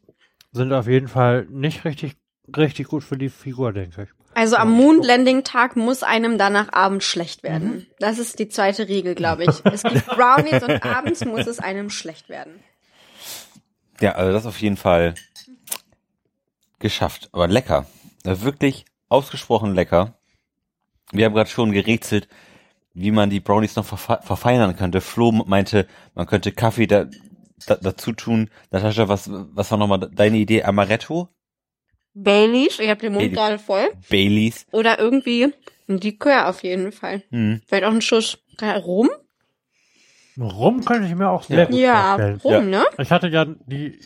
sind auf jeden Fall nicht richtig, richtig gut für die Figur, denke ich. Also am Moon-Landing-Tag muss einem danach abends schlecht werden. Mhm. Das ist die zweite Regel, glaube ich. Es gibt Brownies und abends muss es einem schlecht werden. Ja, also das auf jeden Fall geschafft. Aber lecker. Wirklich ausgesprochen lecker. Wir haben gerade schon gerätselt, wie man die Brownies noch verfe verfeinern könnte. Flo meinte, man könnte Kaffee da, da, dazu tun. Natascha, was, was war nochmal deine Idee? Amaretto? Baileys, ich habe den Mund Baileys. gerade voll. Baileys? Oder irgendwie ein Likör auf jeden Fall. Hm. Vielleicht auch ein Schuss äh, Rum? Rum könnte ich mir auch sehr Ja. gut Ja, vorstellen. Rum, Ja. ne? Ich hatte ja die,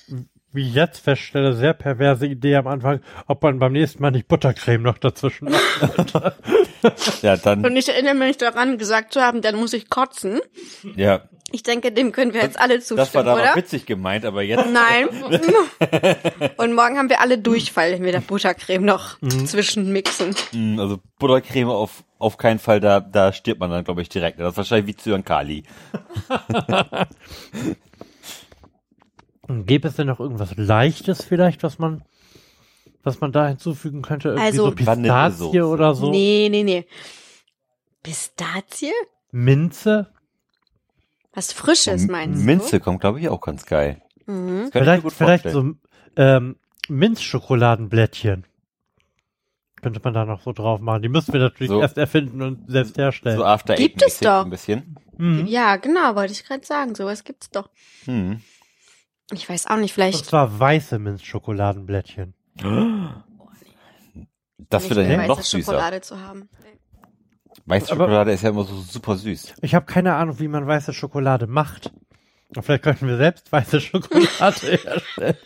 wie ich jetzt feststelle, sehr perverse Idee am Anfang, ob man beim nächsten Mal nicht Buttercreme noch dazwischen macht. Ja, dann, Und ich erinnere mich daran, gesagt zu haben, dann muss ich kotzen. ja. Ich denke, dem können wir jetzt alle Das war zustimmen, da witzig gemeint, aber jetzt, Nein. Und morgen haben wir alle Durchfall, wenn wir da Buttercreme noch Mhm. zwischenmixen. mh, also Buttercreme auf, auf keinen Fall, da, da stirbt man dann, glaube ich, direkt. Das ist wahrscheinlich wie Zyankali. Gäbe es denn noch irgendwas Leichtes vielleicht, was man, was man da hinzufügen könnte? Irgendwie Also- so Pistazie oder so? Nee, nee, nee. Pistazie? Minze? Was Frisches M- meinst Minze kommt, glaube ich, auch ganz geil. du? Mhm. Vielleicht, gut vielleicht so ähm, Minzschokoladenblättchen. Könnte man da noch so drauf machen. Die müssten wir natürlich So. erst erfinden und selbst herstellen. So After Gibt es doch. Ein bisschen. Mhm. Ja, genau, wollte ich gerade sagen. Sowas gibt's doch. Hm. Ich weiß auch nicht, Und vielleicht. zwar weiße Minzschokoladenblättchen. Das wird dann ja noch süßer. Schokolade zu haben. Weiße Aber- Schokolade ist ja immer so super süß. Ich habe keine Ahnung, wie man weiße Schokolade macht. Vielleicht könnten wir selbst weiße Schokolade herstellen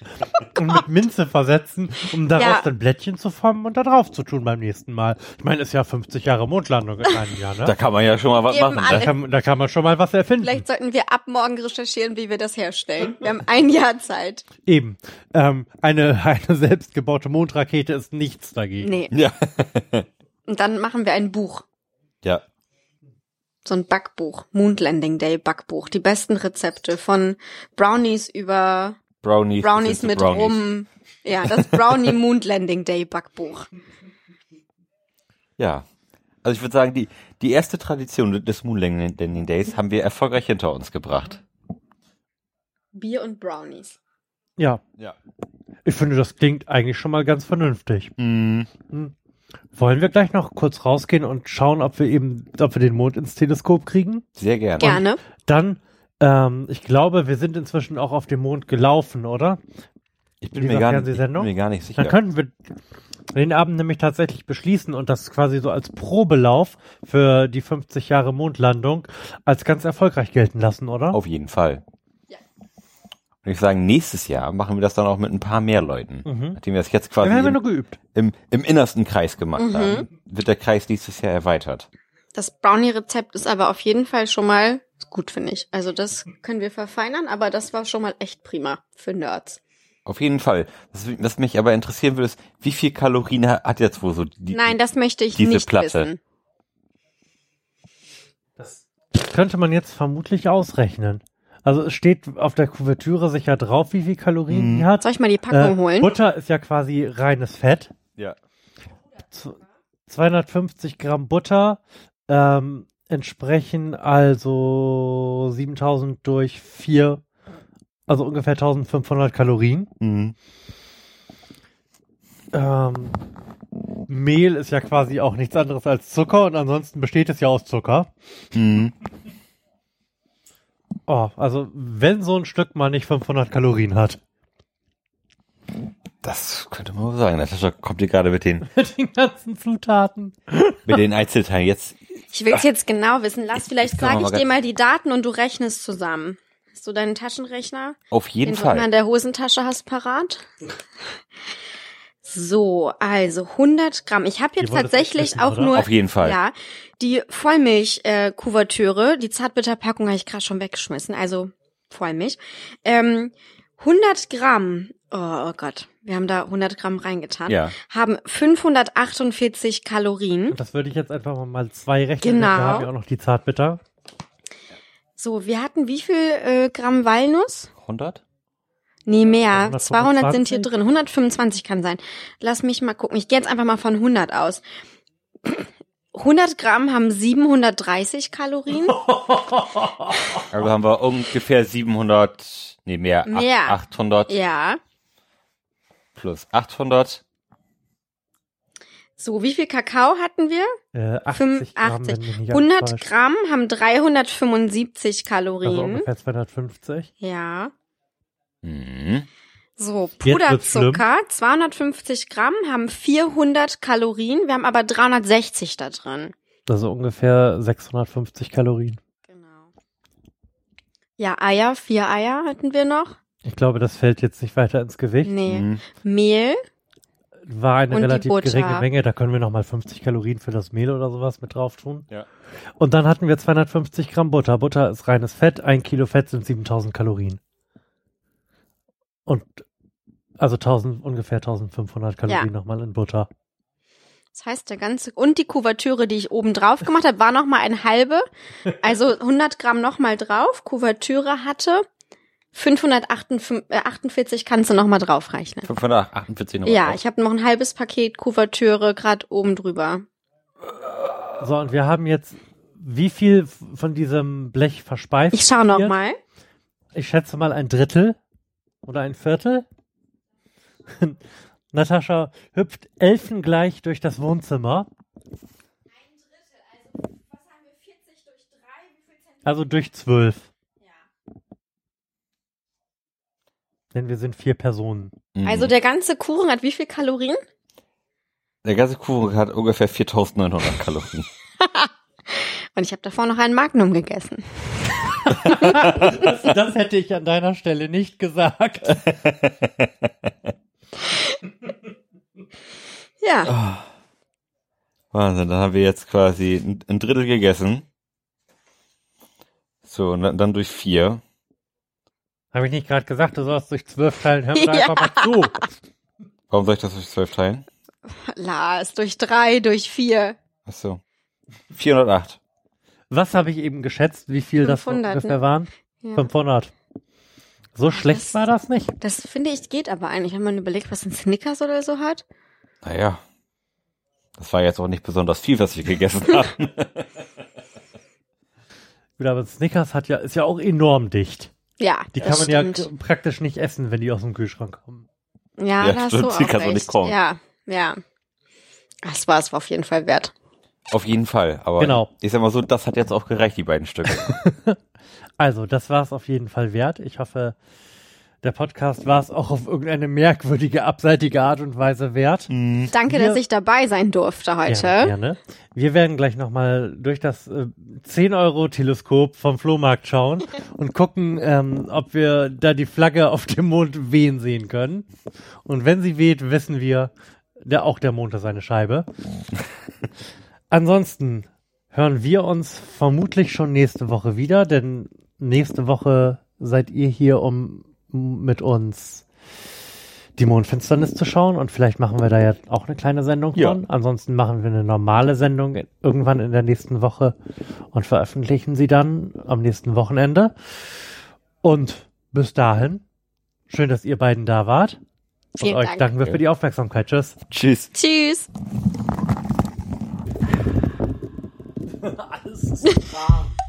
und mit Minze versetzen, um daraus Ja. dann Blättchen zu formen und da drauf zu tun beim nächsten Mal. Ich meine, ist ja 50 Jahre Mondlandung in einem Jahr, Da ne? kann man ja schon mal was Eben machen. Da kann, da kann man schon mal was erfinden. Vielleicht sollten wir ab morgen recherchieren, wie wir das herstellen. Wir haben ein Jahr Zeit. Eben. Ähm, eine, eine selbstgebaute Mondrakete ist nichts dagegen. Nee. Ja. Und dann machen wir ein Buch. ja. So ein Backbuch. Moon Landing Day Backbuch. Die besten Rezepte von Brownies über Brownies. Brownies mit Brownies. Rum. Ja, das Brownie Moon Landing Day Backbuch. Ja. Also ich würde sagen, die, die erste Tradition des Moon Landing Days haben wir erfolgreich hinter uns gebracht. Bier und Brownies. Ja, Ja. ich finde, das klingt eigentlich schon mal ganz vernünftig. Mhm. Hm. Wollen wir gleich noch kurz rausgehen und schauen, ob wir eben, ob wir den Mond ins Teleskop kriegen? Sehr gerne. Gerne. Dann, ähm, ich glaube, wir sind inzwischen auch auf dem Mond gelaufen, oder? Ich bin mir, gar nicht, ich bin mir gar nicht sicher. Dann könnten wir den Abend nämlich tatsächlich beschließen und das quasi so als Probelauf für die 50 Jahre Mondlandung als ganz erfolgreich gelten lassen, oder? Auf jeden Fall. Und ich sagen, nächstes Jahr machen wir das dann auch mit ein paar mehr Leuten. Mhm. Nachdem wir das jetzt quasi im, nur geübt. im, im innersten Kreis gemacht Mhm. haben, wird der Kreis nächstes Jahr erweitert. Das Brownie-Rezept ist aber auf jeden Fall schon mal gut, finde ich. Also das können wir verfeinern, aber das war schon mal echt prima für Nerds. Auf jeden Fall. Was, was mich aber interessieren würde, ist, wie viel Kalorien ha- hat jetzt wohl so die, Nein, das möchte ich diese nicht Platte. wissen. Das könnte man jetzt vermutlich ausrechnen. Also es steht auf der Kuvertüre sicher drauf, wie viel Kalorien Mhm. die hat. Soll ich mal die Packung Äh, holen? Butter ist ja quasi reines Fett. Ja. Z- 250 Gramm Butter ähm, entsprechen also 7000 durch 4, also ungefähr 1500 Kalorien. Mhm. Ähm, Mehl ist ja quasi auch nichts anderes als Zucker und ansonsten besteht es ja aus Zucker. Mhm. Oh, also wenn so ein Stück mal nicht 500 Kalorien hat. Das könnte man sagen. Natascha kommt hier gerade mit den, Mit den ganzen Zutaten. mit den Einzelteilen. Jetzt, Ich will es jetzt genau wissen. Lass, vielleicht sage mal ich dir mal die Daten und du rechnest zusammen. Hast du deinen Taschenrechner, auf jeden den du immer in Fall. der Hosentasche hast, parat? So, also 100 Gramm. Ich habe jetzt tatsächlich essen, auch oder? nur Auf jeden Fall. ja die Vollmilch-Kuvertüre, die Zartbitterpackung habe ich gerade schon weggeschmissen. Also Vollmilch. Ähm, 100 Gramm. Oh, oh Gott, wir haben da 100 Gramm reingetan. Ja. Haben 548 Kalorien. Das würde ich jetzt einfach mal zwei rechnen. Genau. Wir haben ja auch noch die Zartbitter. So, wir hatten wie viel äh, Gramm Walnuss? 100? Nee, mehr. 125? 200 sind hier drin. 125 kann sein. Lass mich mal gucken. Ich gehe jetzt einfach mal von 100 aus. 100 Gramm haben 730 Kalorien. Also haben wir ungefähr 700, nee, mehr, Mehr. 800 Ja. plus 800. So, wie viel Kakao hatten wir? Äh, 80 Gramm, 85. wenn mich nicht alles 100 täuscht. Gramm haben 375 Also Kalorien. ungefähr 250. ja. Mhm. So, Puderzucker, 250 Gramm haben 400 Kalorien. Wir haben aber 360 da drin. Also ungefähr 650 Kalorien. Genau. Ja, Eier, vier Eier hatten wir noch. Ich glaube, das fällt jetzt nicht weiter ins Gewicht. Nee. Mhm. Mehl, War eine relativ geringe Menge. Da können wir nochmal 50 Kalorien für das Mehl oder sowas mit drauf tun. Ja. Und dann hatten wir 250 Gramm Butter. Butter ist reines Fett. Ein Kilo Fett sind 7000 Kalorien. Und also 1000, ungefähr 1500 Kalorien Ja. nochmal in Butter. das heißt der ganze, und die Kuvertüre, die ich oben drauf gemacht habe, war nochmal ein halbe. Also 100 Gramm nochmal drauf. Kuvertüre hatte 548 kannst du nochmal draufrechnen. 548 noch Ja, drauf. ich habe noch ein halbes Paket Kuvertüre gerade oben drüber. So, und wir haben jetzt wie viel von diesem Blech verspeist? Ich schau noch wird? mal. Ich schätze mal ein Drittel oder ein Viertel. Natascha hüpft elfengleich durch das Wohnzimmer. Also durch zwölf. Denn wir sind vier Personen. Mhm. Also der ganze Kuchen hat wie viel Kalorien? der ganze Kuchen hat ungefähr 4900 Kalorien. Und ich habe davor noch einen Magnum gegessen. Das, das hätte ich an deiner Stelle nicht gesagt. Ja. Wahnsinn, dann haben wir jetzt quasi ein, Drittel gegessen. So, und dann, durch vier. Habe ich nicht gerade gesagt, du sollst durch zwölf teilen. Hör mir da Ja. einfach mal zu. Warum soll ich das durch zwölf teilen? Lars, durch drei, durch vier. Ach so. 408. Was habe ich eben geschätzt, wie viel das 500, ungefähr ne? waren? Ja. 500. So schlecht das- war das nicht. Das finde ich geht aber eigentlich, wenn man überlegt, was ein Snickers oder so hat. Naja. Das war jetzt auch nicht besonders viel, was wir gegessen haben. Gut, aber Snickers hat ja, ist ja auch enorm dicht. Ja, Die das kann man ja stimmt. k- praktisch nicht essen, wenn die aus dem Kühlschrank kommen. Ja, Ja, da hast stimmt, du die auch recht. nicht kauen. Ja, ja. Das war es auf jeden Fall wert. Auf jeden Fall. Aber Genau. ich sag mal so, das hat jetzt auch gereicht, die beiden Stücke. Also, das war es auf jeden Fall wert. Ich hoffe, der Podcast war es auch auf irgendeine merkwürdige, abseitige Art und Weise wert. Danke, Wir- dass ich dabei sein durfte heute. Ja, gerne. Wir werden gleich nochmal durch das äh, 10-Euro-Teleskop vom Flohmarkt schauen und gucken, ähm, ob wir da die Flagge auf dem Mond wehen sehen können. Und wenn sie weht, wissen wir, der, auch der Mond ist eine Scheibe. Ansonsten hören wir uns vermutlich schon nächste Woche wieder, denn nächste Woche seid ihr hier, um mit uns die Mondfinsternis zu schauen und vielleicht machen wir da ja auch eine kleine Sendung Ja. von. Ansonsten machen wir eine normale Sendung irgendwann in der nächsten Woche und veröffentlichen sie dann am nächsten Wochenende. Und bis dahin, schön, dass ihr beiden da wart. Vielen und euch Dank. danken wir für die Aufmerksamkeit. Tschüss. Tschüss. Tschüss. Alles ist warm.